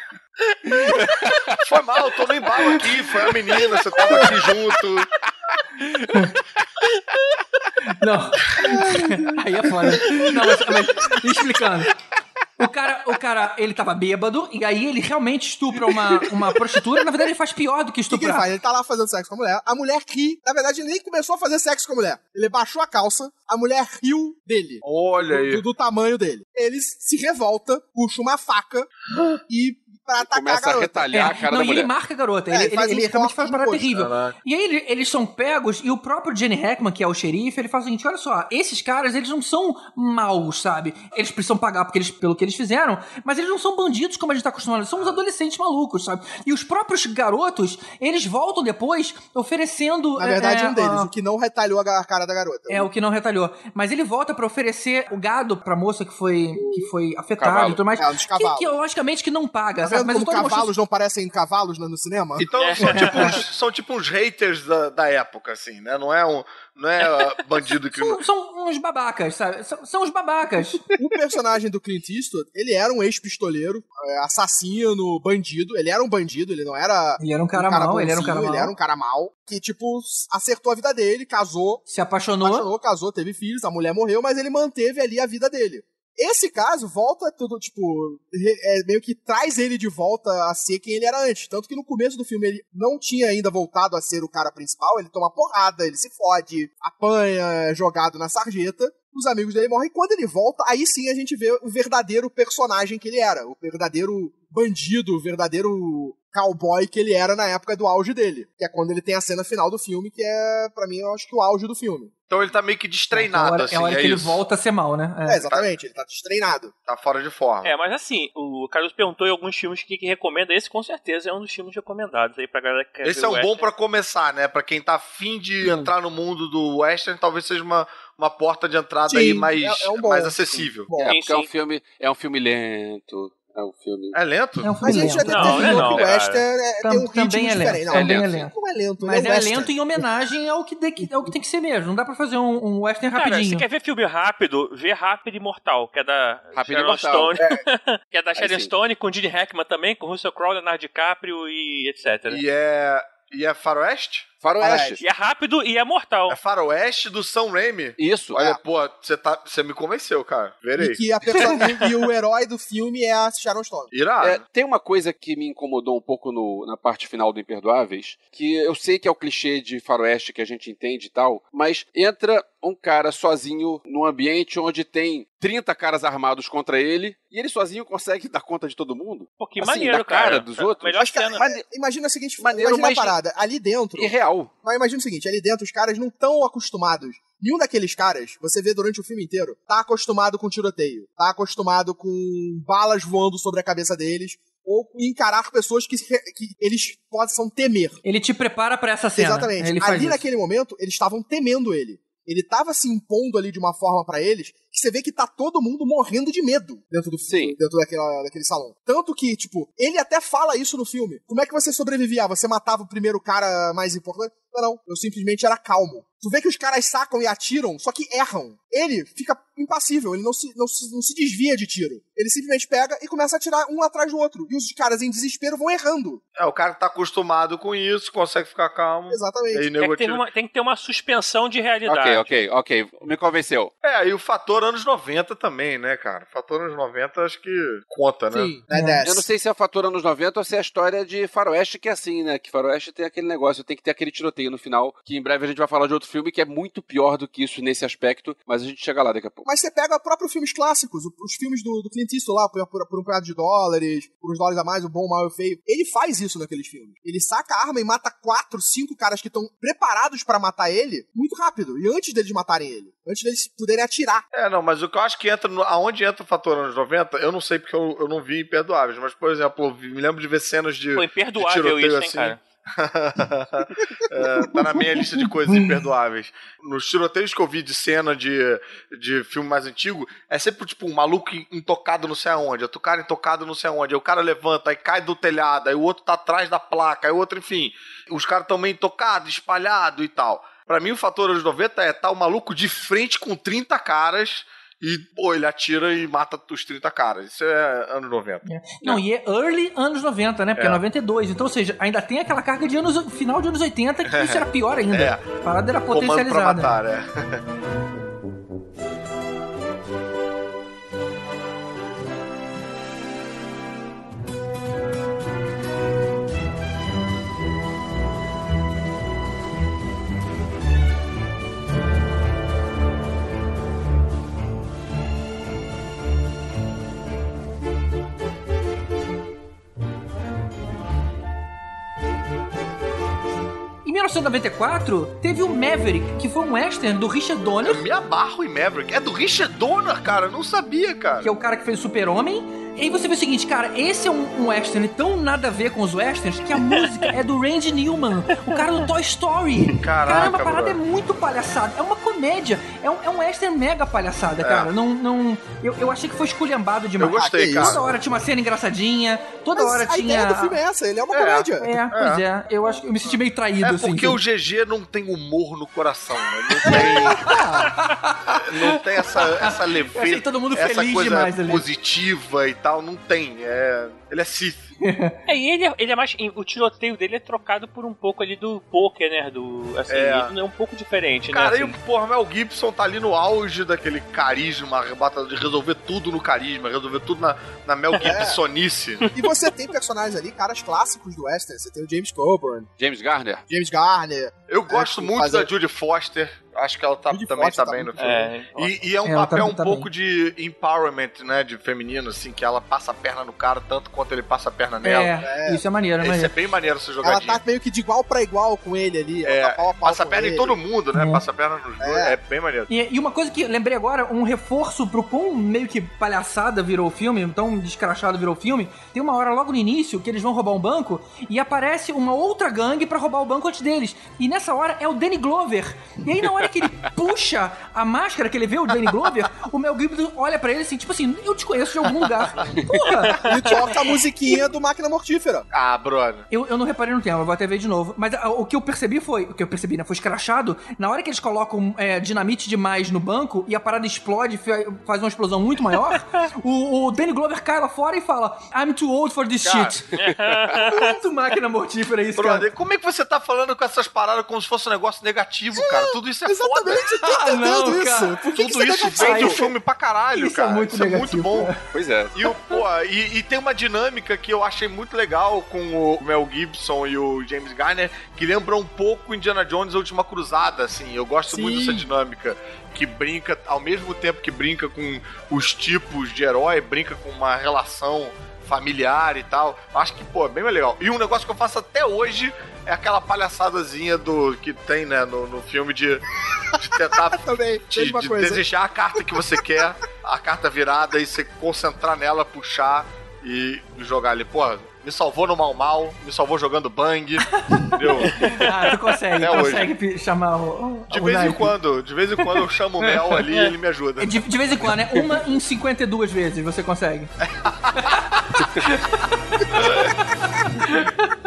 E: Foi mal, eu tô no embalo aqui, foi a menina, você tava aqui junto.
C: Não. Aí é foda. Não, mas, mas explicando. O cara, o cara, ele tava bêbado, e aí ele realmente estupra uma, uma prostituta. Na verdade, ele faz pior do que
G: O que, que ele
C: estuprar.
G: faz? Ele tá lá fazendo sexo com a mulher, a mulher ri. Na verdade, ele nem começou a fazer sexo com a mulher. Ele baixou a calça, a mulher riu dele.
E: Olha
G: Do,
E: aí.
G: do tamanho dele. Ele se revolta, puxa uma faca e pra atacar a
D: Começa a
G: garota.
D: retalhar a cara
C: não,
D: da
C: e
D: mulher.
C: ele marca a garota.
G: É,
C: ele
G: ele faz
C: ele, ele realmente faz uma parada terrível.
E: Caraca.
C: E aí ele- eles são pegos, e o próprio Jenny Hackman, que é o xerife, ele fala o seguinte: olha só, esses caras, eles não são maus, sabe? Eles precisam pagar porque eles, pelo que eles fizeram, mas eles não são bandidos como a gente tá acostumado, eles são uns adolescentes malucos, sabe? E os próprios garotos, eles voltam depois oferecendo.
G: Na verdade,
C: é,
G: um deles,
C: a-
G: o que não retalhou a cara da garota.
C: É, o que não retalhou. Mas ele volta pra oferecer o gado pra moça que foi, que foi afetada e tudo mais.
G: É, um
C: que, que, logicamente, que não paga, sabe?
G: Vendo
C: Mas
G: como cavalos não parecem cavalos no, no cinema?
E: Então são tipo, uns, são tipo uns haters da, da época, assim, né? Não é um. Não é ah, bandido que.
C: São, são uns babacas, sabe? São, são uns babacas.
G: O personagem do Clint Eastwood, ele era um ex-pistoleiro, é, assassino, bandido. Ele era um bandido, ele não era
C: Ele era um cara, mau, ele era um cara
G: bonzinho,
C: mau.
G: Ele era um cara mau, que, tipo, acertou a vida dele, casou,
C: Se apaixonou.
G: apaixonou, casou, teve filhos, a mulher morreu, mas ele manteve ali a vida dele. Esse caso volta tudo, tipo, é, meio que traz ele de volta a ser quem ele era antes. Tanto que no começo do filme ele não tinha ainda voltado a ser o cara principal, ele toma porrada, ele se fode, apanha, é jogado na sarjeta. Os amigos dele morrem. Quando ele volta, aí sim a gente vê o verdadeiro personagem que ele era. O verdadeiro bandido, o verdadeiro cowboy que ele era na época do auge dele. Que é quando ele tem a cena final do filme, que é, pra mim, eu acho que o auge do filme.
E: Então ele tá meio que
C: é a
E: destreinado,
C: hora,
E: assim.
C: é a hora que ele
E: isso.
C: volta a ser mal, né?
G: É, exatamente, ele tá destreinado.
E: Tá fora de forma.
F: É, mas assim, o Carlos perguntou em alguns filmes que, que recomenda. Esse com certeza é um dos filmes recomendados aí pra galera que quer
E: Esse
F: ver
E: é um
F: western.
E: bom pra começar, né? Pra quem tá afim de entrar no mundo do western, talvez seja uma, uma porta de entrada
G: Sim,
E: aí mais,
G: é- é um bom.
E: mais acessível.
G: Bom,
D: É,
F: Sim,
D: porque é um
F: sim.
D: filme, é um filme lento. É um filme.
E: É lento?
C: É um filme
G: Mas a gente já
C: lento.
F: Não,
G: determinou
F: não é não,
G: que o. Western é, tem um ritmo
C: também é lento,
G: diferente. Não,
C: também é
G: lento. é lento,
C: Mas é lento em homenagem ao que, de- é o que tem que ser mesmo. Não dá pra fazer um, um western
F: Cara,
C: rapidinho.
F: você quer ver filme rápido? Vê Rápido e Mortal, que é da
D: Rápido e
F: Sharon
D: Mortal.
F: Stone. que é da Sharon. Stone, com Gene Hackman também, com Russell Crowe, Leonardo DiCaprio e etc.
E: E é. E é faroeste?
D: Faroeste.
F: E é rápido e é mortal.
E: É faroeste do Sam Raimi.
D: Isso.
E: Olha,
G: É.
E: pô, você tá, você me convenceu, cara. Verei.
G: E que a pessoa, e o herói do filme é a Sharon Stone.
E: Irado.
D: É, tem uma coisa que me incomodou um pouco no- na parte final do Imperdoáveis, que eu sei que é o clichê de faroeste que a gente entende e tal, mas entra um cara sozinho num ambiente onde tem 30 caras armados contra ele, e ele sozinho consegue dar conta de todo mundo?
F: Pô, que
D: Assim,
F: maneiro,
D: da cara
F: cara.
D: dos outros?
F: Melhor
G: Mas,
F: cena.
D: Mas
G: Imagina a seguinte,
D: Maneiro,
G: imagina
D: mas-
G: a parada. Ali dentro,
D: irreal.
G: Mas imagina o seguinte, ali dentro os caras não estão acostumados. Nenhum daqueles caras, você vê durante o filme inteiro, tá acostumado com tiroteio, tá acostumado com balas voando sobre a cabeça deles, ou com encarar pessoas que, que eles possam temer.
C: Ele te prepara pra essa cena.
G: Exatamente. Ali
C: isso.
G: naquele momento, eles estavam temendo ele. Ele tava se impondo ali de uma forma pra eles que você vê que tá todo mundo morrendo de medo dentro do
D: Sim.
G: dentro daquela, daquele salão. Tanto que, tipo, ele até fala isso no filme. Como é que você sobrevivia? Você matava o primeiro cara mais importante? Não, não. Eu simplesmente era calmo. Tu vê que os caras sacam e atiram, só que erram. Ele fica impassível, ele não se, não se, não se desvia de tiro. Ele simplesmente pega e começa a atirar um atrás do outro. E os caras em desespero vão errando.
E: É, o cara tá acostumado com isso, consegue ficar calmo.
G: Exatamente.
F: É que tem, uma- tem que ter uma suspensão de realidade.
D: Ok, ok, ok. Me convenceu.
E: É, e o fator fator anos 90 também, né, cara? Fator anos 90 acho que conta, né?
G: Sim, né,
C: É.
D: Eu não sei se é o fator anos 90 ou se é a história de Faroeste que é assim, né? Que Faroeste tem aquele negócio, tem que ter aquele tiroteio no final, que em breve a gente vai falar de outro filme que é muito pior do que isso nesse aspecto, mas a gente chega lá daqui a pouco.
G: Mas você pega próprios filmes clássicos, os filmes do, do Clint Eastwood lá, por, por, por um punhado de dólares, por uns dólares a mais, o bom, o mal e o feio. Ele faz isso naqueles filmes. Ele saca a arma e mata quatro, cinco caras que estão preparados pra matar ele muito rápido. E antes deles matarem ele. Antes deles poderem atirar.
E: É, não, mas o que eu acho que entra. No, aonde entra o fator anos 90, eu não sei porque eu, eu não vi Imperdoáveis, mas, por exemplo, eu vi- me lembro de ver cenas de.
F: Foi
E: de
F: imperdoável
E: tiroteio
F: isso, hein,
E: assim.
F: cara?
E: É, tá na minha lista de coisas imperdoáveis. Nos tiroteios que eu vi de cena de, de filme mais antigo, é sempre tipo um maluco intocado não sei aonde, outro cara intocado não sei aonde, aí o cara levanta, aí cai do telhado, aí o outro tá atrás da placa, aí o outro, enfim, os caras estão meio intocados, espalhados e tal. Pra mim, o fator anos 90 é tá o maluco de frente com 30 caras e, pô, ele atira e mata os 30 caras. Isso é anos 90.
C: Não, e é early anos 90, né? Porque é,
E: É.
C: 92. Então, ou seja, ainda tem aquela carga de anos, final de anos 80, que isso era pior ainda.
E: É.
C: A parada era
E: Comando pra
C: potencializada.
E: matar, é.
C: 1994, teve o Maverick, que foi um western do Richard Donner,
E: Eu me abarro em Maverick. É do Richard Donner, cara. Eu não sabia, cara.
C: que é o cara que fez Super-Homem. E aí você vê o seguinte, cara, esse é um, um western tão nada a ver com os westerns que a música é do Randy Newman, o cara do Toy Story.
E: Caraca,
C: Caramba, a parada
E: bro.
C: é muito palhaçada. É uma comédia. É um, é um western mega palhaçada,
E: É.
C: cara. Não, não, eu, eu achei que foi esculhambado demais.
E: Eu gostei,
G: Ah,
E: cara.
C: Toda hora tinha uma cena engraçadinha, toda
G: Mas
C: hora
G: a
C: tinha.
G: ideia do filme é essa, ele é uma
E: É.
G: comédia.
C: É, pois é. Eu acho que eu me senti meio traído,
E: É
C: assim.
E: porque o GG não tem humor no coração, né? Não tem. não tem essa, essa
C: Eu achei
E: leveza.
C: todo mundo
E: essa
C: feliz
E: coisa
C: demais ali.
E: positiva e tal. Não tem. É, ele é Sith.
F: É, e ele, é- ele é mais. O tiroteio dele é trocado por um pouco ali do poker, né? Do. Assim,
E: É.
F: ele é um pouco diferente,
E: Cara,
F: né?
E: e o
F: assim.
E: porra, Mel Gibson tá ali no auge daquele carisma, de resolver tudo no carisma, resolver tudo na, na Mel Gibsonice.
G: E você tem personagens ali, caras clássicos do Western. Você tem o James Coburn,
D: James Garner.
G: James Garner.
E: Eu gosto
G: É,
E: muito
G: fazer-
E: da Judy Foster. Acho que ela tá,
G: Judy
E: também
G: Foster
E: tá
G: tá
E: bem no
G: muito
E: filme.
F: É,
E: E, e é um
C: Ela
E: papel
C: tá-
E: um
C: tá
E: pouco
C: bem.
E: de empowerment, né? De feminino, assim, que ela passa a perna no cara tanto quanto ele passa a perna nela.
C: É, isso é maneiro, é
E: Esse é bem maneiro essa
G: Ela
E: jogadinha.
G: tá meio que de igual pra igual com ele ali.
E: É,
G: ela tá pau a pau
E: passa a perna em
G: ele.
E: todo mundo, né?
C: É.
E: Passa a perna nos dois.
G: É.
E: É. bem maneiro.
C: E, e uma coisa que lembrei agora, um reforço pro quão meio que palhaçada virou o filme, tão descrachado virou o filme, tem uma hora logo no início que eles vão roubar um banco e aparece uma outra gangue pra roubar o banco antes deles. E nessa hora é o Danny Glover. E aí na hora que ele puxa a máscara, que ele vê o Danny Glover, o Mel Gibson olha pra ele assim, tipo assim, eu te conheço de algum lugar. Porra!
G: E toca a musiquinha do Máquina Mortífera.
E: Ah, brother.
C: Eu, eu não reparei no tema, eu vou até ver de novo. Mas ah, o que eu percebi foi, o que eu percebi, né? Foi escrachado. Na hora que eles colocam é, dinamite demais no banco e a parada explode, fa- faz uma explosão muito maior, o, o Danny Glover cai lá fora e fala: I'm too old for this
E: Cara.
C: shit. muito máquina mortífera isso, cara.
E: Brother, como é que você tá falando com essas paradas como se fosse um negócio negativo, cara? Tudo isso é foda.
G: Exatamente, tô
C: Ah, não,
G: isso.
C: cara.
G: Por que que
E: Tudo
G: você
E: isso
G: tá
E: vem do
G: negativo?
E: filme pra caralho,
C: Isso é
E: cara.
C: muito
E: isso é muito
C: negativo,
E: bom.
C: cara.
D: Pois é.
E: E, o, pô, e, e tem uma dinâmica que eu achei muito legal com o Mel Gibson e o James Garner, que lembra um pouco Indiana Jones A Última Cruzada, assim. Eu gosto
G: Sim.
E: muito dessa dinâmica. Que brinca, ao mesmo tempo que brinca com os tipos de herói, brinca com uma relação familiar e tal. Acho que, pô, é bem legal. E um negócio que eu faço até hoje é aquela palhaçadazinha do que tem, né, no, no filme de, de tentar
G: Também,
E: de, de desejar a carta que você quer, a carta virada, e você concentrar nela, puxar e jogar ali. Pô, me salvou no mal mal, me salvou jogando bang, entendeu?
C: Ah, tu consegue,
E: Até
C: consegue chamar o.
E: De
C: o
E: vez em quando, de vez em quando eu chamo o Mel ali e ele me ajuda.
C: De, de vez em quando, né? Uma em 52 vezes você consegue.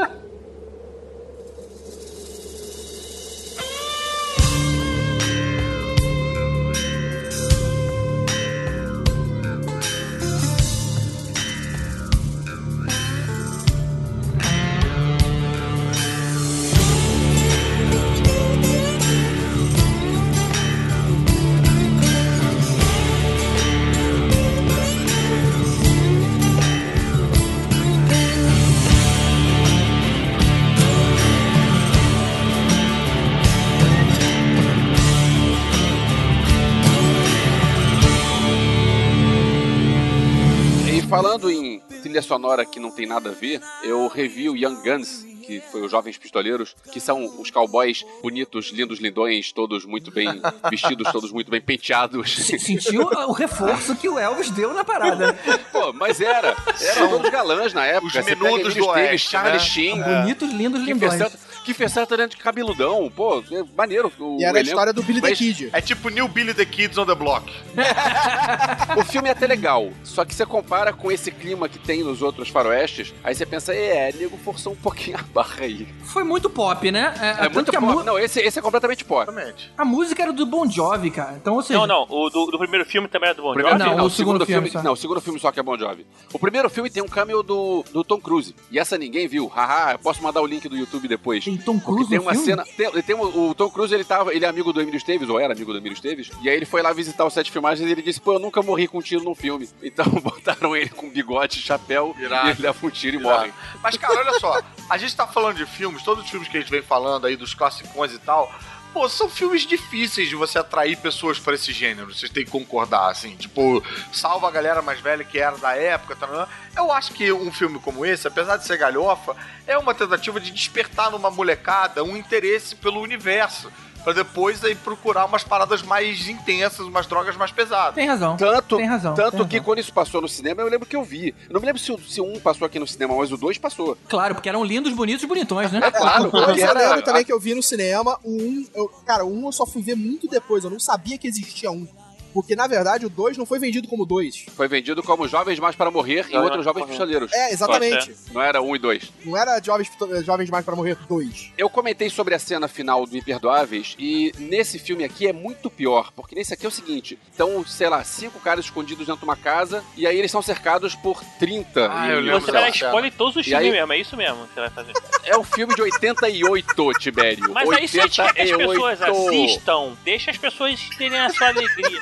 D: sonora que não tem nada a ver, eu revi o Young Guns, que foi os Jovens Pistoleiros, que são os cowboys bonitos, lindos, lindões, todos muito bem vestidos, todos muito bem penteados.
C: Se- Sentiu o reforço que o Elvis deu na parada.
D: Pô, mas era. Eram todos galãs na época.
E: Os menudos do Oeste,
D: Charlie
E: né?
D: Sheen,
C: Bonitos, lindos, lindões.
D: Sutherland- Kiefer Sutherland de cabeludão. Pô, é maneiro. O,
G: E era
D: o
G: a história do Billy the Kid.
E: É tipo New Billy the Kids on the Block.
D: O filme é até legal, só que você compara com esse clima que tem nos outros faroestes, aí você pensa, é, nego forçou um pouquinho a barra aí.
C: Foi muito pop, né? É,
D: É muito
C: que
D: pop.
C: mu-
D: Não, esse, esse é completamente pop.
E: Exatamente.
C: a música era do Bon Jovi, cara. Então, ou seja,
F: Não, não. O do, do primeiro filme também era do Bon
D: O primeiro
F: Jovi?
C: Não,
D: filme, não,
C: o segundo filme só.
D: Não, o segundo filme só que é Bon Jovi. O primeiro filme tem um cameo do, do Tom Cruise. E essa ninguém viu. Haha, eu posso mandar o link do YouTube depois.
C: Tem Tom Cruise
D: tem
C: no
D: uma
C: filme?
D: cena. Tem, tem o, o Tom Cruise, ele tava. Ele é amigo do Emílio Esteves, ou era amigo do Emílio Esteves. E aí ele foi lá visitar o set de filmagens e ele disse: Pô, eu nunca morri com um tiro num filme. Então botaram ele com bigode, chapéu,
E: Irado.
D: e ele leva um tiro e
E: Irado.
D: morre.
E: Mas, cara, olha só. A gente tá falando de filmes, todos os filmes que a gente vem falando aí, dos classicões e tal. Pô, são filmes difíceis de você atrair pessoas para esse gênero. Vocês têm que concordar, assim. Tipo, salva a galera mais velha que era da época. Tá, eu acho que um filme como esse, apesar de ser galhofa, é uma tentativa de despertar numa molecada um interesse pelo universo. Pra depois aí procurar umas paradas mais intensas, umas drogas mais pesadas.
C: Tem razão.
D: Tanto,
C: Tem razão,
D: tanto
C: tem
D: que
C: razão.
D: quando isso passou no cinema, eu lembro que eu vi. Eu não me lembro se, o- se um passou aqui no cinema, mas o dois passou.
C: Claro, porque eram lindos, bonitos e bonitões, né?
D: É claro, porque
G: eu
D: era.
G: lembro também que eu vi no cinema. O um, eu- cara, o um eu só fui ver muito depois. Eu não sabia que existia um. Porque, na verdade, o 2 não foi vendido como 2.
D: Foi vendido como Jovens Mais para Morrer e outros Jovens. Pistoleiros.
G: É, exatamente.
D: Não era um e dois.
G: Não era Jovens, Jovens Mais para Morrer 2.
D: Eu comentei sobre a cena final do Imperdoáveis e nesse filme aqui é muito pior, porque nesse aqui é o seguinte: estão, sei lá, cinco caras escondidos dentro de uma casa e aí eles são cercados por 30.
E: Ah,
D: e-
E: eu lembro
F: Você vai spoiler todos os filmes
D: aí-
F: mesmo, é isso mesmo que você vai fazer.
D: É o filme de 88, Tibério.
F: Mas aí se a gente quer que as
D: 88.
F: pessoas assistam, deixa as pessoas terem a sua alegria.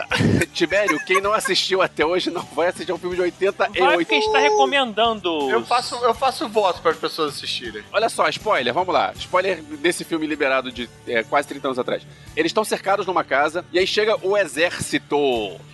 D: Tibério, quem não assistiu até hoje não vai assistir um filme de 88.
F: Vai porque a gente tá recomendando.
E: Eu faço, eu faço voto para as pessoas assistirem.
D: Olha só, spoiler, vamos lá. Spoiler desse filme liberado de é, quase 30 anos atrás. Eles estão cercados numa casa e aí chega o exército.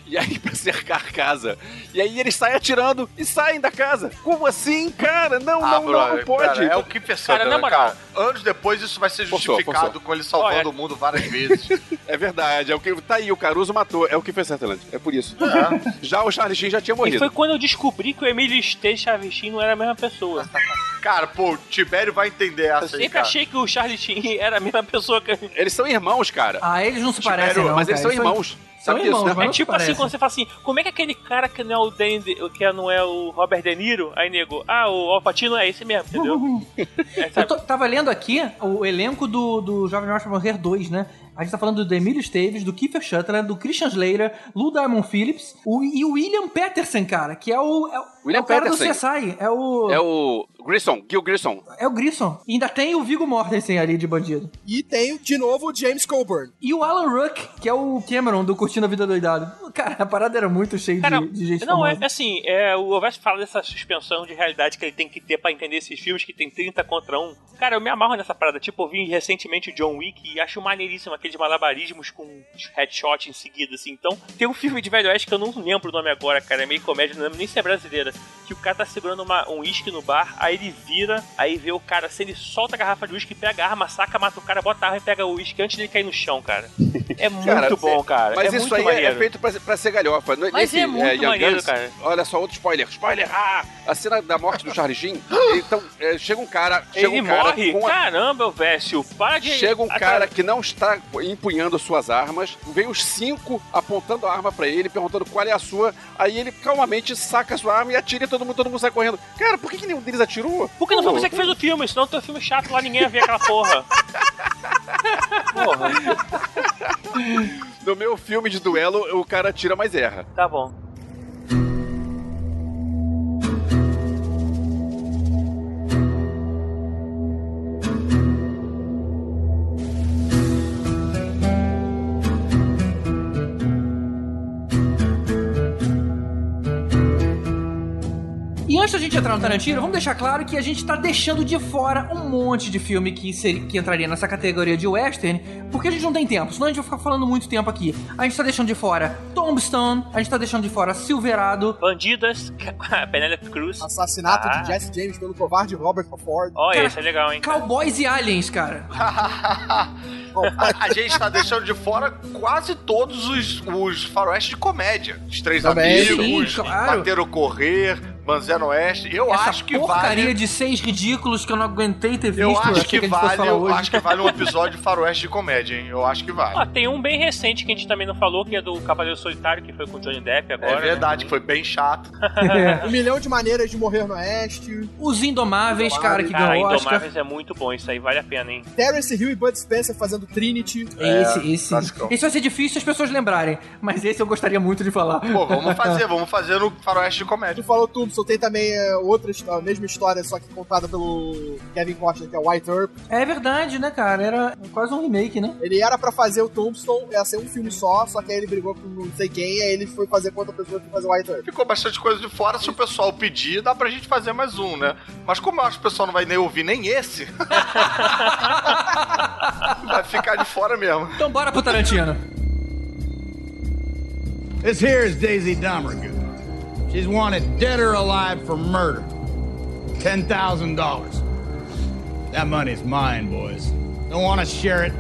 D: E aí, pra cercar a casa. E aí eles saem atirando e saem da casa. Como assim, cara? Não, não, não, não
E: brother,
D: pode.
E: cara, é o que
F: Cara, na moral.
E: Anos depois isso vai ser
D: Forçou,
E: justificado
D: forçou.
E: com ele salvando
F: Olha.
E: o mundo várias vezes.
D: É verdade, é o que. Tá aí, o Caruso matou. É o que fez Sutherland. É por isso. Já o Charlie Sheen já tinha
F: E
D: morrido.
F: foi quando eu descobri que o Emílio Esteves Chavichin não era a mesma pessoa.
E: cara, pô, o Tibério vai entender
F: Eu
E: essa aí,
F: sempre
E: cara.
F: achei que o Charlie Sheen era a mesma pessoa que.
D: Eles são irmãos, cara.
C: Ah, eles não se
E: Tibério,
C: parecem, não.
D: mas eles
C: cara.
D: são irmãos.
C: são
D: Sabe disso,
C: irmãos,
D: né?
C: mas
F: É
C: não se
F: tipo assim,
C: parecem.
F: quando você fala assim, como é que aquele cara que não é o Danny, que não é o Robert De Niro, aí nego, ah, o Alpatino é esse mesmo, entendeu? É,
C: Eu tô- tava lendo aqui o elenco do, do Jovem pra Morrer 2, né? A gente tá falando do Emílio Esteves, do Kiefer Sutherland, do Christian Slater, Lou Diamond Phillips o, e o William Peterson, cara, que é o, é, o-
D: William
C: é o cara
D: Peterson.
C: do CSI. É o,
D: É o Grissom, Gil Grissom.
C: é o Grissom. E ainda tem o Viggo Mortensen ali de bandido.
G: E tem, de novo, o James Coburn.
C: E o Alan Ruck, que é o Cameron do Curtindo a Vida Doidado. Cara, a parada era muito cheia
F: Cara,
C: de, de gente
F: não, é
C: famosa.
F: assim, é, o Ovest fala dessa suspensão de realidade que ele tem que ter pra entender esses filmes que tem 30 contra 1. Cara, eu me amarro nessa parada. Tipo, eu vi recentemente o John Wick e acho maneiríssimo aqueles malabarismos com headshot em seguida, assim. Então, tem um filme de Velho Oeste que eu não lembro o nome agora, cara, é meio comédia, não lembro nem se é brasileira. Que o cara tá segurando uma- um uísque no bar, aí ele vira, aí vê o cara, se ele solta a garrafa de uísque, pega a arma, saca, mata o cara, bota a arma e pega o uísque antes dele cair no chão, cara. É muito
D: Cara,
F: bom, cara.
D: Mas
F: é
D: isso aí é-
F: maneiro.
D: é feito pra, pra ser galhofa.
F: Mas
D: Nesse,
F: é muito
D: Young
F: maneiro,
D: Guns,
F: cara.
D: Olha só, outro spoiler. Spoiler! Ah! A cena da morte do Charlie Sheen. então, é, chega um cara. Chega
F: Ele
D: um cara
F: morre?
D: com a-
F: Caramba, Vécio, para de...
D: Chega um cara que não está empunhando suas armas, vem os cinco apontando a arma pra ele, perguntando qual é a sua, aí ele calmamente saca a sua arma e atira e todo mundo, todo mundo sai correndo. Cara, por que, que nenhum deles atirou?
F: Por que não foi você que fez o filme? Senão teu filme chato lá, ninguém ia ver aquela porra. Porra,
D: No meu filme de duelo, o cara atira, mas erra.
F: tá bom.
C: Antes da gente entrar no Tarantino, vamos deixar claro que a gente tá deixando de fora um monte de filme que, seria, que entraria nessa categoria de western, porque a gente não tem tempo, senão a gente vai ficar falando muito tempo aqui. A gente tá deixando de fora Tombstone, a gente tá deixando de fora Silverado,
F: Bandidas, Penelope Cruz.
G: Assassinato
F: Ah.
G: de Jesse James pelo covarde Robert Ford.
F: Olha,
C: Cara,
F: esse é legal, hein?
C: Cowboys e Aliens, cara.
E: a, a gente tá deixando de fora quase todos os, os faroeste de comédia. Os Três
G: Também.
E: Amigos,
C: Sim, claro.
E: Bater o Correr, Banzé no Oeste. Eu
C: Essa
E: acho que
C: porcaria
E: vale...
C: de seis ridículos que eu não aguentei ter visto.
E: Eu acho que
C: fosse
E: vale, eu
C: hoje.
E: acho que vale um episódio faroeste de comédia, hein? Eu acho que vale.
F: Ah, tem um bem recente que a gente também não falou, que é do Cavaleiro Solitário, que foi com o Johnny Depp agora.
E: É verdade,
F: né?
E: que foi bem chato.
G: Um milhão de maneiras de morrer no Oeste.
C: Os Indomáveis, cara, que
F: Ah,
C: ganhou Oscar.
F: Indomáveis é muito bom, isso aí vale a pena, hein?
G: Terence Hill e Bud Spencer fazendo Trinity.
C: Esse, esse.
E: classicão.
C: Esse vai ser difícil as pessoas lembrarem, mas esse eu gostaria muito de falar.
E: Pô, vamos fazer, vamos fazer no faroeste de comédia.
G: Tu falou Thompson, tem também é, outra história, a mesma história, só que contada pelo Kevin Costner, que é White Earp.
C: É verdade, né, cara? Era quase um remake, né?
G: Ele era pra fazer o Tombstone, ia ser um filme só, só que aí ele brigou com não sei quem, aí ele foi fazer com outra pessoa que foi fazer White Earp.
E: Ficou bastante coisa de fora. Se o pessoal pedir, dá pra gente fazer mais um, né? Mas como eu acho que o pessoal não vai nem ouvir nem esse, vai ficar de fora mesmo.
C: Então bora pro Tarantino.
H: This here is Daisy Domergue. She's wanted dead or alive for murder. $10,000. That money's mine, boys. Don't want to share it.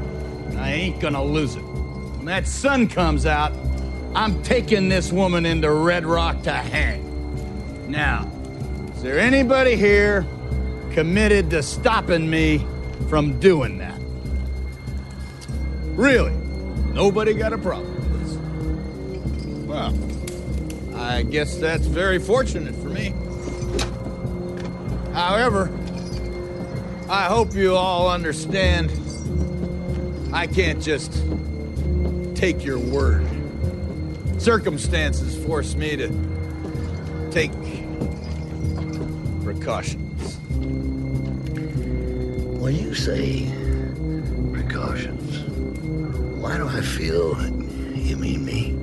H: I ain't gonna lose it. When that sun comes out, I'm taking this woman into Red Rock to hang. Now, is there anybody here committed to stopping me from doing that? Really? Nobody got a problem I guess that's very fortunate for me. However, I hope you all understand I can't just take your word. Circumstances force me to take precautions.
I: When you say precautions, why do I feel you mean me?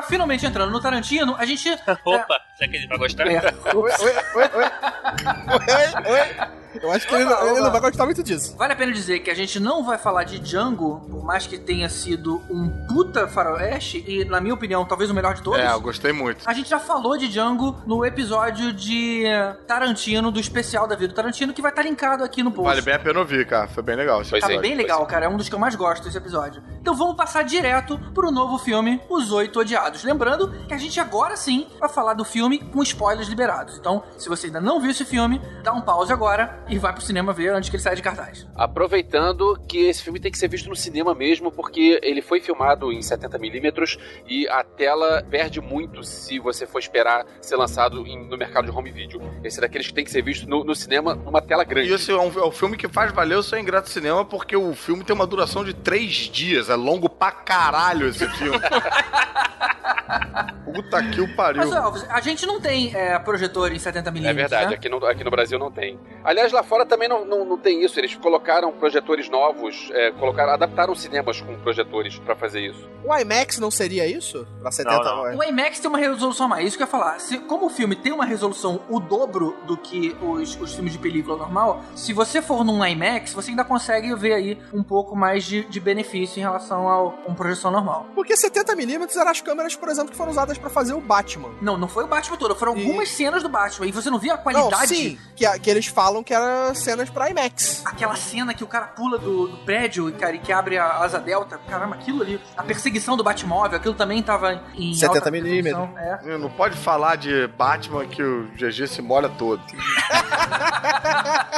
C: Agora, finalmente entrando no Tarantino, a gente.
F: Opa, será que ele vai gostar?
C: É,
G: Oi, oi, oi, oi. oi, oi. Eu acho que ele, não- ele não vai gostar muito disso.
C: Vale a pena dizer que a gente não vai falar de Django, por mais que tenha sido um puta faroeste, e na minha opinião, talvez o melhor de todos.
E: É, eu gostei muito.
C: A gente já falou de Django no episódio de Tarantino, do especial da vida do Tarantino, que vai estar linkado aqui no post.
E: Vale bem a pena ouvir, cara. Foi bem legal. esse
D: Pois
C: Tá
E: episódio.
C: bem legal, cara. É um dos que eu mais gosto desse episódio. Então vamos passar direto pro novo filme, Os Oito Odiados. Lembrando que a gente agora sim vai falar do filme com spoilers liberados. Então, se você ainda não viu esse filme, dá um pause agora e vai pro cinema ver antes que ele saia de cartaz.
D: Aproveitando que esse filme tem que ser visto no cinema mesmo, porque ele foi filmado em 70mm e a tela perde muito se você for esperar ser lançado em- no mercado de home video. Esse é daqueles que tem que ser visto no, no cinema numa tela grande.
E: E esse é um, é um filme que faz valer o seu ingresso de cinema, porque o filme tem uma duração de três dias. É longo pra caralho esse filme. Puta que o pariu.
C: Mas, a gente não tem é, projetor em 70mm.
D: É verdade,
C: né?
D: aqui, no, aqui no Brasil não tem. Aliás, lá fora também não, não, não tem isso. Eles colocaram projetores novos, é, colocaram, adaptaram cinemas com projetores pra fazer isso.
G: O IMAX não seria isso? Pra 70
F: Não,
G: horas?
C: O IMAX tem uma resolução a mais, isso que eu ia falar. Se, como o filme tem uma resolução o dobro do que os, os filmes de película normal, se você for num IMAX, você ainda consegue ver aí um pouco mais de, de benefício em relação ao uma projeção normal.
G: Porque 70mm eram as câmeras, por exemplo, que foram usadas pra fazer o Batman.
C: Não, não foi o Batman todo, foram
G: E-
C: algumas cenas do Batman. E você não via a
G: Não,
C: qualidade.
G: sim, que, a- que eles falam que cenas pra IMAX.
C: Aquela cena que o cara pula do, do prédio cara, e que abre a asa delta. Caramba, aquilo ali. A perseguição do Batmóvel, aquilo também tava em
G: 70
C: alta
G: milímetros.
C: É.
E: Não pode falar de Batman que o GG se molha todo.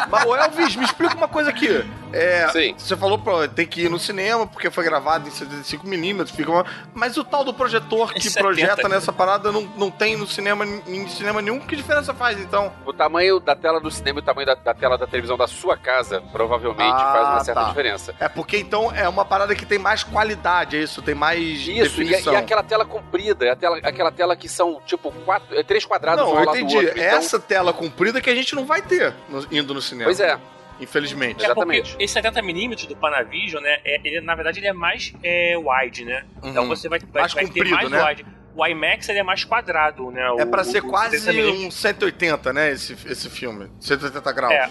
E: Mas, Elvis, me explica uma coisa aqui. É,
D: Sim.
E: Você falou pra tem que ir no cinema porque foi gravado em 75mm, fica uma... mas o tal do projetor que
F: 70.
E: projeta nessa parada não, não tem no cinema, em cinema nenhum. Que diferença faz então?
D: O tamanho da tela do cinema e o tamanho da, da tela da televisão da sua casa provavelmente
E: Ah,
D: faz uma certa
E: tá.
D: diferença.
E: É porque então é uma parada que tem mais qualidade, é isso? Tem mais
D: Isso, e,
E: definição.
D: e aquela tela comprida, é a tela- aquela tela que são tipo quatro, é, três quadrados
E: Não,
D: um
E: eu entendi.
D: outro. Então,
E: Essa tela comprida que a gente não vai ter no- indo no cinema.
D: Pois é.
E: infelizmente.
F: É
D: Exatamente.
F: esse 70mm do Panavision, né? é- ele, na verdade, ele é mais é, wide, né? Então
E: Uhum.
F: você vai, vai,
E: Mais
F: vai ter
E: comprido,
F: mais
E: né?
F: wide. O IMAX ele é mais quadrado, né?
E: É
F: O- o-
E: ser
F: o
E: quase
F: 70mm.
E: um 180, né, esse, esse filme. 180 graus.
F: É.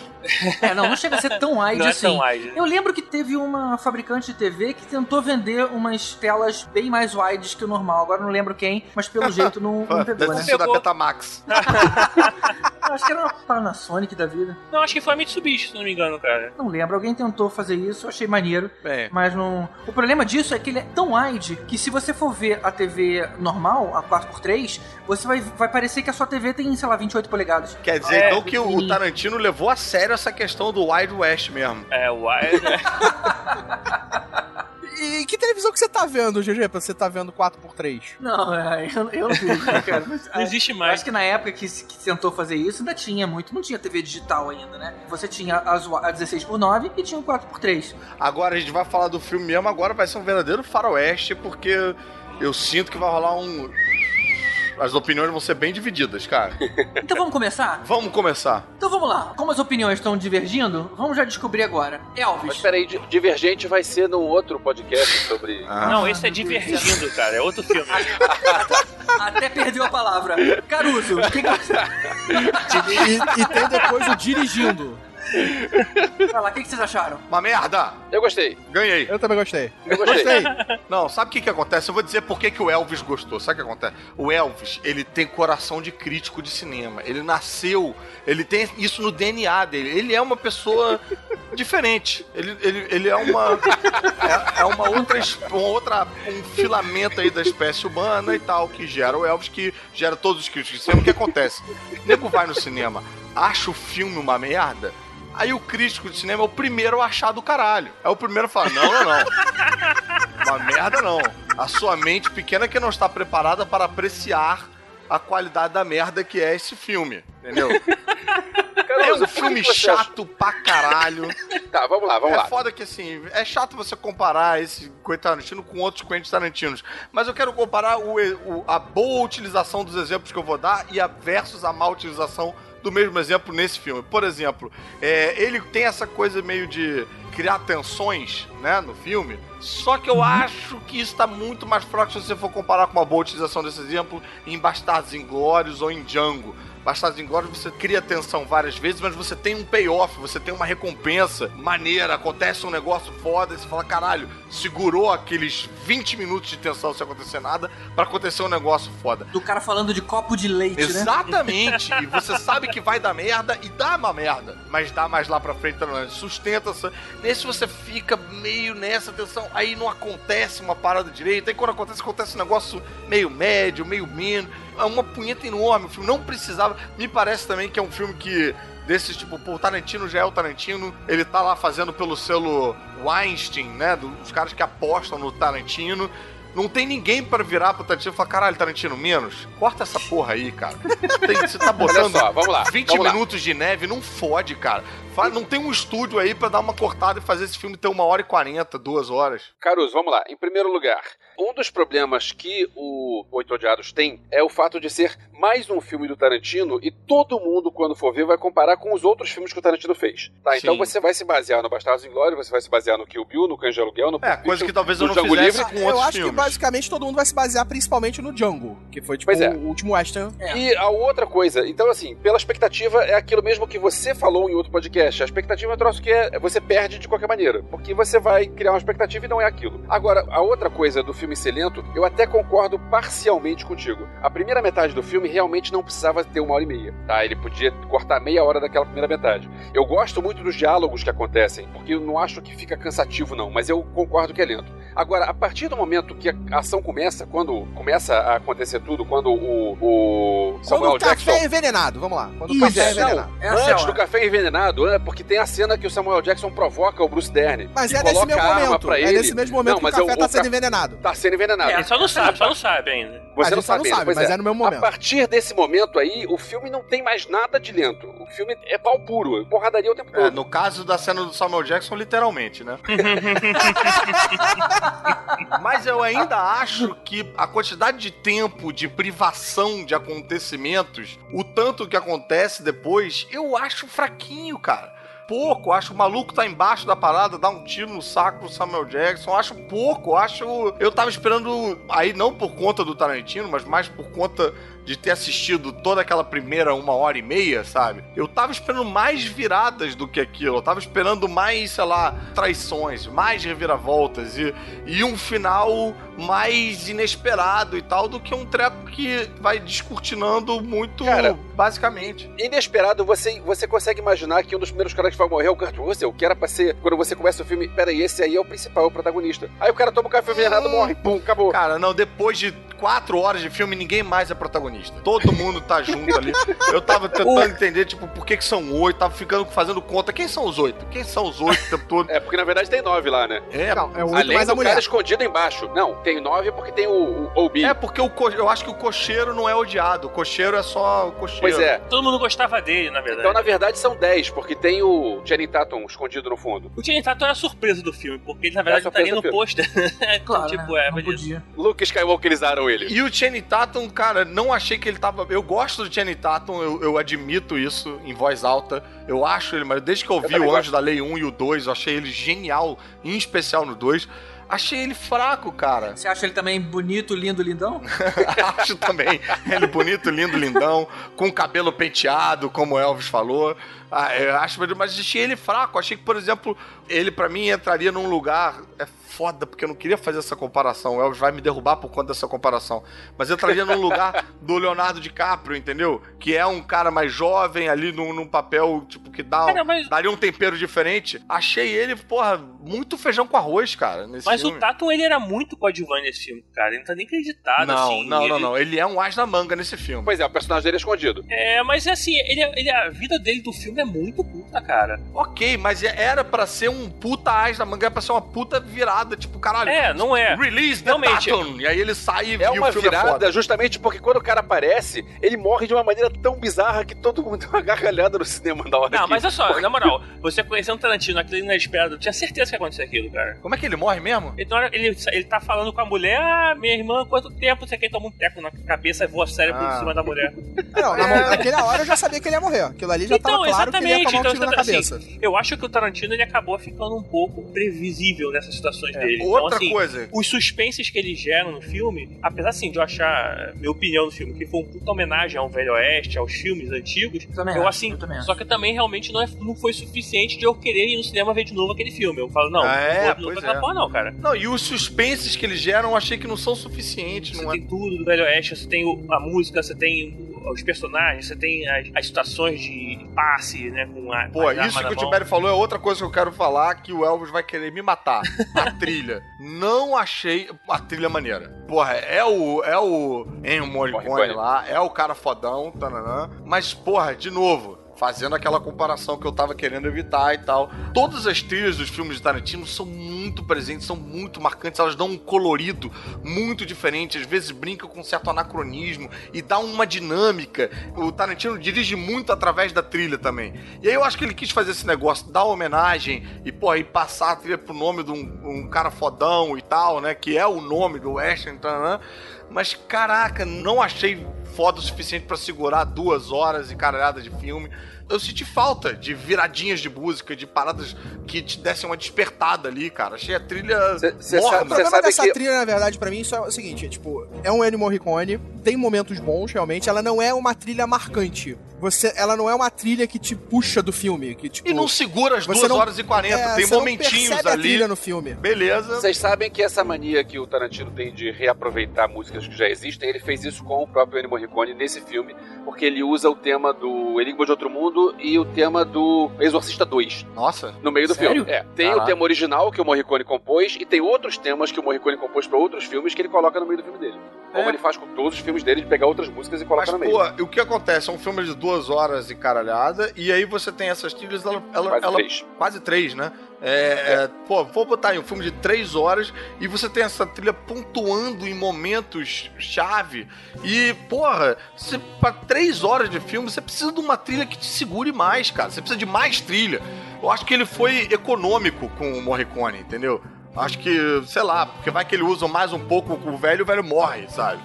C: É, não, não chega a ser tão wide
F: Não é
C: assim.
F: tão wide.
C: Eu lembro que teve uma fabricante de TV que tentou vender umas telas bem mais wides que o normal. Agora não lembro quem, mas pelo jeito não, não pegou,
E: Deve
C: né?
E: da. Betamax.
C: Acho que era uma Panasonic da vida.
F: Não, acho que foi a Mitsubishi, se não me engano, cara.
C: Não lembro. Alguém tentou fazer isso, eu achei maneiro.
E: Bem,
C: Mas não. O problema disso é que ele é tão wide que se você for ver a TV normal, a 4x3, você vai, vai parecer que a sua TV tem, sei lá, 28 polegadas.
E: quer dizer
F: É,
E: então que o, o Tarantino levou a sério essa questão do Wild West mesmo.
F: É, o wide.
G: E que televisão que você tá vendo, GG? Pra você tá vendo 4x3?
C: Não, é, eu, eu não vi, cara. Mas,
F: Não existe
C: Eu
F: mais.
C: acho que na época que, se- que tentou fazer isso, ainda tinha muito. Não tinha TV digital ainda, né? Você tinha as, wa- a 16x9 e tinha o 4x3.
E: Agora a gente vai falar do filme mesmo, agora vai ser um verdadeiro faroeste, porque eu sinto que vai rolar um. As opiniões vão ser bem divididas, cara.
C: Então vamos começar?
E: Vamos começar.
C: Então vamos lá. Como as opiniões estão divergindo, vamos já descobrir agora.
D: Mas
C: Elvis.
D: peraí, Di- Divergente vai ser num outro podcast sobre.
E: Ah.
F: Não, esse é Divergindo, cara. É outro filme.
C: Até perdeu a palavra. Caruso, o que, que você.
G: E, e tem depois o dirigindo.
C: Vai lá, o que, que vocês acharam?
E: Uma merda!
D: Eu gostei.
E: Ganhei.
G: Eu também gostei.
D: Eu gostei.
E: Não, sabe o que que acontece? Eu vou dizer por que, que o Elvis gostou. Sabe o que acontece? O Elvis, ele tem coração de crítico de cinema. Ele nasceu, ele tem isso no DNA dele. Ele é uma pessoa diferente. Ele, ele, ele é uma. É, é uma outra, es- uma outra. Um filamento aí da espécie humana e tal, que gera o Elvis, que gera todos os críticos de cinema. O que acontece? O nego vai no cinema, acha o filme uma merda. Aí o crítico de cinema é o primeiro a achar do caralho. É o primeiro a falar: não, não, não. Uma merda não. A sua mente pequena que não está preparada para apreciar a qualidade da merda que é esse filme. Entendeu? É um filme
D: acha-
E: chato pra caralho.
D: Tá, vamos lá, vamos
E: é
D: lá.
E: foda que assim, é chato você comparar esse Quentin Tarantino com outros Quentin Tarantinos. Mas eu quero comparar o, o- a boa utilização dos exemplos que eu vou dar e a versus a má utilização do mesmo exemplo nesse filme. Por exemplo, é, ele tem essa coisa meio de criar tensões, né, no filme. Só que eu acho que isso tá muito mais fraco se você for comparar com uma boa utilização desse exemplo em Bastardos Inglórios ou em Django. Bastardos Inglórios você cria tensão várias vezes, mas você tem um payoff, você tem uma recompensa maneira, acontece um negócio foda, e você fala, caralho, segurou aqueles 20 minutos de tensão sem acontecer nada pra acontecer um negócio foda.
C: Do cara falando de copo de leite, né?
E: Exatamente. E você sabe que vai dar merda e dá uma merda. Mas dá mais lá pra frente, não. Sustenta. essa- Nesse você fica meio nessa tensão. Aí não acontece uma parada direita. Aí quando acontece, acontece um negócio meio médio, meio menos. É uma punheta enorme. O filme não precisava. Me parece também que é um filme que. Desses, tipo, pô, o Tarantino já é o Tarantino, ele tá lá fazendo pelo selo Weinstein, né? Dos caras que apostam no Tarantino. Não tem ninguém pra virar pro Tarantino e falar, caralho, Tarantino, menos. Corta essa porra aí, cara. Tem- você tá botando
D: só, vamos lá.
E: 20
D: vamos lá.
E: minutos de neve, não fode, cara. Não tem um estúdio aí pra dar uma cortada e fazer esse filme ter uma hora e quarenta, duas horas.
D: Caruso, vamos lá. Em primeiro lugar, um dos problemas que o Oito Odiados tem é o fato de ser mais um filme do Tarantino e todo mundo, quando for ver, vai comparar com os outros filmes que o Tarantino fez. Tá? Então
E: Sim.
D: você vai se basear no Bastardos Inglórios, você vai se basear no Kill Bill, no Cães de Aluguel, no
E: É, coisa que talvez eu não
D: Django
E: fizesse
D: Livre.
E: com
G: Eu
E: outros
G: acho
E: filmes.
G: que basicamente todo mundo vai se basear principalmente no Django, que foi tipo
D: Pois é.
G: o último western.
C: É.
D: E a outra coisa, então assim, pela expectativa é aquilo mesmo que você falou em outro podcast. A expectativa é um troço que é, você perde de qualquer maneira, porque você vai criar uma expectativa e não é aquilo. Agora, a outra coisa do filme ser lento, eu até concordo parcialmente contigo. A primeira metade do filme realmente não precisava ter uma hora e meia, tá? Ele podia cortar meia hora daquela primeira metade. Eu gosto muito dos diálogos que acontecem, porque eu não acho que fica cansativo não, mas eu concordo que é lento. Agora, a partir do momento que a ação começa, quando começa a acontecer tudo, quando o, o
G: Quando
D: Samuel
G: o café
D: Jackson
G: é envenenado, vamos lá. Quando o
C: Isso,
G: café é
C: não.
G: envenenado.
C: Essa é a
D: Antes
C: hora.
D: do café envenenado, é porque tem a cena que o Samuel Jackson provoca o Bruce Dern.
G: Mas é nesse mesmo
D: a
G: momento.
D: pra
G: É nesse mesmo momento
D: Não,
G: que o
D: mas
G: café
D: o-
G: tá
D: o
G: sendo
D: ca-
G: envenenado.
D: Tá sendo envenenado.
C: É,
F: só não sabe, só não sabe ainda.
G: A
D: Você
G: gente
D: não
G: só
D: sabe,
G: não sabe, mas
D: é.
G: é no mesmo
D: A
G: momento.
D: partir desse momento aí, o filme não tem mais nada de lento. O filme é pau puro, porradaria o tempo
E: É,
D: todo.
E: no caso da cena do Samuel Jackson, literalmente, né? Mas eu ainda acho que a quantidade de tempo de privação de acontecimentos, o tanto que acontece depois, eu acho fraquinho, cara. pouco. Acho o maluco tá embaixo da parada, dá um tiro no saco do Samuel Jackson. Acho pouco. Acho. Eu tava esperando. Aí não por conta do Tarantino, mas mais por conta de ter assistido toda aquela primeira uma hora e meia, sabe? Eu tava esperando mais viradas do que aquilo. Eu tava esperando mais, sei lá, traições, mais reviravoltas e, e um final mais inesperado e tal do que um treco que vai descortinando muito
D: Cara,
E: basicamente.
D: Inesperado, você, você consegue imaginar que um dos primeiros caras que vai morrer é o Kurt Russell, que era pra ser, quando você começa o filme, peraí, esse aí é o principal, é o protagonista. Aí o cara toma o café envenenado, morre, pum, acabou.
E: Cara, não, depois de quatro horas de filme, ninguém mais é protagonista. Todo mundo tá junto ali. Eu tava tentando entender, tipo, por que, que são oito, tava ficando fazendo conta. Quem são os oito? Quem são os oito o tempo todo?
D: É, porque na verdade tem nove lá, né?
E: É,
G: Não, é o oito
D: Além
G: mais
D: do
G: a mulher.
D: cara escondido embaixo. Não, tem nove porque tem o, o OB.
E: é porque o co- eu acho que o cocheiro não é odiado. O cocheiro é só o cocheiro.
D: Pois é.
F: Todo mundo gostava dele, na verdade.
D: Então, na verdade, são dez, porque tem o Channing Tatum escondido no fundo.
F: O Channing Tatum era a surpresa do filme, porque ele, na verdade,
D: É
F: tá nem no pôster.
C: Claro,
F: tipo,
C: né?
F: é,
C: não podia.
D: Luke Skywalkerizaram ele.
E: E o Channing Tatum, cara, não achei que ele tava. Eu gosto do Channing Tatum, eu, eu admito isso em voz alta. Eu acho ele, mas desde que eu vi
D: também
E: o
D: gosto.
E: Anjo da Lei 1 e o 2, eu achei ele genial, em especial no 2. Achei ele fraco, cara.
C: Você acha ele também bonito, lindo, lindão?
E: Acho também ele bonito, lindo, lindão, com cabelo penteado, como o Elvis falou. Ah, eu acho, mas achei ele fraco. Achei que, por exemplo, ele pra mim entraria num lugar. É foda, porque eu não queria fazer essa comparação. O Elvis vai me derrubar por conta dessa comparação. Mas entraria num lugar do Leonardo DiCaprio, entendeu? Que é um cara mais jovem ali num, num papel, tipo, que dá,
F: Cara, mas-
E: daria um tempero diferente. Achei ele, porra, muito feijão com arroz, cara, nesse
F: Mas
E: filme.
F: o Tatum, ele era muito coadjuvante nesse filme, cara. Ele não tá nem acreditado,
E: Não,
F: assim.
E: não, não,
F: Ele-
E: não. Ele é um as na manga nesse filme.
D: Pois é, o personagem dele é escondido.
F: É, mas assim, ele, ele, a vida dele do filme é muito curta, cara.
E: Ok, mas era pra ser um puta as na manga, era pra ser uma puta virada, tipo, caralho.
F: É, não é.
E: Release the. Tatum. E aí ele sai e
D: É uma
E: o filme é
D: virada
E: foda.
D: justamente porque quando o cara aparece, ele morre de uma maneira tão bizarra que todo mundo deu uma gargalhada no cinema na hora
F: Não, mas olha só, na moral, você conhecendo Tarantino, aquilo inesperado, eu tinha certeza que ia acontecer aquilo, cara.
E: Como é que ele morre mesmo?
F: Hora- ele, ele tá falando com a mulher, ah, minha irmã, quanto tempo você quer tomar um teco na cabeça e voa cérebro
E: Ah.
F: em cima da mulher?
G: Não, na mão- naquela hora eu já sabia que ele ia morrer. Aquilo ali já
F: Então,
G: tava claro que ele ia
F: exatamente,
G: tomar um
F: então,
G: tiro na
F: assim,
G: cabeça.
F: Eu acho que o Tarantino ele acabou ficando um pouco previsível nessas situações dele. então,
E: Outra
F: assim,
E: coisa.
F: os suspenses que ele gera no filme, apesar assim de eu achar, minha opinião do filme, que foi uma puta homenagem ao Velho Oeste, aos filmes antigos,
C: Também
F: eu
C: acho,
F: assim,
C: eu
F: só que também realmente não, é- não foi suficiente de eu querer ir no cinema ver de novo aquele filme. Eu falo, não,
E: Ah, é?
F: não vou
E: é.
F: porra não, cara.
E: Não, e os suspenses que eles geram, eu achei que não são suficientes.
F: Você
E: Não é...
F: tem tudo do Velho Oeste, você tem o- a música, você tem os personagens, você tem as, as situações de passe, né, com a
E: Pô, isso que o. Tibério falou é outra coisa que eu quero falar, que o Elvis vai querer me matar. A trilha. Não achei a trilha maneira. Porra, é o, é o Morricone
D: Morricone.
E: lá, é o cara fodão, tananã. Mas, porra, de novo, fazendo aquela comparação que eu tava querendo evitar e tal. Todas as trilhas dos filmes de Tarantino são muito presentes, são muito marcantes, elas dão um colorido muito diferente, às vezes brinca com um certo anacronismo e dá uma dinâmica. O Tarantino dirige muito através da trilha também. E aí eu acho que ele quis fazer esse negócio, dar homenagem e, pô, e passar a trilha pro nome de um, um cara fodão e tal, né? Que é o nome do Western, tananã. Mas, caraca, não achei foda o suficiente pra segurar duas horas e caralhada de filme. Eu senti falta de viradinhas de música, de paradas que te dessem uma despertada ali, cara. Achei a trilha
D: Cê- cê
E: morna.
G: O problema
D: sabe
G: dessa
D: que-
G: trilha, na verdade, pra mim, só é o seguinte: é, tipo, é um Ennio Morricone, tem momentos bons, realmente. Ela não é uma trilha marcante. Você, ela não é uma trilha que te puxa do filme. Que, tipo,
E: E não segura as
G: você
E: 2
G: não-
E: horas e 40.
G: é,
E: Tem
G: você não
E: momentinhos
G: percebe a
E: ali.
G: trilha no filme.
E: Beleza.
D: Vocês sabem que essa mania que o Tarantino tem de reaproveitar músicas que já existem, ele fez isso com o próprio Ennio Morricone nesse filme, porque ele usa o tema do Enigma de Outro Mundo e o tema do Exorcista 2
E: Nossa.
D: no meio do
C: Sério?
D: filme. É, tem
E: Caraca.
D: o tema original que o Morricone compôs e tem outros temas que o Morricone compôs para outros filmes que ele coloca no meio do filme dele. Como
E: É.
D: ele faz com todos os filmes dele, de pegar outras músicas e colocar
E: Mas,
D: no meio.
E: pô, o que acontece? É um filme de duas horas e caralhada, e aí você tem essas trilhas, ela, ela,
D: Quase
E: ela-
D: três.
E: quase três, né? É, é, pô, vou botar aí um filme de três horas e você tem essa trilha pontuando em momentos chave. E, porra, você, pra três horas de filme, você precisa de uma trilha que te segure mais, cara. Você precisa de mais trilha. Eu acho que ele foi econômico com o Morricone, entendeu? Acho que, sei lá, porque vai que ele usa mais um pouco o velho, o velho morre, sabe?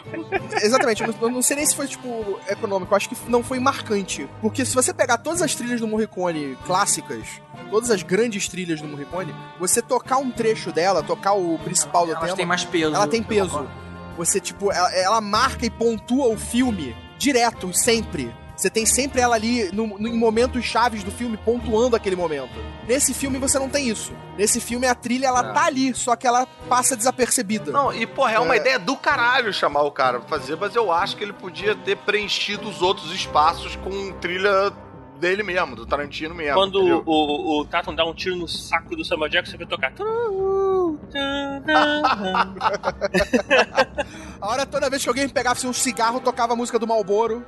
G: Exatamente, eu não, sei nem se foi, tipo, econômico, eu acho que não foi marcante. Porque se você pegar todas as trilhas do Morricone clássicas, todas as grandes trilhas do Morricone, você tocar um trecho dela, tocar o principal do
C: Elas
G: tema,
C: têm mais peso.
G: ela tem peso. Você, tipo, ela, ela marca e pontua o filme direto, sempre. Você tem sempre ela ali no, no- em momentos chaves do filme pontuando aquele momento. Nesse filme você não tem isso. Nesse filme a trilha ela
C: É.
G: tá ali, só que ela passa desapercebida.
E: Não, e porra, é uma
G: É.
E: ideia do caralho chamar o cara pra fazer, mas eu acho que ele podia ter preenchido os outros espaços com trilha dele mesmo, do Tarantino mesmo.
F: Quando
E: entendeu?
F: o, o, Tatum dá um tiro no saco do Samuel Jackson, você vai tocar.
G: A hora toda vez que alguém pegasse um cigarro, tocava a música do Malboro.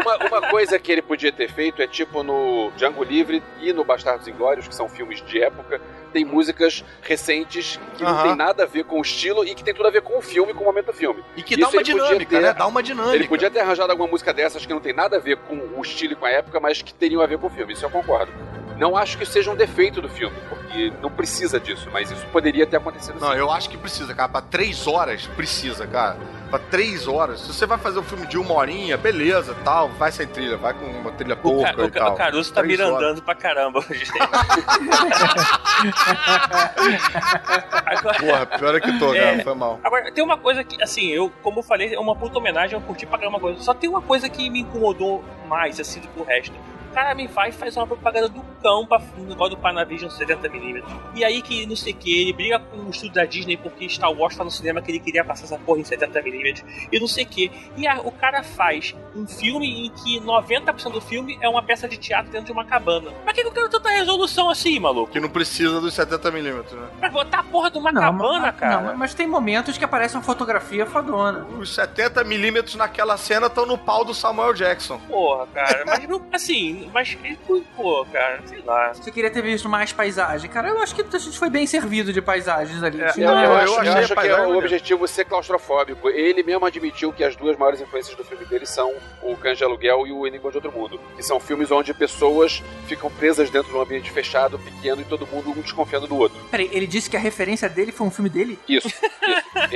D: Uma, uma coisa que ele podia ter feito é tipo no Django Livre e no Bastardos Inglórios, que são filmes de época, tem músicas recentes que não
E: Aham.
D: tem nada a ver com o estilo e que tem tudo a ver com o filme, com o momento do filme.
E: E que
D: Isso
E: dá uma dinâmica,
D: ter-
E: né? Dá uma dinâmica.
D: Ele podia ter arranjado alguma música dessas que não tem nada a ver com o estilo e com a época, mas que teriam a ver com o filme. Isso eu concordo. Não acho que isso seja um defeito do filme, porque não precisa disso, mas isso poderia ter acontecido
E: Não,
D: sim.
E: eu acho que precisa, cara. Pra três horas, precisa, cara. Pra três horas. Se você vai fazer um filme de uma horinha, beleza, tal, vai sem trilha, vai com uma trilha
F: O,
E: pouca
F: Ca- o
E: e
F: Ca-
E: tal.
F: o Caruso tá
E: Três horas.
F: mirandando pra caramba hoje. Agora,
E: Porra, pior é que tô,
F: É.
E: cara, foi mal.
F: Agora, tem uma coisa que, assim, eu, como eu falei, é uma puta homenagem, eu curti pra caramba uma coisa. Só tem uma coisa que me incomodou mais, assim, do que o resto. O cara me vai e faz uma propaganda do cão pra no negócio do Panavision 70mm. E aí que não sei o que, ele briga com o estúdio da Disney porque Star Wars tá no cinema que ele queria passar essa porra em 70mm e não sei o que. E a- o cara faz um filme em que 90% do filme é uma peça de teatro dentro de uma cabana. Pra que que eu quero tanta resolução assim, maluco?
E: Que não precisa dos 70mm, né?
F: Pra botar a porra de uma
C: Não,
F: cabana,
C: mas,
F: cara.
C: não, mas tem momentos que aparece uma fotografia fodona.
E: Os 70mm naquela cena estão no pau do Samuel Jackson.
F: Porra, cara, mas não, assim, mas pô, cara, sei lá.
C: Você queria ter visto mais paisagem. Cara, eu acho que a gente foi bem servido de paisagens ali.
E: É,
D: Eu, eu
E: eu
D: acho, eu acho que é o objetivo ser claustrofóbico. Ele mesmo admitiu que as duas maiores influências do filme dele são o Cães de Aluguel e o Enigma de Outro Mundo. Que são filmes onde pessoas ficam presas dentro de um ambiente fechado, pequeno, e todo mundo um desconfiando do outro.
C: Peraí, ele disse que a referência dele foi um filme dele?
D: Isso, isso.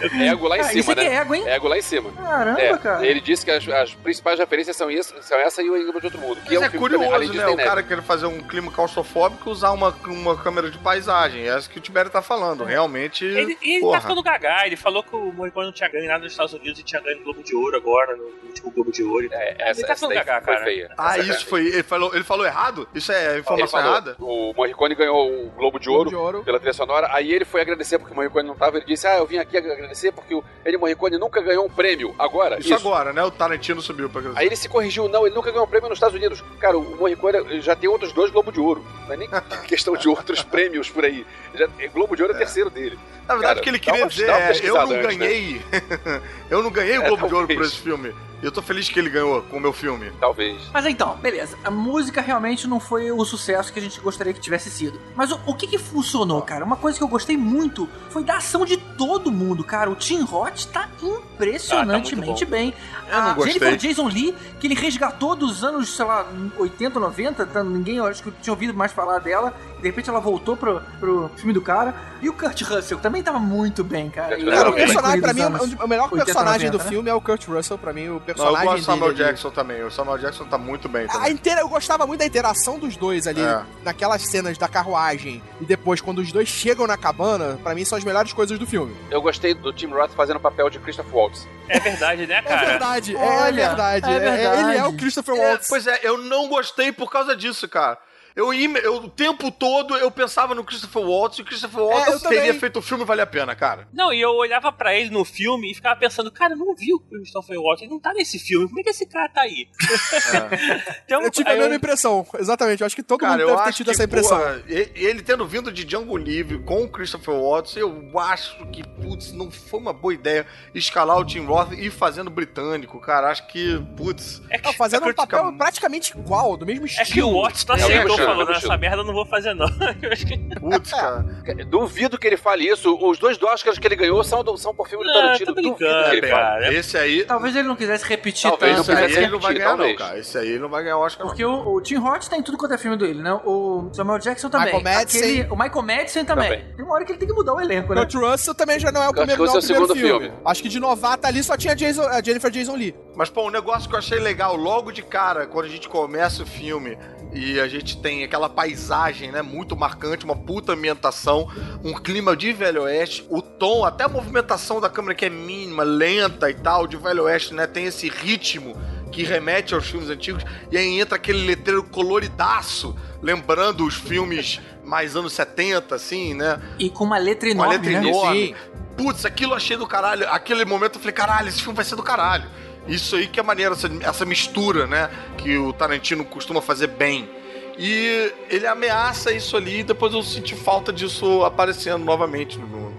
D: Ele... Ego lá em
C: Cara, isso
D: cima,
C: aqui
D: né?
C: é ego, hein?
D: Ego lá em cima.
C: Caramba,
D: É,
C: cara.
D: ele disse que as, as principais referências são, isso, são essa e o Enigma de Outro Mundo. Que
E: Mas
D: é,
E: é,
D: um
E: curioso, né? O
D: neve.
E: cara querer fazer um clima claustrofóbico e usar uma, uma câmera de paisagem. É isso que o Tibério tá falando. Realmente.
F: Ele, ele
E: porra.
F: tá ficando gagá, ele falou que o Morricone não tinha ganho nada nos Estados Unidos e tinha ganho no Globo de Ouro agora, no último Globo de Ouro.
D: É, essa,
F: Ele tá ficando gagá, cara.
D: feia.
E: Ah,
D: Essa-
E: isso foi. Ele falou, ele falou errado? Isso é informação
D: falou,
E: errada?
D: o Morricone ganhou o Globo de Ouro
G: de ouro.
D: pela trilha sonora, aí ele foi agradecer porque o Morricone não tava, ele disse, ah, eu vim aqui agradecer porque o Ennio Morricone nunca ganhou um prêmio, agora,
E: Isso, agora, né? O Tarantino subiu pra
D: Aí ele se corrigiu, não, ele nunca ganhou um prêmio nos Estados Unidos. Cara, o Morricone já tem outros dois Globo de Ouro, não é nem questão de outros prêmios por aí. Já, Globo de Ouro é, terceiro dele.
E: Na verdade,
D: Cara,
E: o que ele queria
D: uma-
E: dizer é: eu não
D: antes, né?
E: ganhei. eu não ganhei o
D: É,
E: Globo de Ouro por esse filme. E eu tô feliz que ele ganhou com o meu filme.
D: Talvez.
C: Mas então, beleza. A música realmente não foi o sucesso que a gente gostaria que tivesse sido. Mas o, o que que funcionou, cara? Uma coisa que eu gostei muito foi da ação de todo mundo, cara. O Tim Roth tá impressionantemente
F: Ah, tá
C: bem.
E: Eu não
C: a
E: gostei.
C: Jennifer Jason Lee, que ele resgatou dos anos, sei lá, 80, 90, tá, ninguém, acho que tinha ouvido mais falar dela. De repente ela voltou pro, pro filme do cara. E o Kurt Russell também tava muito bem, cara.
G: Cara,
C: era
G: o personagem, pra mim, o melhor
C: 80,
G: personagem
C: 90,
G: do
C: né?
G: filme é o Kurt Russell. Pra mim, o
E: Não, eu
G: personagem
E: gosto do Samuel. Jackson também. O Samuel Jackson tá muito bem
G: A
E: também.
G: inteira, eu gostava muito da interação dos dois ali,
E: É.
G: naquelas cenas da carruagem. E depois, quando os dois chegam na cabana, pra mim são as melhores coisas do filme.
D: Eu gostei do Tim Roth fazendo o papel de Christopher Waltz.
F: É verdade, né,
G: É
F: cara?
G: verdade, é
C: Olha,
G: verdade.
C: é
G: É-
C: verdade.
G: Ele é o Christopher
E: É,
G: Waltz.
E: pois é, eu não gostei por causa disso, cara. Eu, eu o tempo todo eu pensava no Christopher Waltz e o Christopher Waltz
G: É,
E: teria
G: também.
E: feito o filme valer a pena, cara.
F: Não, e eu olhava pra ele no filme e ficava pensando, cara, eu não vi o Christopher Waltz, ele não tá nesse filme, como é que esse cara tá aí? então,
G: Eu tive a
F: aí
G: mesma impressão, exatamente. Eu acho que todo
E: Cara,
G: mundo
E: eu
G: deve ter
E: acho
G: tido
E: que,
G: essa impressão.
E: porra, ele tendo vindo de Django Livre com o Christopher Waltz, eu acho que, putz, não foi uma boa ideia escalar o Tim Roth e ir fazendo britânico, cara. Acho que, putz...
F: é que,
G: Não, fazendo
E: é
G: um papel praticamente igual, do mesmo
F: é que o
G: estilo.
F: Watts tá
D: É o
F: sem
D: mesmo cochilo,
F: falou, nessa
D: cochilo.
F: merda eu não vou fazer, não.
E: Putz, cara.
D: Duvido que ele fale isso. Os dois Oscars que ele ganhou são, são por filme do
F: Não,
D: Tarantino. Duvido que ele fale.
F: cara.
E: Esse aí.
C: Talvez ele não quisesse repetir
D: Talvez
C: tanto.
E: Esse aí
C: né?
E: ele não vai ganhar, não, cara. Esse aí ele não vai ganhar o Oscar. não.
C: Porque o, o Tim Roth tá em tudo quanto é filme dele, né? O Samuel Jackson também.
G: Michael Madsen.
C: Aquele- o Michael Madsen também.
D: Também.
C: Tem uma hora que ele tem que mudar o elenco, né?
G: Kurt Russell também já não é o primeiro, não é o
D: é o
G: primeiro
D: segundo
G: filme.
D: filme.
G: Acho que de novata ali só tinha Jason, a Jennifer Jason Lee.
E: Mas, pô, um negócio que eu achei legal, logo de cara, quando a gente começa o filme e a gente tem aquela paisagem, né, muito marcante, uma puta ambientação, um clima de Velho Oeste, o tom, até a movimentação da câmera que é mínima, lenta e tal, de Velho Oeste, né, tem esse ritmo que remete aos filmes antigos, e aí entra aquele letreiro coloridaço, lembrando os filmes mais anos 70, assim, né,
C: E com uma letra
E: com a
C: enorme,
E: letra
C: né?
E: enorme. Putz, aquilo achei do caralho. Aquele momento eu falei, caralho, esse filme vai ser do caralho. Isso aí que é maneiro, essa, essa mistura, né? Que o Tarantino costuma fazer bem. E ele ameaça isso ali e depois eu senti falta disso aparecendo novamente no,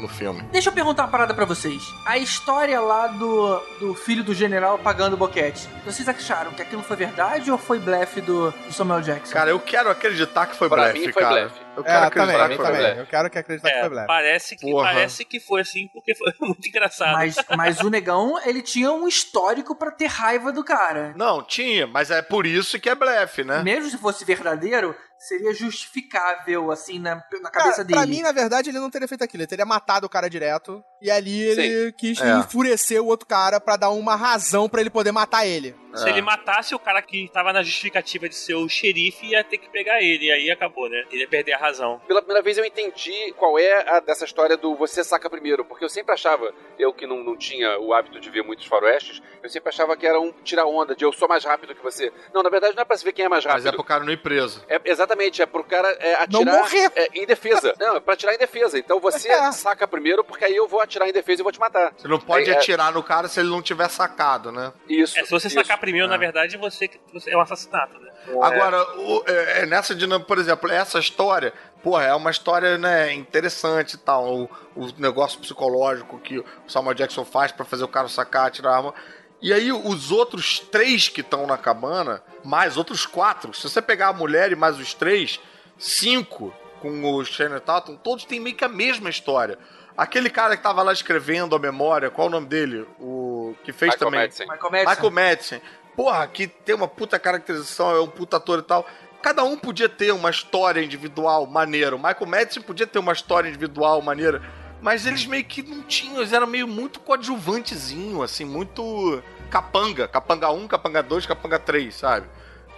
E: no, filme.
C: Deixa eu perguntar uma parada pra vocês. A história lá do, do filho do general pagando boquete. Vocês acharam que aquilo foi verdade ou foi blefe do, do Samuel Jackson?
E: Cara, eu quero acreditar que foi
D: Pra
E: blefe,
D: mim foi
E: cara.
D: blefe.
E: Eu quero
G: É,
E: acreditar
G: também,
E: que foi
G: também.
E: blefe.
G: Eu quero que acreditar que
F: É,
G: foi Black.
F: parece que,
E: Porra.
F: parece que foi assim, porque foi muito engraçado.
C: Mas, mas o negão, ele tinha um histórico pra ter raiva do cara.
E: Não, tinha, mas é por isso que é blefe, né?
C: Mesmo se fosse verdadeiro, seria justificável, assim, na, na cabeça
G: Cara,
C: dele.
G: pra mim, na verdade, ele não teria feito aquilo. Ele teria matado o cara direto. E ali ele quis
E: É.
G: enfurecer o outro cara pra dar uma razão pra ele poder matar ele.
F: Se ele matasse o cara que tava na justificativa de ser o xerife, ia ter que pegar ele. E aí acabou, né? Ele ia perder a razão.
D: Pela primeira vez eu entendi qual é a dessa história do você saca primeiro, porque eu sempre achava, eu que não, não tinha o hábito de ver muitos faroestes, eu sempre achava que era um tirar onda, de eu sou mais rápido que você. Não, na verdade não é pra se ver quem é mais
E: Mas
D: rápido.
E: é pro cara não ir preso.
D: É, exatamente, é pro cara é,
G: Não
D: atirar
G: morrer.
D: é, em defesa. Não, é pra atirar em defesa. Então você
G: É.
D: saca primeiro, porque aí eu vou atirar em defesa e vou te matar.
E: Você não pode
D: É, é.
E: atirar no cara se ele não tiver sacado, né?
D: Isso.
F: É, se você
D: isso.
F: sacar primeiro, na
E: É.
F: verdade, você, você é um assassinato, né?
E: Agora, o- é, é nessa dinâmica, por exemplo, essa história, porra, é uma história, né, interessante e tal. O, o negócio psicológico que o Samuel Jackson faz pra fazer o cara sacar, tirar a arma. E aí, os outros três que estão na cabana, mais outros quatro, se você pegar a mulher e mais os três, cinco com o Shannon Tatum, todos têm meio que a mesma história. Aquele cara que tava lá escrevendo a memória, qual o nome dele? O que fez
D: Michael
E: também.
D: Madsen.
C: Michael Madsen.
E: Michael Madsen. Porra, que tem uma puta caracterização, é um puta ator e tal. Cada um podia ter uma história individual maneira. O Michael Madsen podia ter uma história individual maneira. Mas eles meio que não tinham, eles eram meio muito coadjuvantezinho, assim, muito capanga. Capanga 1, capanga 2, capanga 3, sabe?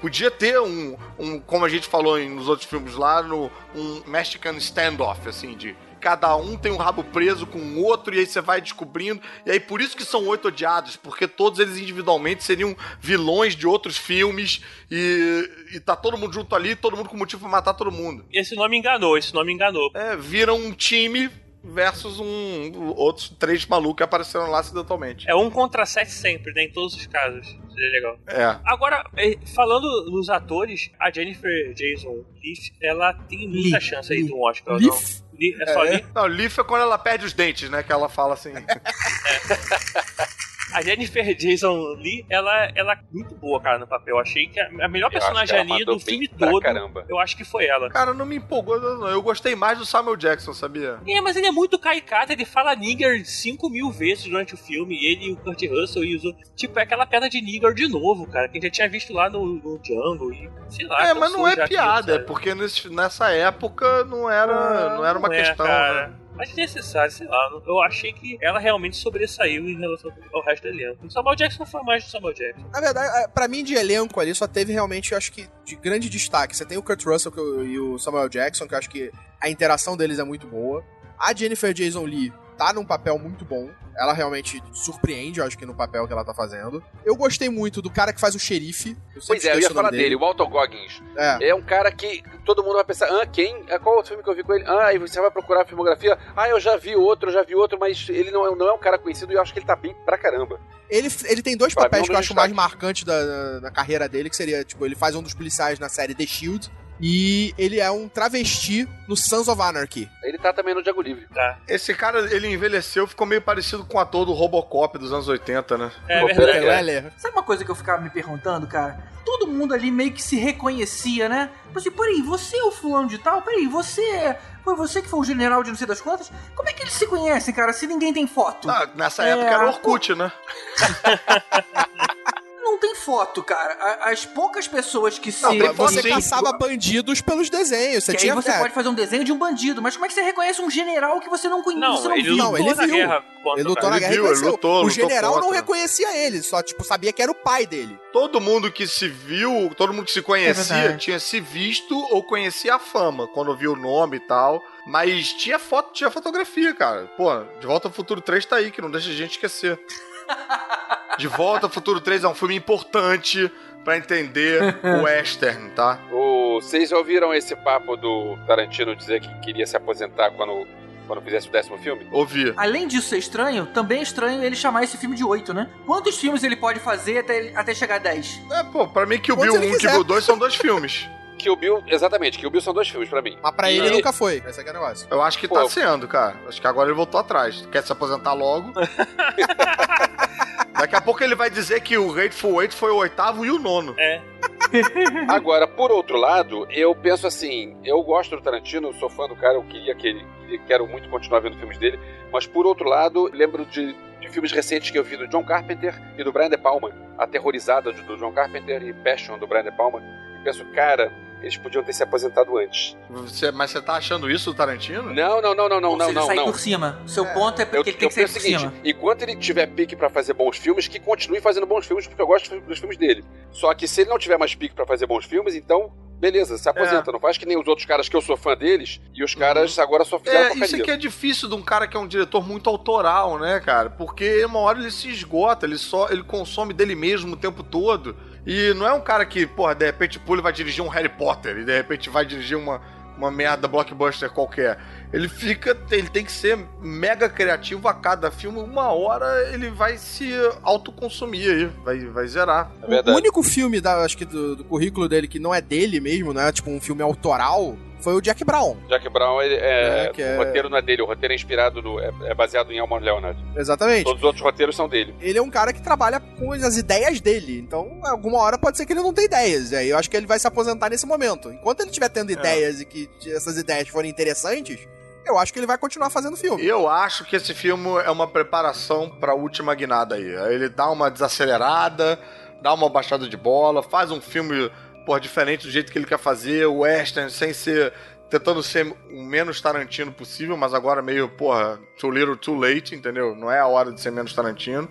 E: Podia ter um, um como a gente falou em- nos outros filmes lá, no, um Mexican standoff, assim, de cada um tem um rabo preso com o outro e aí você vai descobrindo. E aí por isso que são oito odiados, porque todos eles individualmente seriam vilões de outros filmes e, e tá todo mundo junto ali, todo mundo com motivo pra matar todo mundo.
F: Esse nome enganou, esse nome enganou.
E: É, viram um time versus um outros três malucos que apareceram lá acidentalmente.
F: É um contra sete sempre, né? Em todos os casos. Seria legal.
E: É.
F: Agora, eh, falando nos atores, a Jennifer Jason Leigh, ela tem muita
C: Lee.
F: chance aí do Oscar.
G: Leigh?
F: Não? Lee- é só Lee?
E: Não, Leaf é quando ela perde os dentes, né? Que ela fala assim.
F: A Jennifer Jason Lee, ela, ela é muito boa, cara, no papel. Eu achei que a a melhor
D: Eu
F: personagem ali do filme todo,
D: caramba.
F: eu acho que foi ela.
E: Cara, não me empolgou, não. Eu gostei mais do Samuel Jackson, sabia?
F: É, mas ele é muito caricato, ele fala nigger 5 mil vezes durante o filme, e ele e o Kurt Russell e os outros. Tipo, é aquela pedra de nigger de novo, cara, que a gente já tinha visto lá no, no Django e sei lá.
E: é, mas não é piada,
F: aquilo,
E: é porque nesse- nessa época não era, não era uma
F: Não é,
E: questão.
F: cara.
E: né?
F: Mas necessário, sei lá. Eu achei que ela realmente sobressaiu em relação ao resto do elenco. O Samuel Jackson foi mais do Samuel Jackson.
G: Na verdade, é, pra mim, de elenco ali, só teve realmente, eu acho que, de grande destaque. Você tem o Kurt Russell e o Samuel Jackson, que eu acho que a interação deles é muito boa. A Jennifer Jason Lee tá num papel muito bom. Ela realmente surpreende, eu acho que no papel que ela tá fazendo. Eu gostei muito do cara que faz o xerife.
D: Pois é, eu ia
G: o
D: falar dele, o Walter Goggins.
G: É.
D: É um cara que todo mundo vai pensar, ah, quem? Ah, Qual outro filme que eu vi com ele? Ah, aí você vai procurar a filmografia. Ah, eu já vi outro, eu já vi outro, mas ele não é, não é um cara conhecido e eu acho que ele tá bem pra caramba.
G: Ele, ele tem dois
D: Pra mim,
G: papéis que eu acho mais
D: destaques.
G: marcantes da, da, da carreira dele, que seria, tipo, ele faz um dos policiais na série The Shield, E ele é um travesti no Sons of Anarchy.
D: Ele tá também no Django Livre.
F: Tá.
E: Esse cara, ele envelheceu, ficou meio parecido com o ator do Robocop dos anos 80, né?
F: É
D: Pô,
F: verdade.
D: pera-
G: Weller.
C: Sabe uma coisa que eu ficava me perguntando, cara? Todo mundo ali meio que se reconhecia, né? Tipo assim, peraí, você é o fulano de tal? Peraí, você. Foi você que foi o general de não sei das quantas? Como é que eles se conhecem, cara, se ninguém tem foto?
E: Ah, nessa
C: É,
E: época era Orkut, né?
C: Não tem foto, cara. As poucas pessoas que se.
E: Não,
G: Você
E: sim.
G: caçava bandidos pelos desenhos. Você
C: que
G: tinha
C: aí você
G: é,
C: pode fazer um desenho de um bandido, mas como é que você reconhece um general que você não conhece?
F: Não,
C: você não
F: ele
C: viu?
G: Não,
F: lutou
G: ele
F: na
G: viu.
F: guerra
G: Ele lutou na
E: Ele
G: guerra e
E: viu, ele lutou,
G: o
E: lutou
G: general não reconhecia ele, só tipo sabia que era o pai dele.
E: Todo mundo que se viu, todo mundo que se
C: É
E: conhecia,
C: verdade.
E: tinha se visto ou conhecia a fama, quando viu o nome e tal. Mas tinha foto, tinha fotografia, cara. Pô, De Volta ao Futuro 3 tá aí, que não deixa a gente esquecer. De Volta ao Futuro 3 é um filme importante pra entender o western, tá?
D: O- Vocês já ouviram esse papo do Tarantino dizer que queria se aposentar quando, quando fizesse o décimo filme?
E: Ouvi.
C: Além disso ser estranho, também é estranho ele chamar esse filme de 8, né? Quantos filmes ele pode fazer até, até chegar a 10?
E: É, pô, pra mim que o Bill
G: ele
E: 1 e
G: quiser.
E: Bill 2 são dois filmes.
D: Kill Bill, exatamente, Kill Bill são dois filmes pra mim.
G: Mas pra
D: E-
G: ele nunca foi. Esse aqui é o negócio.
E: Eu acho que
D: Pô.
E: tá sendo, cara. Acho que agora ele voltou atrás. Quer se aposentar logo. Daqui a pouco ele vai dizer que o Hateful Eight foi o oitavo e o nono.
D: Agora, por outro lado, eu penso assim, eu gosto do Tarantino, sou fã do cara, eu queria que ele, quero muito continuar vendo filmes dele, mas por outro lado, lembro de, de filmes recentes que eu vi do John Carpenter e do Brian De Palma, Aterrorizada do do John Carpenter e Passion do Brian De Palma, e penso, cara, eles podiam ter se aposentado antes.
E: Você- mas você tá achando isso do Tarantino?
D: Não, não, não, não, não,
C: Ou
D: não,
C: seja,
D: não,
C: sair
D: não.
C: por cima. O seu ponto é
D: Eu,
C: porque ele tem
D: eu
C: que sair por
D: o seguinte,
C: cima.
D: enquanto ele tiver pique pra fazer bons filmes, que continue fazendo bons filmes, porque eu gosto dos filmes dele. Só que se ele não tiver mais pique pra fazer bons filmes, então, beleza, se aposenta. Não faz que nem os outros caras que eu sou fã deles, e os caras agora só fizeram
E: É,
D: porcaria.
E: isso aqui é difícil de um cara que é um diretor muito autoral, né, cara? Porque uma hora ele se esgota, ele só ele consome dele mesmo o tempo todo. E não é um cara que, porra, de repente pula e vai dirigir um Harry Potter e de repente vai dirigir uma, uma merda blockbuster qualquer. Ele fica, ele tem que ser mega criativo a cada filme. Uma hora ele vai se autoconsumir aí, vai, vai zerar.
D: É
G: O único filme, da, acho que do, do currículo dele que não é dele mesmo, não é tipo um filme autoral, foi o Jack Brown.
D: Jack Brown, ele é,
G: É, que
D: o
G: é-
D: roteiro não é dele, o roteiro é inspirado no. É, é baseado em Elmore Leonard.
G: Exatamente.
D: Todos os outros roteiros são dele.
G: Ele é um cara que trabalha com as ideias dele. Então, alguma hora pode ser que ele não tenha ideias. E aí eu acho que ele vai se aposentar nesse momento. Enquanto ele estiver tendo ideias e que essas ideias forem interessantes, eu acho que ele vai continuar fazendo filme.
E: Eu acho que esse filme é uma preparação pra última guinada aí. Aí Ele dá uma desacelerada, dá uma baixada de bola, faz um filme, por diferente do jeito que ele quer fazer, o western, sem ser tentando ser o menos Tarantino possível, mas agora meio, porra, too little, too late, entendeu? Não é a hora de ser menos Tarantino.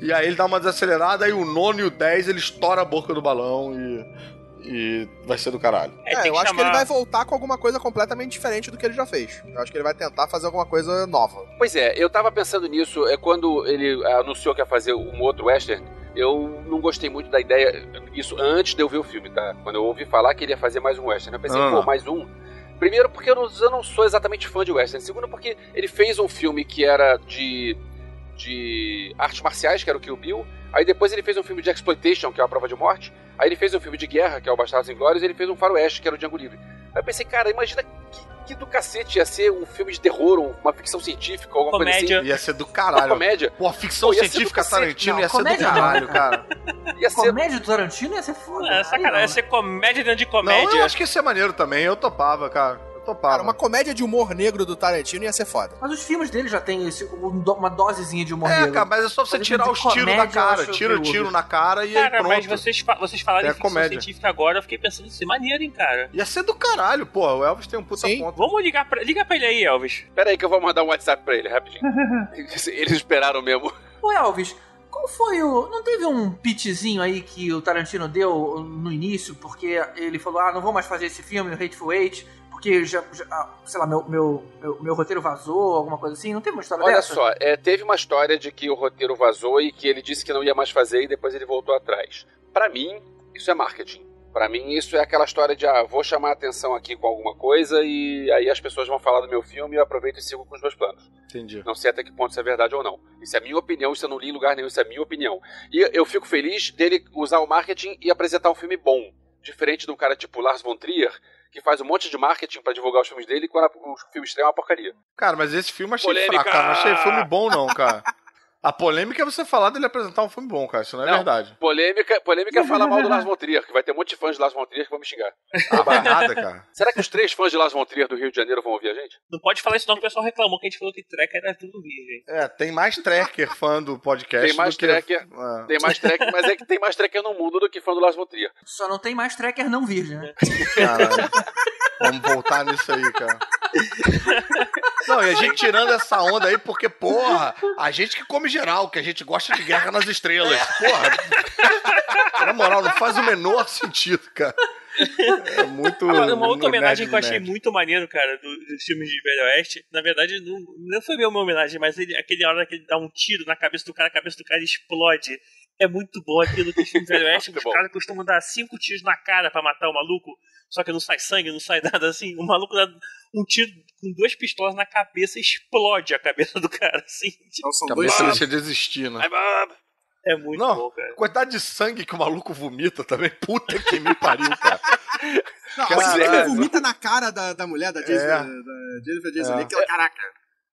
E: E aí ele dá uma desacelerada, aí o nono e o 10 ele estoura a boca do balão e e vai ser do caralho.
F: É,
G: É, eu
F: que
G: acho que ele
F: chamar-
G: vai voltar com alguma coisa completamente diferente do que ele já fez. Eu acho que ele vai tentar fazer alguma coisa nova.
D: Pois é, eu tava pensando nisso, é quando ele anunciou que ia fazer um outro western, eu não gostei muito da ideia, isso antes de eu ver o filme, tá? Quando eu ouvi falar que ele ia fazer mais um western, eu pensei,
E: Ah.
D: pô, mais um? Primeiro porque eu não, eu não sou exatamente fã de western, segundo porque ele fez um filme que era de, de artes marciais, que era o Kill Bill, aí depois ele fez um filme de exploitation, que é a prova de morte, aí ele fez um filme de guerra, que é o Bastardos Inglórios, e ele fez um faroeste, que era o Django Livre. Aí eu pensei, cara, imagina que, que do cacete ia ser um filme de terror, uma ficção científica, alguma coisa
F: Comédia.
D: assim.
E: Ia ser do
D: Uma
E: caralho.
D: comédia.
E: Pô, a ficção
D: Pô, ia ser do
E: científica. Tarantino
C: Não,
E: ia ser do
C: não.
E: caralho, cara.
D: Ia ser
C: Comédia do Tarantino ia ser foda.
F: É, sacanagem,
C: não.
F: ia ser comédia dentro de
E: Não,
F: comédia.
E: eu acho que ia ser maneiro também. Eu topava, cara. Topava.
G: Cara, uma comédia de humor negro do Tarantino ia ser foda.
C: Mas os filmes dele já tem esse, um uma dosezinha de humor
E: É,
C: negro.
E: cara, mas é só você
C: Mas
E: tirar
C: de
E: os tiros da cara. Tira o tiro na cara e aí
F: Cara,
E: pronto.
F: mas vocês, fa vocês falaram
E: É
F: em ficção
E: comédia.
F: científica agora, eu fiquei pensando é maneiro, hein, cara.
E: Ia ser do caralho, pô. O Elvis tem um puta
G: Sim.
E: ponto.
F: Vamos ligar pra, liga pra ele aí, Elvis.
D: Pera aí que eu vou mandar um WhatsApp pra ele, rapidinho. Eles, esperaram mesmo.
C: Ô Elvis, qual foi o. Não teve um pitchzinho aí que o Tarantino deu no início, porque ele falou: ah, não vou mais fazer esse filme, o Hateful Eight, porque já, já ah, sei lá, meu, meu, meu, meu roteiro vazou, alguma coisa assim? Não teve uma história
D: Olha
C: dessa?
D: só, é, teve uma história de que o roteiro vazou e que ele disse que não ia mais fazer e depois ele voltou atrás. Pra mim, isso é marketing. Pra mim, isso é aquela história de, ah, vou chamar a atenção aqui com alguma coisa e aí as pessoas vão falar do meu filme e eu aproveito e sigo com os meus planos.
E: Entendi.
D: Não sei até que ponto isso é verdade ou não. Isso é minha opinião, isso eu não li em lugar nenhum, isso é minha opinião. E eu fico feliz dele usar o marketing e apresentar um filme bom. Diferente de um cara tipo Lars von Trier, que faz um monte de marketing pra divulgar os filmes dele e quando o filme estreia é uma porcaria.
E: Cara, mas esse filme eu achei
D: Polêmica.
E: fraco, cara. Não achei filme bom, não, cara. A polêmica é você falar dele apresentar um filme bom, cara. Isso não é
D: Não.
E: verdade.
D: Polêmica, polêmica é falar mal do Lars von Trier, que vai ter um monte de fãs de Lars von Trier que vão me xingar.
E: Ah, vai nada, cara.
D: Será que os três fãs de Lars von Trier do Rio de Janeiro vão ouvir a gente?
F: Não pode falar isso não, que o pessoal reclamou que a gente falou que Trek era tudo virgem.
E: É, tem mais tracker fã do podcast
D: Tem mais
E: do que...
D: tracker.
E: É.
D: Tem mais track, mas é que tem mais tracker no mundo do que fã do Lars von Trier.
C: Só não tem mais tracker não virgem, né?
E: Caralho. Vamos voltar nisso aí, cara. Não, e a gente tirando essa onda aí, porque, porra, a gente que come geral, que a gente gosta de guerra nas estrelas. Porra. Na moral, não faz o menor sentido, cara. É muito.
F: Agora, uma outra homenagem que eu achei muito maneiro, cara, do- dos filmes de Velho Oeste, na verdade, não, não foi mesmo uma homenagem, mas ele, aquele hora que ele dá um tiro na cabeça do cara, a cabeça do cara explode. É muito bom aquilo que os filmes Velho Oeste, os caras costumam dar cinco tiros na cara pra matar o maluco, só que não sai sangue, não sai nada assim. O maluco dá um tiro com duas pistolas na cabeça e explode a cabeça do cara, assim. Tipo,
G: Então são
E: Cabeça deixa de existir, né?
F: é muito
E: Não,
F: bom, cara.
E: quantidade de sangue que o maluco vomita também. Puta que me pariu, cara.
G: Não,
E: Caralho.
G: assim, ele vomita na cara da, da mulher, da, Jennifer,
E: É.
G: da Jennifer Jason
E: É.
G: Leigh, que caraca.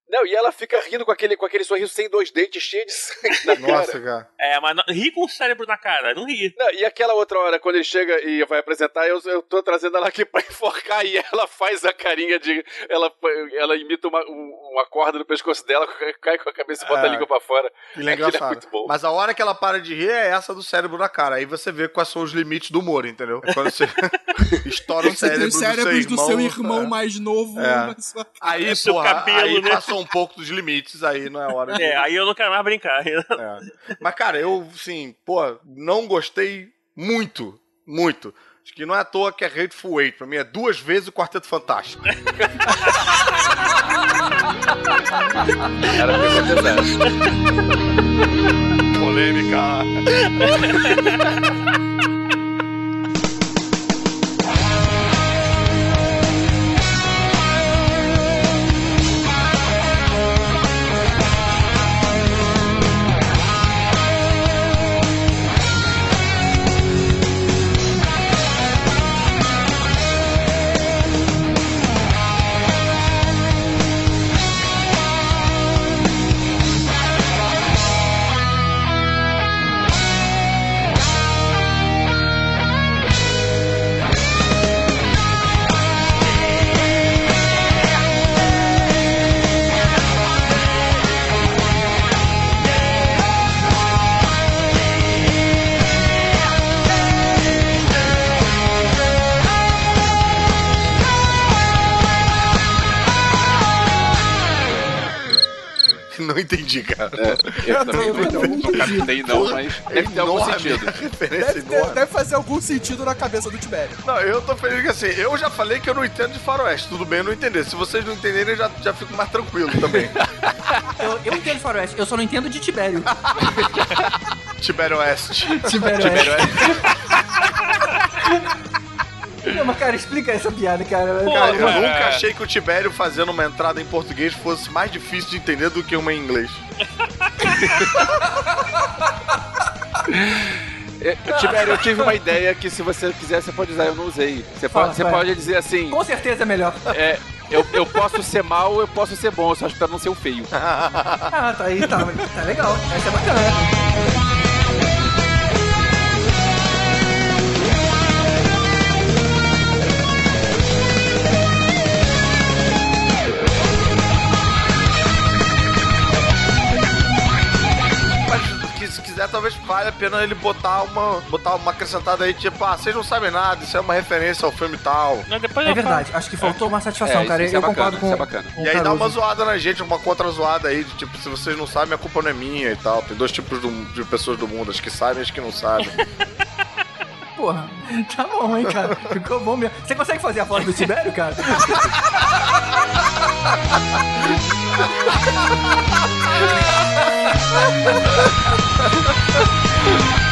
D: Não, e ela fica rindo com aquele, com aquele sorriso sem dois dentes, cheio de sangue na cara.
E: Nossa, cara.
F: É, mas não, ri com o cérebro na cara, não ri.
D: Não, e aquela outra hora, quando ele chega e vai apresentar, eu, eu tô trazendo ela aqui pra enforcar e ela faz a carinha de. Ela, ela imita uma, um- uma corda no pescoço dela, cai com a cabeça e bota a
E: É.
D: língua pra fora.
E: Ele é
D: Aquilo é
E: engraçado.
D: muito bom.
E: Mas a hora que ela para de rir é essa do cérebro na cara. Aí você vê quais são os limites do humor, entendeu? Quando você estoura o
G: Você tem
E: cérebro,
G: os cérebros do seu irmão,
E: é.
G: mais novo.
E: É.
G: na sua-
E: Aí,
F: É seu
E: porra,
F: cabelo,
E: aí
F: né?
E: passou um pouco dos limites, aí não é hora de...
F: É, aí eu não quero mais brincar.
E: É. Mas, cara, eu, assim, pô, não gostei muito, muito. Acho que não é à toa que é Hateful Eight. Pra mim é duas vezes o Quarteto Fantástico.
D: Era pesado.
E: Polêmica. entendi, cara.
D: Eu também não, não captei, não, mas deve ter algum sentido.
G: Deve, ter-
E: enorme.
G: deve fazer algum sentido na cabeça do Tibério.
E: Não, eu tô feliz que assim, eu já falei que eu não entendo de faroeste. Tudo bem eu não entender. Se vocês não entenderem, eu já, já fico mais tranquilo também.
C: Eu, eu entendo faroeste, eu só não entendo de Tibério.
E: Tibério Oeste.
C: Tibério Não, mas cara, explica essa piada, cara.
E: Cara, eu nunca achei que o Tibério fazendo uma entrada em português fosse mais difícil de entender do que uma em inglês.
D: É, Tibério, eu tive uma ideia que se você quiser, você pode usar, eu não usei. Você
C: Fala,
D: pode, você pode dizer assim,
C: Com certeza é melhor.
D: é, eu, eu posso ser mal, eu posso ser bom, eu só espero não ser o feio.
C: Ah, tá aí, tá, tá legal. Essa é bacana.
E: Quiser, talvez valha a pena ele botar uma, botar uma acrescentada aí, tipo, ah, vocês não sabem nada, isso é uma referência ao filme tal.
F: Não, depois
C: É verdade, acho que faltou uma satisfação,
D: É, isso-
C: cara.
D: isso é
C: eu
D: bacana,
C: concordo com.
D: isso é bacana.
C: com
E: E aí dá uma zoada na gente, uma contra zoada aí, de tipo, se vocês não sabem, a culpa não é minha e tal. Tem dois tipos do- de pessoas do mundo, as que sabem e as que não sabem.
C: porra. Tá bom, hein, cara. Ficou bom mesmo. Você consegue fazer a foto do Tibério, cara?